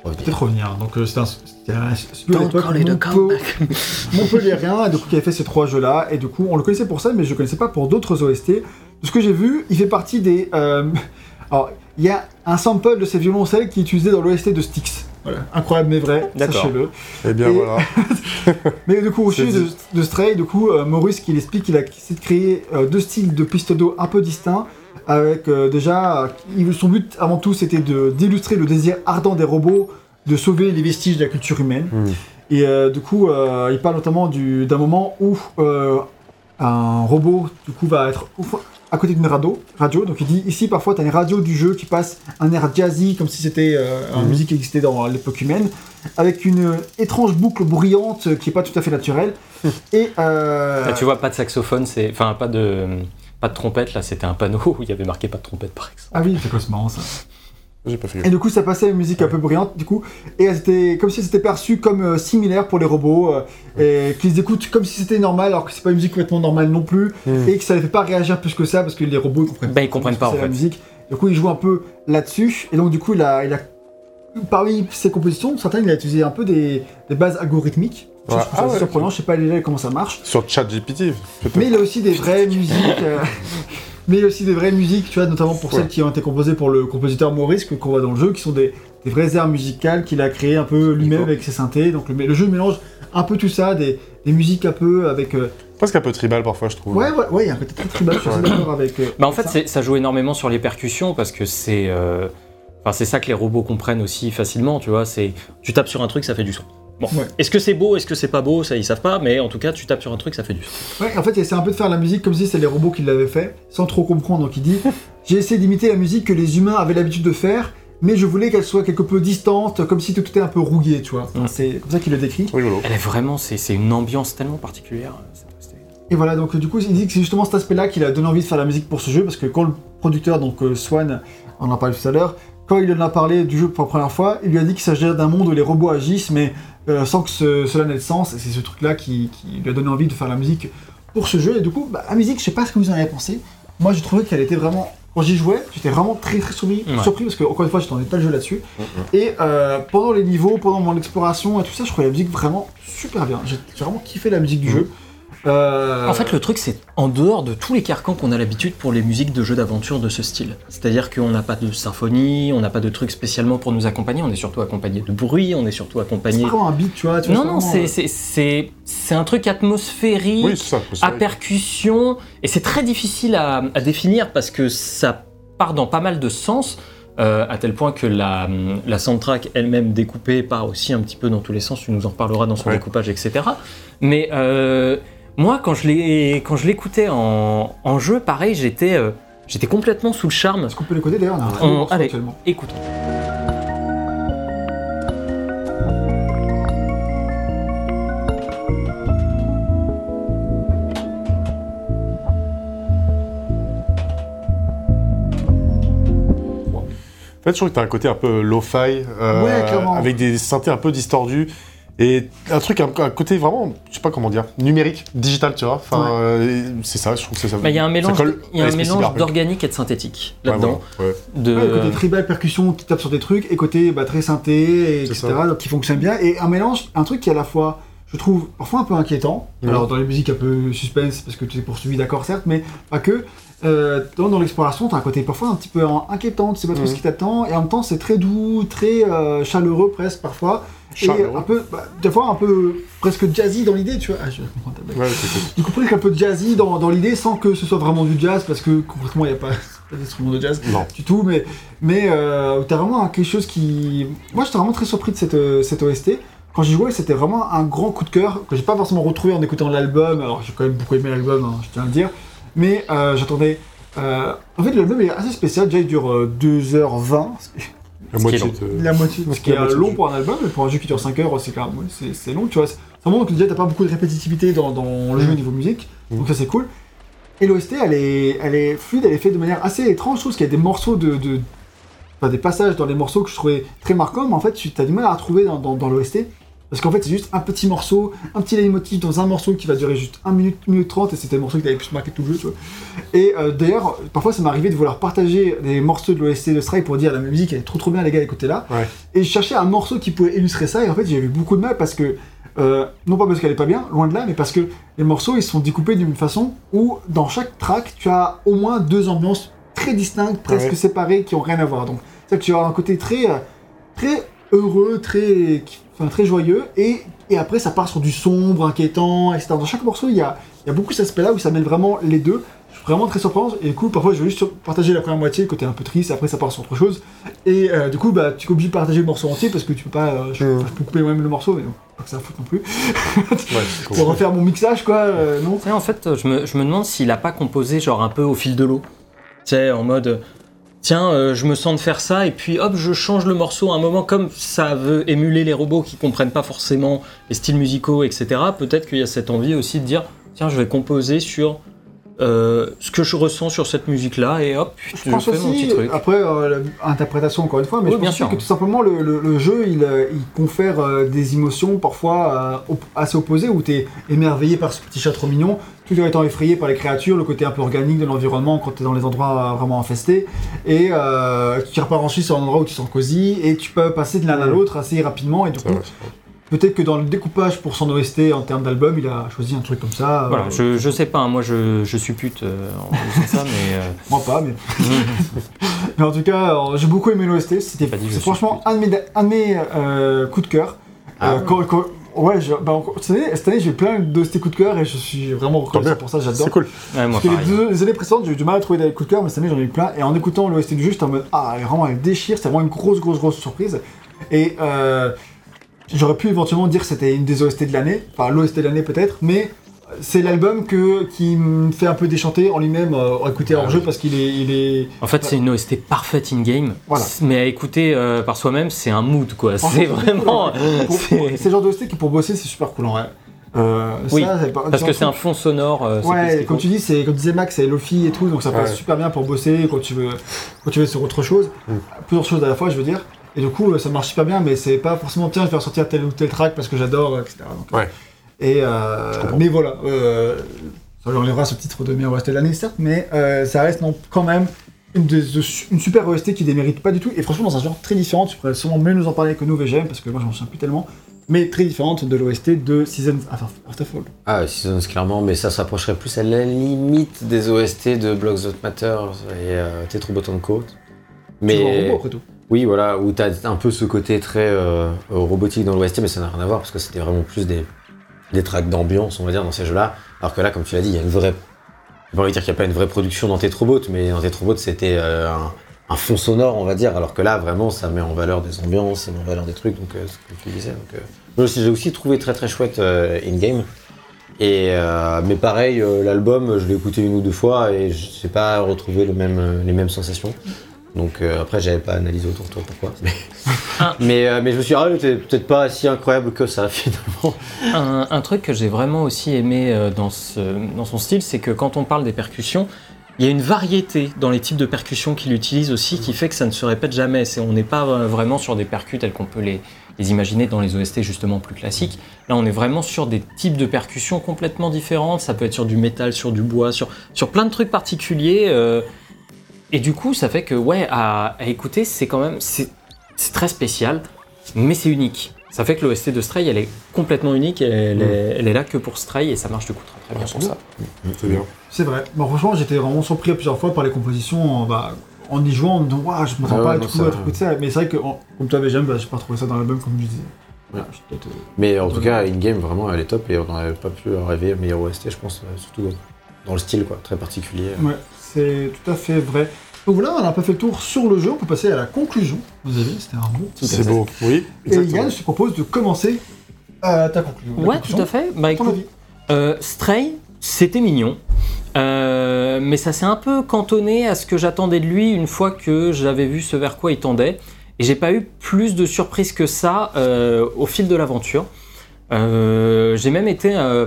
revenir. Peut-être revenir. Donc euh, c'était un, un studio. Montpellierien, [LAUGHS] et du coup qui avait fait ces trois jeux-là, et du coup on le connaissait pour ça, mais je le connaissais pas pour d'autres OST. De ce que j'ai vu, il fait partie des... euh, [LAUGHS] Alors, il y a un sample de ces violoncelles qui est utilisé dans l'OST de Styx. Voilà, incroyable mais vrai, sachez-le. Eh bien Et- voilà. [LAUGHS] Mais du coup, au sujet de, de Stray, du coup, euh, Maurice qui explique qu'il a essayé de créer euh, deux styles de piste d'eau un peu distincts. Avec euh, déjà, euh, son but avant tout c'était de- d'illustrer le désir ardent des robots de sauver les vestiges de la culture humaine. Hmm. Et euh, du coup, euh, il parle notamment du- d'un moment où euh, un robot du coup va être à côté d'une radio, radio. Donc il dit ici parfois tu as une radio du jeu qui passe un air jazzy comme si c'était euh, une Mhm. musique qui existait dans l'époque humaine, avec une étrange boucle bruyante qui est pas tout à fait naturelle. [LAUGHS] Et euh, Là, tu vois, pas de saxophone, c'est. Enfin, pas de. Pas de trompette, là, c'était un panneau [LAUGHS] où il y avait marqué pas de trompette, par exemple. ah oui, c'est quoi ce marrant ça. J'ai pas fait Et du coup, ça passait à une musique un peu bruyante, du coup, et étaient comme si c'était perçu comme euh, similaire pour les robots, euh, et qu'ils écoutent comme si c'était normal, alors que c'est pas une musique complètement normale non plus, Hmm. et que ça les fait pas réagir plus que ça, parce que les robots ils comprennent Bah, ils comprennent pas, en c'est la fait. musique. Du coup, il joue un peu là-dessus, et donc du coup, il a, il a parmi ses compositions, certaines, il a utilisé un peu des, des bases algorithmiques. Ça, Ouais. je trouve Ah ouais, surprenant, je sais pas déjà comment ça marche. Sur ChatGPT, peut-être. Mais il a aussi des vraies musiques. euh, [LAUGHS] mais il y a aussi des vraies musiques, tu vois, notamment pour Ouais. celles qui ont été composées pour le compositeur Maurice, que- qu'on voit dans le jeu, qui sont des, des vraies airs musicales qu'il a créées un peu lui-même avec ses synthés. Donc le, le jeu mélange un peu tout ça, des, des musiques un peu avec. euh, Presque un peu tribal parfois, je trouve. Ouais, ouais, ouais, il y a un côté très tribal, je suis d'accord avec. euh, Bah, en fait, ça. ça joue énormément sur les percussions parce que c'est. euh, Enfin, c'est ça que les robots comprennent aussi facilement, tu vois. C'est tu tapes sur un truc, ça fait du son. Bon, Ouais. est-ce que c'est beau, est-ce que c'est pas beau, ça ils savent pas, mais en tout cas, tu tapes sur un truc, ça fait du son. Ouais, en fait, il essaie un peu de faire la musique comme si c'était les robots qui l'avaient fait, sans trop comprendre. Donc il dit [LAUGHS] J'ai essayé d'imiter la musique que les humains avaient l'habitude de faire, mais je voulais qu'elle soit quelque peu distante, comme si tout était un peu rouillé, tu vois. Enfin, Mm. C'est comme ça qu'il le décrit. Elle est vraiment, c'est c'est une ambiance tellement particulière. Et voilà, donc du coup, il dit que c'est justement cet aspect-là qui a donné envie de faire la musique pour ce jeu, parce que quand le producteur, donc euh, Swan, on en a parlé tout à l'heure, quand il en a parlé du jeu pour la première fois, il lui a dit qu'il s'agirait d'un monde où les robots agissent, mais euh, sans que ce- cela n'ait de sens, et c'est ce truc-là qui, qui lui a donné envie de faire la musique pour ce jeu, et du coup, bah, la musique, je sais pas ce que vous en avez pensé, moi j'ai trouvé qu'elle était vraiment... Quand j'y jouais, j'étais vraiment très très surpris, Ouais. surpris parce que, encore une fois, j'étais en état de jeu là-dessus. Et euh, pendant les niveaux, pendant mon exploration et tout ça, je trouvais la musique vraiment super bien. J'ai j'ai vraiment kiffé la musique du jeu. Euh, En fait, le truc, c'est en dehors de tous les carcans qu'on a l'habitude pour les musiques de jeux d'aventure de ce style. C'est-à-dire qu'on n'a pas de symphonie, on n'a pas de trucs spécialement pour nous accompagner, on est surtout accompagné de bruit, on est surtout c'est accompagné. pas vraiment un beat, tu vois. tu vois, Non, non, c'est euh, c'est- c'est c'est un truc atmosphérique. Oui, c'est ça. c'est à percussion, et c'est très difficile à, à définir parce que ça part dans pas mal de sens, euh, à tel point que la, la soundtrack elle-même découpée part aussi un petit peu dans tous les sens, tu nous en reparleras dans son Ouais. découpage, etc. Mais euh, moi, quand je l'ai- quand je l'écoutais en, en jeu, pareil, j'étais euh, j'étais complètement sous le charme. Est-ce qu'on peut l'écouter d'ailleurs On a un très On- bon morceau allez. actuellement. Écoutons. En fait, je trouve que t'as un côté un peu lo-fi, euh, Ouais, avec des synthés un peu distordus. Et un truc, un, un côté vraiment, je sais pas comment dire, numérique, digital, tu vois. Enfin, euh, c'est ça, je trouve que c'est ça. Bah, Il y a un mélange, colle il y a à un l'esprit mélange d'organique et de synthétique Ouais, là-dedans. voilà, ouais. De... Ouais, le côté tribal, percussion qui tape sur des trucs, et côté bah, très synthé, et etc. Donc qui fonctionne bien. Et un mélange, un truc qui est à la fois, je trouve, parfois un peu inquiétant. Alors dans les musiques un peu suspense, parce que tu es poursuivi, d'accord, certes, mais pas que. Euh, dans dans l'exploration, t'as un côté parfois un petit peu inquiétant, tu sais pas trop ce qui t'attend, et en même temps c'est très doux, très euh, chaleureux presque parfois. Et un peu, bah, des fois un peu presque jazzy dans l'idée, tu vois. Ah, je comprends ta blague. Ouais. Du coup, presque un peu jazzy dans, dans l'idée sans que ce soit vraiment du jazz parce que concrètement, il n'y a pas, [LAUGHS] pas d'instrument de jazz Non. du tout, mais, mais euh, t'as vraiment quelque chose qui. Moi, j'étais vraiment très surpris de cette, euh, cette OST. Quand j'y jouais, c'était vraiment un grand coup de cœur que j'ai pas forcément retrouvé en écoutant l'album. Alors, j'ai quand même beaucoup aimé l'album, hein, je tiens à le dire. Mais euh, j'attendais. en fait, l'album est assez spécial. Déjà, il dure euh, 2h20. La moitié long. de. La moitié, ce qui est moitié long pour un album, mais pour un jeu qui dure 5 heures, c'est quand même, ouais, c'est, c'est long, tu vois. Ça montre que déjà t'as pas beaucoup de répétitivité dans, dans le jeu Mm. niveau musique, Mm. donc ça c'est cool. Et l'OST, elle est, elle est fluide, elle est faite de manière assez étrange. Je trouve qu'il y a des morceaux de, de- enfin, des passages dans les morceaux que je trouvais très marquants, mais en fait, tu as du mal à retrouver dans, dans, dans l'OST. Parce qu'en fait, c'est juste un petit morceau, un petit leitmotiv dans un morceau qui va durer juste 1 minute, 1 minute 30, et c'était le morceau qui t'avait plus marqué tout le jeu, tu vois. Et euh, d'ailleurs, parfois, ça m'est arrivé de vouloir partager des morceaux de l'OST de Strike pour dire la musique, elle est trop trop bien, les gars, écoutez-la. Ouais. Et je cherchais un morceau qui pouvait illustrer ça, et en fait, j'ai eu beaucoup de mal parce que, euh, non pas parce qu'elle est pas bien, loin de là, mais parce que les morceaux, ils sont découpés d'une façon où, dans chaque track, tu as au moins deux ambiances très distinctes, presque Ouais. séparées, qui ont rien à voir. Donc, c'est que tu as un côté très, euh, très heureux, très, qui- enfin, très joyeux, et, et après, ça part sur du sombre, inquiétant, etc. Dans chaque morceau, il y a, il y a beaucoup cet aspect-là où ça mêle vraiment les deux. Je suis vraiment très surprenant, et du coup, parfois, je vais juste partager la première moitié, le côté un peu triste, après, ça part sur autre chose. Et euh, du coup, bah, tu es obligé de partager le morceau entier parce que tu peux pas. euh, je, Mm. je peux couper moi-même le morceau, mais bon, pas que ça fout non plus. Ouais. [LAUGHS] Pour refaire mon mixage, quoi, euh, non? Tu sais, en fait, je me, je me demande s'il a pas composé genre un peu au fil de l'eau. Tu sais, en mode, tiens, euh, je me sens de faire ça, et puis hop, je change le morceau à un moment, comme ça veut émuler les robots qui comprennent pas forcément les styles musicaux, etc. Peut-être qu'il y a cette envie aussi de dire, tiens, je vais composer sur euh, ce que je ressens sur cette musique-là, et hop, je, Je pense fais mon aussi, petit truc. après, euh, l'interprétation encore une fois, mais Oui, je bien pense aussi sûr. que tout simplement le, le- le jeu il, euh, il confère euh, des émotions parfois euh, assez opposées où tu es émerveillé par ce petit chat trop mignon, tout en étant effrayé par les créatures, le côté un peu organique de l'environnement quand tu es dans les endroits vraiment infestés, et euh, tu repars ensuite sur un endroit où tu te sens cosy, et tu peux passer de l'un à l'autre assez rapidement, et du coup. Peut-être que dans le découpage pour son OST en termes d'album, il a choisi un truc comme ça. euh, Voilà, je, je sais pas, hein, moi je, je suis pute euh, en [LAUGHS] disant ça, mais. euh, Moi pas, mais. [LAUGHS] mais en tout cas, euh, j'ai beaucoup aimé l'OST. C'était c'est franchement un de mes, un de mes euh, coups de cœur. Ah Euh, ouais. quand- quand- ouais, je- bah, encore- cette année, cette année, j'ai eu plein d'OST coups de cœur et je suis vraiment reconnaissant pour ça, j'adore. C'est cool. ouais, moi Parce que les, deux, les années précédentes, j'ai eu du mal à trouver des coups de cœur, mais cette année, j'en ai eu plein. Et en écoutant l'OST du jeu, j'étais en mode Ah, vraiment, elle déchire, c'était vraiment une grosse, grosse, grosse surprise. Et euh, j'aurais pu éventuellement dire que c'était une des OST de l'année, enfin l'OST de l'année peut-être, mais c'est l'album que, qui me fait un peu déchanter en lui-même euh, à écouter hors Ah jeu oui. parce qu'il est, il est, En fait, c'est une OST parfaite in-game, Voilà. mais à écouter euh, par soi-même, c'est un mood, quoi. C'est vraiment... [LAUGHS] C'est- le genre d'OST qui pour bosser c'est super cool en vrai. Euh, Oui, ça, c'est pas- Parce que c'est un fond sonore. euh, Ouais, comme compte. tu dis, c'est comme disait Max, c'est Lofi et tout, donc ça passe Ouais. super bien pour bosser quand tu veux, quand tu veux sur autre chose, Mm. plusieurs choses à la fois, je veux dire. Et du coup, euh, ça marche super bien, mais c'est pas forcément tiens, je vais ressortir tel ou tel track parce que j'adore, etc. Donc, Ouais. Et euh, comprends. mais voilà, euh, ça lui enlèvera ce titre de meilleur OST de l'année, certes, mais euh, ça reste non, quand même une, des- de- une super OST qui démérite pas du tout, et franchement dans un genre très différent, tu pourrais sûrement mieux nous en parler que nous VGM, parce que moi j'en souviens plus tellement, mais très différente de l'OST de Season After Fall. Ah, Seasons, clairement, mais ça se rapprocherait plus à la limite des OST de Blocks That Matter et euh, Tetrobot Co. Toujours un Mais robot, après tout. Oui, voilà, où t'as un peu ce côté très euh, robotique dans l'OST, mais ça n'a rien à voir parce que c'était vraiment plus des, des tracks d'ambiance, on va dire, dans ces jeux-là. Alors que là, comme tu l'as dit, il y a une vraie. J'ai pas envie de dire qu'il n'y a pas une vraie production dans Tetrobot, mais dans Tetrobot, c'était euh, un, fond sonore, on va dire, alors que là, vraiment, ça met en valeur des ambiances, ça met en valeur des trucs, donc euh, ce que tu disais. Moi aussi, j'ai aussi trouvé très très chouette in-game. Et mais pareil, l'album, je l'ai écouté une ou deux fois et je n'ai pas retrouvé les mêmes sensations. Donc euh, après, j'avais pas analysé autour de toi pourquoi. [LAUGHS] Mais, Ah. mais, euh, mais je me suis dit, ah, peut-être pas si incroyable que ça [LAUGHS] finalement. Un, un truc que j'ai vraiment aussi aimé euh, dans, ce, dans son style, c'est que quand on parle des percussions, il y a une variété dans les types de percussions qu'il utilise aussi qui fait que ça ne se répète jamais. C'est- on n'est pas euh, vraiment sur des percus tels qu'on peut les, les imaginer dans les OST justement plus classiques. Là, on est vraiment sur des types de percussions complètement différentes. Ça peut être sur du métal, sur du bois, sur, sur plein de trucs particuliers. Et du coup, ça fait que, ouais, à, à écouter, c'est quand même. C'est très spécial, mais c'est unique. Ça fait que l'OST de Stray, elle est complètement unique, et elle, Mm. est, elle est là que pour Stray, et ça marche du coup très, très bien pour c'est ça. C'est bien. C'est vrai. Bon, franchement, j'étais vraiment surpris à plusieurs fois par les compositions. en- Bah, en y jouant, en me disant, Waouh, je m'attends Ah pas à tout, ça- à tout ça. Mais c'est vrai que, en- comme toi, VGM, bah, j'ai pas trouvé ça dans l'album, comme je disais. Je peut-être, euh, Mais en tout cas, in-game, vraiment, elle est top et on n'aurait pas pu rêver meilleur OST, je pense, euh, surtout dans le style, quoi, très particulier. Ouais, c'est tout à fait vrai. Donc voilà, on n'a pas fait le tour sur le jeu, on peut passer à la conclusion. Vous avez, c'était un bon. C'est beau, oui. Et. Yann, je te propose de commencer euh, ta conclusion. Ouais, conclusion. tout à fait. Bah écoute, euh, Stray, c'était mignon. Euh, mais ça s'est un peu cantonné à ce que j'attendais de lui une fois que j'avais vu ce vers quoi il tendait. Et j'ai pas eu plus de surprises que ça euh, au fil de l'aventure. Euh, j'ai même été euh,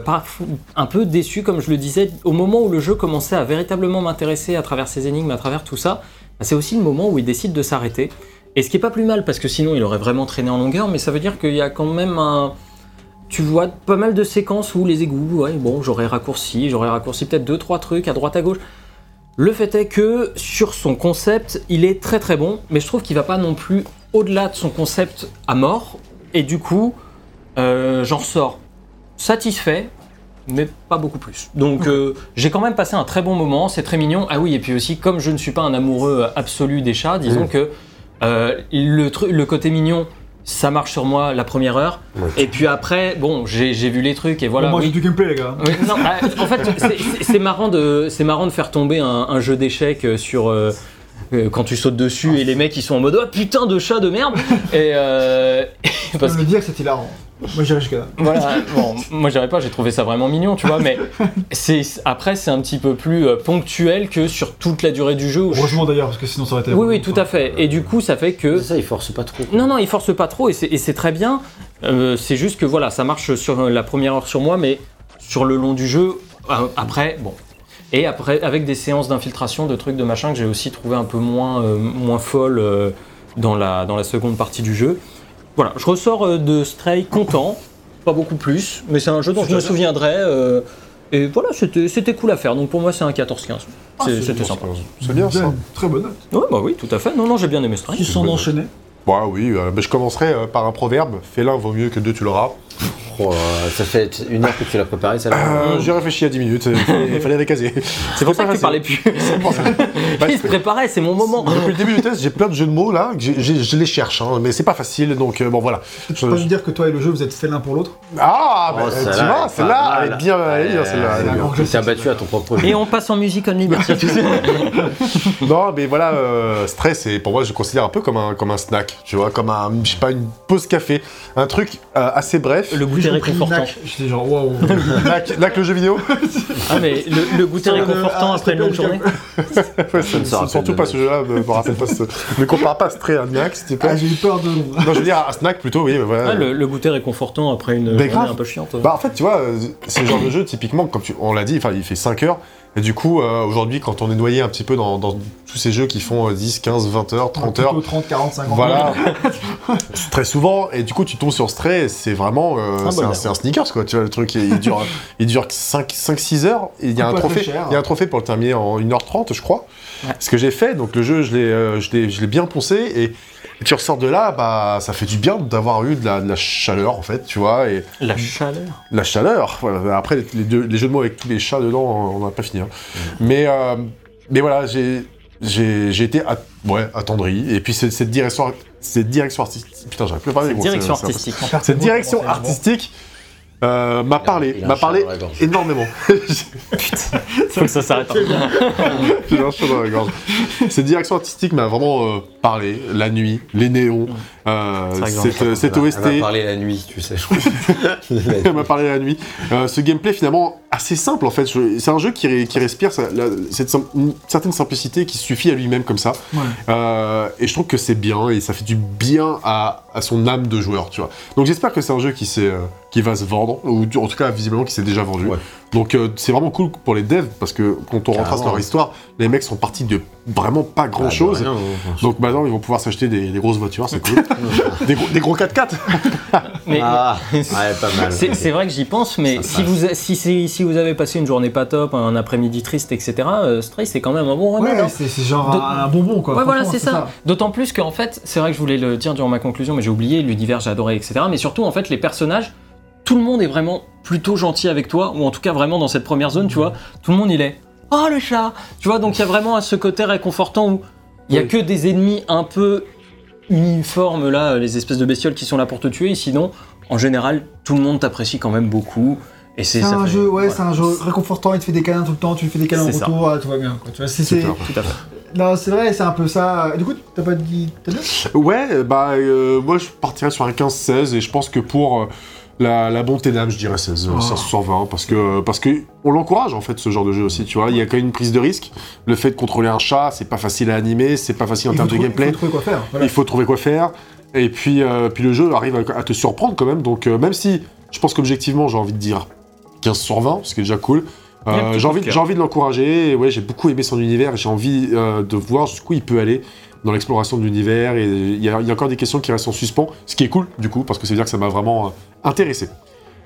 un peu déçu, comme je le disais, au moment où le jeu commençait à véritablement m'intéresser à travers ses énigmes, à travers tout ça. bah, c'est aussi le moment où il décide de s'arrêter. Et ce qui est pas plus mal, parce que sinon il aurait vraiment traîné en longueur, mais ça veut dire qu'il y a quand même un, tu vois pas mal de séquences où les égouts, ouais, bon, j'aurais raccourci, j'aurais raccourci peut-être deux trois trucs à droite à gauche. Le fait est que sur son concept, il est très très bon, mais je trouve qu'il va pas non plus au-delà de son concept à mort, et du coup, euh, j'en ressors satisfait, mais pas beaucoup plus. Donc euh, j'ai quand même passé un très bon moment, c'est très mignon. Ah oui, et puis aussi, comme je ne suis pas un amoureux absolu des chats, disons que euh, le, le côté mignon, ça marche sur moi la première heure. Ouais. Et puis après, bon, j'ai vu les trucs et voilà. Bon, moi oui. j'ai du gameplay, les gars. Oui, non, bah, en fait, c'est- marrant de, c'est marrant de faire tomber un, un jeu d'échecs euh, sur euh, quand tu sautes dessus et les mecs ils sont en mode oh putain de chat de merde et euh, [LAUGHS] Je parce peux que le dire que c'est hilarant. Moi j'irai jusqu'à là. voilà, bon, moi j'irais pas, j'ai trouvé ça vraiment mignon, tu vois, mais [LAUGHS] c'est après c'est un petit peu plus euh, ponctuel que sur toute la durée du jeu. je- Heureusement d'ailleurs, parce que sinon ça aurait été. Oui, oui, tout à fait. Et du coup, ça fait que C'est ça, il force pas trop. non, non, il force pas trop et c'est très bien. Euh, c'est juste que voilà, ça marche sur la première heure sur moi, mais sur le long du jeu, euh, après, bon. Et après, avec des séances d'infiltration, de trucs, de machin que j'ai aussi trouvé un peu moins, euh, moins folles euh, dans, la, dans la seconde partie du jeu. Voilà, je ressors euh, de Stray content, pas beaucoup plus, mais c'est un jeu dont je me souviendrai. euh, et voilà, c'était c'était cool à faire. Donc pour moi, c'est un 14-15. C'est- C'était sympa. C'est bien ça. Bonne, Très bonne note. Ouais, bah oui, tout à fait. Non, non, j'ai bien aimé Stray. Qui s'en enchaînait Bah oui, euh, mais je commencerai euh, par un proverbe. Fais l'un vaut mieux que deux, tu l'auras. Oh, ça fait une heure que tu l'as préparé, ça Euh, J'ai réfléchi à 10 minutes, il fallait, fallait recaser. [LAUGHS] C'est pour ça [LAUGHS] que tu parlais plus. C'est pour ça. Bah, Il se préparait, c'est mon moment. Depuis le début du test, j'ai plein de jeux de mots là, je les cherche, hein, mais c'est pas facile, donc euh, bon voilà. Tu peux pas me dire que toi et le jeu vous êtes faits l'un pour l'autre Ah, Oh, bah, celle-là tu vois, celle-là, mal. elle est bien, celle-là. la Tu t'es abattu à ton propre jeu. Et on passe en musique only, merci. [LAUGHS] Non, mais voilà, euh, stress, c'est pour moi, je le considère un peu comme un, comme un snack, tu vois, comme un, je sais pas, une pause café, un truc euh, assez bref. Le goûter J'ai compris réconfortant. J'étais genre waouh. [LAUGHS] Knack, Knack, le jeu vidéo [LAUGHS] Ah, mais le, le goûter Sur le- réconfortant après une longue journée. [LAUGHS] Ouais, ça- Surtout pas ce jeu-là, me, me rappelle pas ce. Ne compare pas Stray à un Knack, s'il te plaît. Ah, j'ai eu peur de. Non, je veux dire, un snack plutôt, oui, mais voilà. Ah, le, le goûter réconfortant après une journée un peu chiante. Bah en fait tu vois, euh, c'est le genre de jeu typiquement comme tu, on l'a dit, enfin il fait 5 heures et du coup euh, aujourd'hui quand on est noyé un petit peu dans, dans tous ces jeux qui font euh, 10, 15, 20 heures, 30 heures, Plutôt 30, 40, 50. voilà, [LAUGHS] très souvent et du coup tu tombes sur Stray, c'est vraiment euh, c'est un, un sneakers quoi, tu vois le truc il, il dure [LAUGHS] il dure 5 5 6 heures et il y a un trophée, cher. il y a un trophée pour le terminer en 1h30 je crois. Ouais. Ce que j'ai fait donc le jeu je l'ai euh, je l'ai je l'ai bien poncé et et tu ressors de là, bah ça fait du bien d'avoir eu de la, de la chaleur en fait, tu vois, et La chaleur. la chaleur. Voilà. Après, les, deux- les jeux de mots avec tous les chats dedans, on n'a pas fini. hein. Mais, euh, mais voilà, j'ai j'ai été at- ouais, attendri. Et puis cette direction, cette direction artistique. Putain, j'arrive plus à parler. Cette bon, direction artistique. Cette direction artistique euh, m'a parlé, m'a parlé énormément. [LAUGHS] Faut que ça s'arrête. J'ai un chat dans la gorge. Cette direction artistique m'a vraiment euh, parlé. La nuit, les néons, euh, cette, OST. Elle va parler la nuit, tu sais. je crois. [LAUGHS] Elle m'a parlé la nuit. Euh, ce gameplay finalement assez simple en fait. C'est un jeu qui, respire la- cette une certaine simplicité qui suffit à lui-même comme ça. Ouais. Euh, et je trouve que c'est bien et ça fait du bien à, à son âme de joueur, tu vois. Donc j'espère que c'est un jeu qui, s'est, euh, qui va se vendre, ou en tout cas visiblement qui s'est déjà vendu. Donc euh, c'est vraiment cool pour les devs parce que quand on retrace leur histoire, les mecs sont partis de vraiment pas grand chose. Bah, de rien, hein. Donc maintenant ils vont pouvoir s'acheter des, des grosses voitures, c'est cool. [LAUGHS] des, gros, des gros 4x4 [LAUGHS] Mais Ah, ouais, pas mal. c'est vrai que j'y pense, mais si vous, si, si, si vous avez passé une journée pas top, un après-midi triste, etc., euh, Stray, c'est quand même un bon remède. Ouais, hein. c'est genre De- un, bonbon quoi. Ouais, voilà, c'est ça. D'autant plus qu'en fait, c'est vrai que je voulais le dire durant ma conclusion, mais j'ai oublié, l'univers, j'ai adoré, etc. Mais surtout, en fait, les personnages, tout le monde est vraiment plutôt gentil avec toi, ou en tout cas vraiment dans cette première zone, tu vois. Tout le monde, il est Oh le chat Tu vois, donc il y a vraiment ce côté réconfortant où il y a Oui. que des ennemis un peu uniformes, là, les espèces de bestioles qui sont là pour te tuer, et sinon, en général, tout le monde t'apprécie quand même beaucoup. Et c'est un fait- jeu, ouais, voilà. c'est un jeu réconfortant, il te fait des câlins tout le temps, tu lui fais des câlins en C'est ça. retour, ah, tout va bien. Quoi. Tu vois, c'est, c'est- Super. Tout à fait. Non, c'est vrai, c'est un peu ça. Du coup, t'as pas dit. T'as dit? Ouais, bah euh, moi je partirais sur un 15-16 et je pense que pour euh, la, la bonté d'âme, je dirais 16, euh, Oh. 16 sur 20 parce que parce que on l'encourage en fait ce genre de jeu aussi, tu vois. Il y a quand même une prise de risque. Le fait de contrôler un chat, c'est pas facile à animer, c'est pas facile en termes de gameplay. Il faut trouver quoi faire. Voilà. Il faut trouver quoi faire. Et puis, euh, puis le jeu arrive à, à te surprendre quand même. Donc euh, même si je pense qu'objectivement j'ai envie de dire 15 sur 20, ce qui est déjà cool. Euh, j'ai envie, de cœur. j'ai envie de l'encourager. Ouais, j'ai beaucoup aimé son univers. J'ai envie euh, de voir jusqu'où il peut aller dans l'exploration de l'univers. Et il y, a, encore des questions qui restent en suspens, ce qui est cool du coup parce que ça veut dire que ça m'a vraiment euh, intéressé.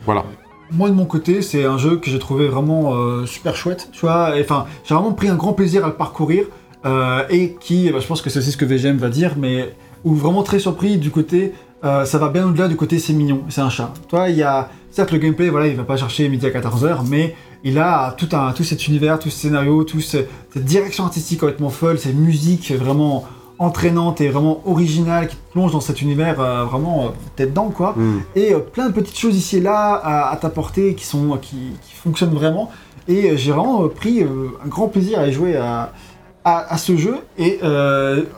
Voilà. Moi de mon côté, c'est un jeu que j'ai trouvé vraiment euh, super chouette, tu vois. Enfin, j'ai vraiment pris un grand plaisir à le parcourir euh, et qui, bah, je pense que c'est aussi ce que VGM va dire, mais ou vraiment très surpris du côté, ça va bien au-delà du côté c'est mignon, c'est un chat. Toi, il y a certes le gameplay, voilà, il va pas chercher midi à 14h, mais il a tout un tout cet univers, tout ce scénario, tout ce- cette direction artistique complètement folle, cette musique vraiment entraînante et vraiment originale qui te plonge dans cet univers euh, vraiment euh, tête dedans quoi. Et euh, plein de petites choses ici et là à, à t'apporter qui sont qui, qui fonctionnent vraiment. Et j'ai vraiment pris un grand plaisir à y jouer à, à, à ce jeu. Et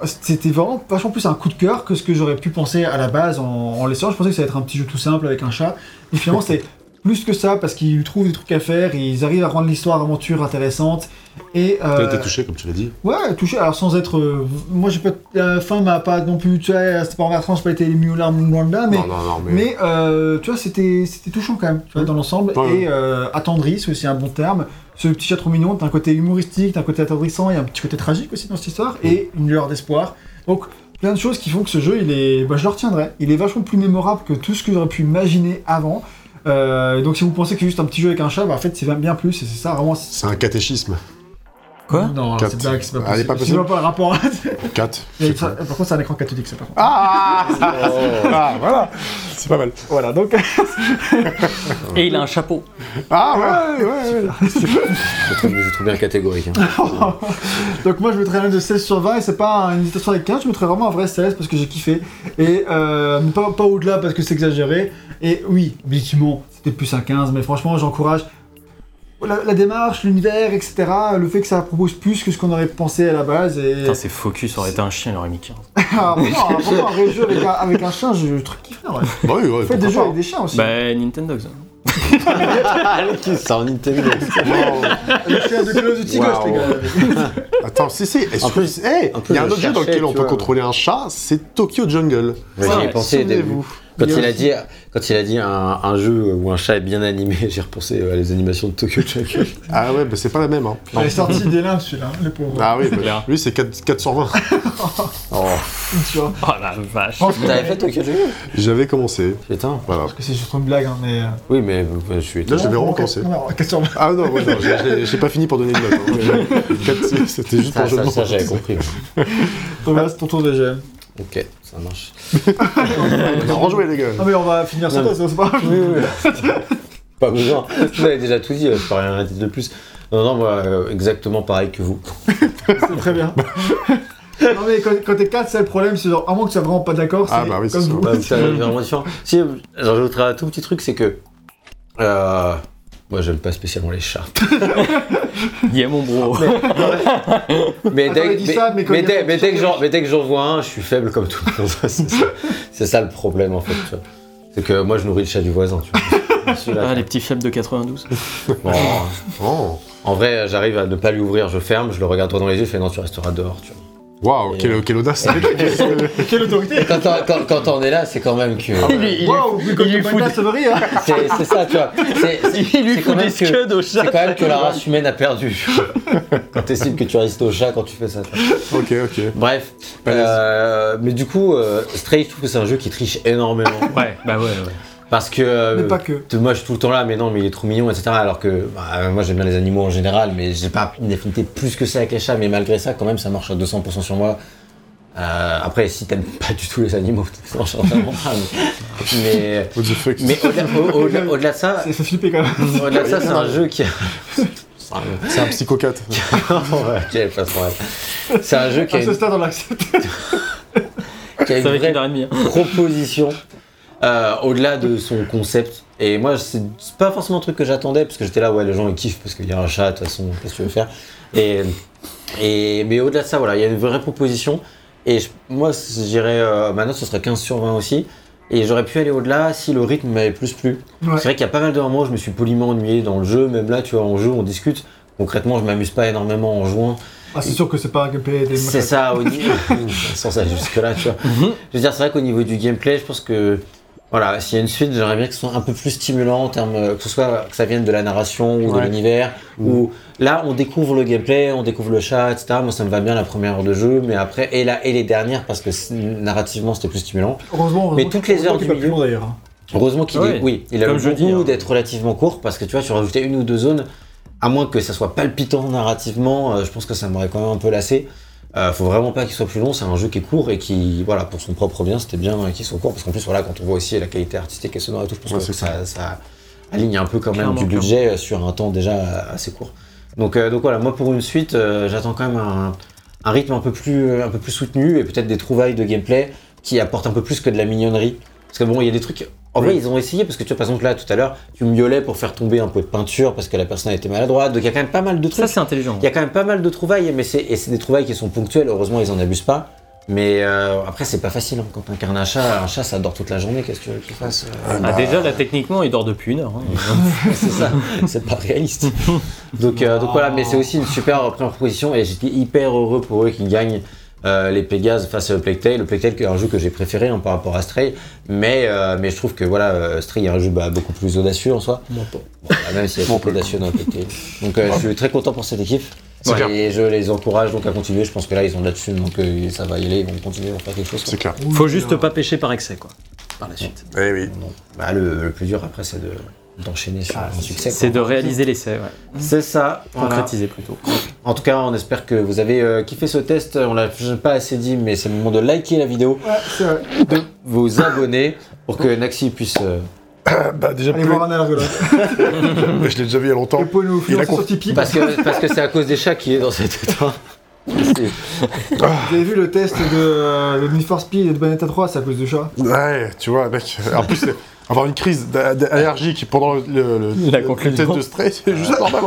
c'était vraiment vachement plus un coup de cœur que ce que j'aurais pu penser à la base en, en l'essayant. Je pensais que ça allait être un petit jeu tout simple avec un chat. Et finalement [LAUGHS] c'est plus que ça parce qu'ils trouvent des trucs à faire et ils arrivent à rendre l'histoire aventure intéressante et T'as euh, été touché comme tu l'as dit. Ouais, touché, alors sans être. euh, moi, j'ai pas. La fin m'a pas non plus. Tu vois, c'était pas en j'ai pas été ému aux larmes là, mais. non, non, non, mais. Mais euh, tu vois, c'était c'était touchant quand même, tu vois, dans l'ensemble. Ouais. Et euh, attendri, c'est aussi un bon terme. Ce petit chat trop mignon, t'as un côté humoristique, t'as un côté attendrissant, il y a un petit côté tragique aussi dans cette histoire, et une lueur d'espoir. Donc, plein de choses qui font que ce jeu, il est. Bah, je le retiendrai. Il est vachement plus mémorable que tout ce que j'aurais pu imaginer avant. Euh, donc, si vous pensez que c'est juste un petit jeu avec un chat, bah, en fait, c'est bien plus, et c'est ça vraiment. C'est un catéchisme. Quoi Non, c'est blague, c'est pas Ah, elle est possible. pas Je possible vois pas le rapport. 4. [LAUGHS] Et ça- par contre, c'est un écran catholique, c'est pas contre. Ah [LAUGHS] Ah, voilà C'est pas mal. Voilà, donc. [LAUGHS] Et il a un chapeau. Ah ouais, ouais, ouais. Je trouve, je trouve bien catégorique. hein. Donc moi je mettrais un de 16 sur 20 et c'est pas une hésitation avec 15, je mettrais vraiment un vrai 16 parce que j'ai kiffé. Et euh, mais pas, pas au-delà parce que c'est exagéré. Et oui, objectivement, c'était plus un 15, mais franchement j'encourage la, la démarche, l'univers, etc. Le fait que ça propose plus que ce qu'on aurait pensé à la base. Et... Putain, c'est focus, ça aurait été un chien, il aurait mis 15. Ah, vraiment, vraiment, un vrai jeu avec un, avec un chien, je, je trouve kiffer. Ouais. Bah oui, ouais. Faites des jeux pas. avec des chiens aussi. Bah, Nintendo. ça. [LAUGHS] C'est en Nintendo. Le chien de Ghost, les gars. [LAUGHS] Attends, si, si. En plus- hey, il y a un autre jeu dans lequel on peut contrôler un chat, c'est Tokyo Jungle. Ouais, J'y ai pensé au début. Souvenez-vous. Quand Il a dit, quand il a dit un, un jeu où un chat est bien animé, [LAUGHS] j'ai repensé à les animations de Tokyo Jungle. Ah ouais, bah c'est pas la même. Hein. Il est sorti des limbes celui-là, hein, le pauvre. Ah oui, bah, lui c'est 4, 4 sur 20. [LAUGHS] Oh. Tu vois. Oh la vache. T'avais fait Tokyo Jungle J'avais commencé. Putain. Voilà. Parce que c'est juste une blague, hein, mais. euh, Oui, mais je suis Là, étonné. je vais non, recommencer. non, question- Ah non, ouais, non, j'ai- pas fini pour donner une note. hein. [LAUGHS] C'était juste pour Ça, le jeu de ça, ça, j'avais compris. Thomas, c'est ton tour de GM. Ok, ça marche. [LAUGHS] Non, Rejouez les gars. Non mais on va finir sur Non. toi, c'est pas grave. [LAUGHS] Pas besoin. Vous avez déjà tout dit, je peux rien dire de plus. Non, non, moi, euh, exactement pareil que vous. [LAUGHS] C'est très bien. non mais quand, quand t'es 4, c'est le problème, c'est genre, à moins que tu sois vraiment pas d'accord, c'est Ah, bah oui, c'est comme sûr. vous. Bah, c'est vraiment différent. Si, euh, j'ajouterais un tout petit truc, c'est que. Euh, moi, j'aime pas spécialement les chats. [LAUGHS] Yeah, mon bro. Mais dès, que j'en- vois un, je suis faible comme tout le monde. [LAUGHS] c'est, ça, le problème, en fait. tu vois. C'est que moi, je nourris le chat du voisin. Tu vois. Celui-là, [LAUGHS] Ah, les petits faibles de 92. bon, Oh. en vrai, j'arrive à ne pas lui ouvrir, je ferme, je le regarde droit dans les yeux, je fais non, tu resteras dehors. Tu vois. Waouh, quelle, quelle audace. [LAUGHS] Quelle autorité Quand, on- quand, quand on est là, c'est quand même que. Waouh, mais quand il lui fout rien [LAUGHS] C'est, ça, tu vois. C'est, [LAUGHS] c'est- Il lui c'est fout quand des même que- scuds au chat. C'est quand même que la race humaine a perdu. quand t'estimes que tu restes au chat quand tu fais ça. ok, ok. Bref. Euh, mais du coup, euh, Stray, je trouve que c'est un jeu qui triche énormément. Ouais, bah ouais, ouais. Parce que. euh, Mais pas que. de- Moi, je suis tout le temps là, mais non, mais il est trop mignon, etc. Alors que bah, moi, j'aime bien les animaux en général, mais j'ai pas une affinité plus que ça avec les chats. Mais malgré ça, quand même, ça marche à 200% sur moi. Euh, après, si t'aimes [LAUGHS] pas du tout les animaux, [LAUGHS] ça marche vraiment pas. Mais, [LAUGHS] What the fuck mais, mais au-delà, au- au-delà- au-delà de ça, Ça fait flipper quand même. au-delà de ça, c'est un jeu qui a. C'est un- C'est un psychocate. Ouais. C'est un jeu qui a À ce stade, on l'accepte. qui a une vraie une heure et demie. hein. proposition euh, au-delà de son concept. Et moi, c'est pas forcément un truc que j'attendais, parce que j'étais là, ouais, les gens ils kiffent parce qu'il y a un chat, de toute façon, qu'est-ce que tu veux faire? Et, et, Mais au-delà de ça, voilà, il y a une vraie proposition. Et je- moi, je dirais, euh, ma note, ce serait 15 sur 20 aussi. Et j'aurais pu aller au-delà si le rythme m'avait plus plu. Ouais. C'est vrai qu'il y a pas mal de moments où je me suis poliment ennuyé dans le jeu, même là, tu vois, en jeu, on discute. Concrètement, je m'amuse pas énormément en jouant. Ah, c'est sûr que c'est pas un gameplay des C'est ça, au niveau. [LAUGHS] Sans aller jusque-là, tu vois. Je veux dire, c'est vrai qu'au niveau du gameplay, je pense que. Voilà, s'il y a une suite, j'aimerais bien que ce soit un peu plus stimulant en termes. euh, que ce soit que ça vienne de la narration ou de l'univers. Ou là, on découvre le gameplay, on découvre le chat, etc. Moi, ça me va bien la première heure de jeu, mais après, et, là, et les dernières, parce que c'est- narrativement, c'était plus stimulant. Heureusement, heureusement Mais toutes qu'il- les heures du milieu- long, d'ailleurs. hein. Heureusement qu'il Ouais. est. Oui, il a Comme le goût hein. d'être relativement court, parce que tu vois, tu rajoutais une ou deux zones, à moins que ça soit palpitant narrativement, euh, je pense que ça m'aurait quand même un peu lassé. Euh, faut vraiment pas qu'il soit plus long, c'est un jeu qui est court et qui, voilà, pour son propre bien, c'était bien qu'il soit court, parce qu'en plus, voilà, quand on voit aussi la qualité artistique et sonore et tout, je pense Ouais, que ça, ça aligne un peu quand même du budget sur un temps déjà assez court. Donc, euh, donc voilà, moi pour une suite, euh, j'attends quand même un, un rythme un peu plus, un peu plus soutenu et peut-être des trouvailles de gameplay qui apportent un peu plus que de la mignonnerie. Parce que bon, il y a des trucs. En vrai, ils ont essayé parce que tu vois, par exemple, là, tout à l'heure, tu miaulais pour faire tomber un peu de peinture parce que la personne a été maladroite. Donc il y a quand même pas mal de trucs. Ça, c'est intelligent. Il y a quand même pas mal de trouvailles, mais c'est et c'est des trouvailles qui sont ponctuelles. Heureusement, ils en abusent pas. Mais euh, après, c'est pas facile hein. quand t'incarnes un chat. Un chat, ça dort toute la journée. Qu'est-ce que tu veux qu'il fasse euh, Ah, déjà, là, techniquement, il dort depuis une heure. hein. [LAUGHS] C'est ça. c'est pas réaliste. Donc, euh, donc voilà, mais c'est aussi une super première proposition et j'étais hyper heureux pour eux qu'ils gagnent. Euh, les Pégases face au Plague Tale. Le qui est un jeu que j'ai préféré hein, par rapport à Stray, mais, euh, mais je trouve que voilà, euh, Stray est un jeu bah, beaucoup plus audacieux en soi. Bon, bah, même s'il y a beaucoup audacieux dans le Plague Tale. Donc euh, je suis très content pour cette équipe. Et je les encourage donc à continuer. Je pense que là ils ont là-dessus, donc euh, ça va y aller. Ils vont continuer à faire quelque chose. C'est clair. Faut juste pas pêcher par excès, quoi. Par la suite. Eh oui. Non. Bah, le, le plus dur après, c'est de d'enchaîner sur Ah, un succès. C'est de réaliser l'essai, ouais. C'est ça. voilà. Concrétiser plutôt. En tout cas, on espère que vous avez euh, kiffé ce test. On l'a pas assez dit, mais c'est le moment de liker la vidéo, Ouais, c'est vrai. de vous abonner pour que Naxi puisse. euh, [COUGHS] Bah, déjà, Allez plus- voir un [LAUGHS] je l'ai déjà vu il y a longtemps. Nous Il a financer sur Tipeee. Parce que parce que c'est à cause des chats qui est dans cet état. [LAUGHS] [LAUGHS] Vous avez vu le test de, euh, de Need for Speed et de Bayonetta 3, c'est à cause du chat. Ouais, tu vois, mec. En plus, c'est- avoir une crise allergique pendant le, le, le- La le conclusion. test de stress, c'est juste normal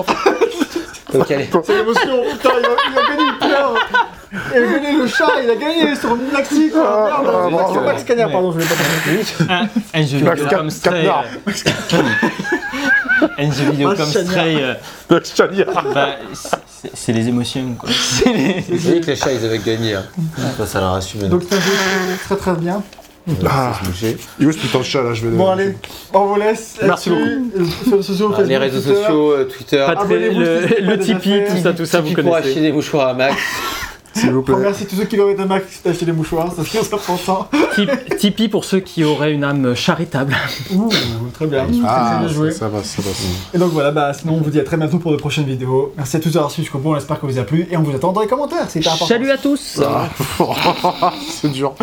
allez. C'est l'émotion, putain, il a, il a gagné. Il a gagné le chat, il a gagné sur Maxi, quoi. Ah, Merde, ah, Max- bravo. Max Cagnard, pardon, je voulais pas dire. Un jeu Max vidéo comme Stray. Euh, [LAUGHS] Un jeu vidéo Max comme Cagnard. Stray. euh, à dire. bah, c'est- les émotions, quoi. C'est les- J'ai dit que les chats ils avaient gagné. Hein. Ça, ça leur a su. Donc c'est un jeu très très bien. Ah, il est où ce putain de chat là je vais Bon allez, on vous laisse. Merci là-dessus. Euh, Sur les réseaux sociaux, Ah, les Facebook, réseaux Twitter. sociaux, euh, Twitter. Le, Tipeee, tout ça, tout ça, vous Tipeee pour acheter connaissez. des mouchoirs à Max. S'il vous plaît. Merci à tous ceux qui leur été Max d'acheter des mouchoirs, ça serait. Tip- Tipeee pour ceux qui auraient une âme charitable. Ouh, très bien. Ah, très bien joué. ça, va, ça va. Et donc voilà, bah sinon on vous dit à très bientôt pour de prochaines vidéos. Merci à tous d'avoir suivi jusqu'au bout, on espère que vous a plu et on vous attend dans les commentaires, c'est hyper important. Salut à tous Ah, [LAUGHS] c'est dur.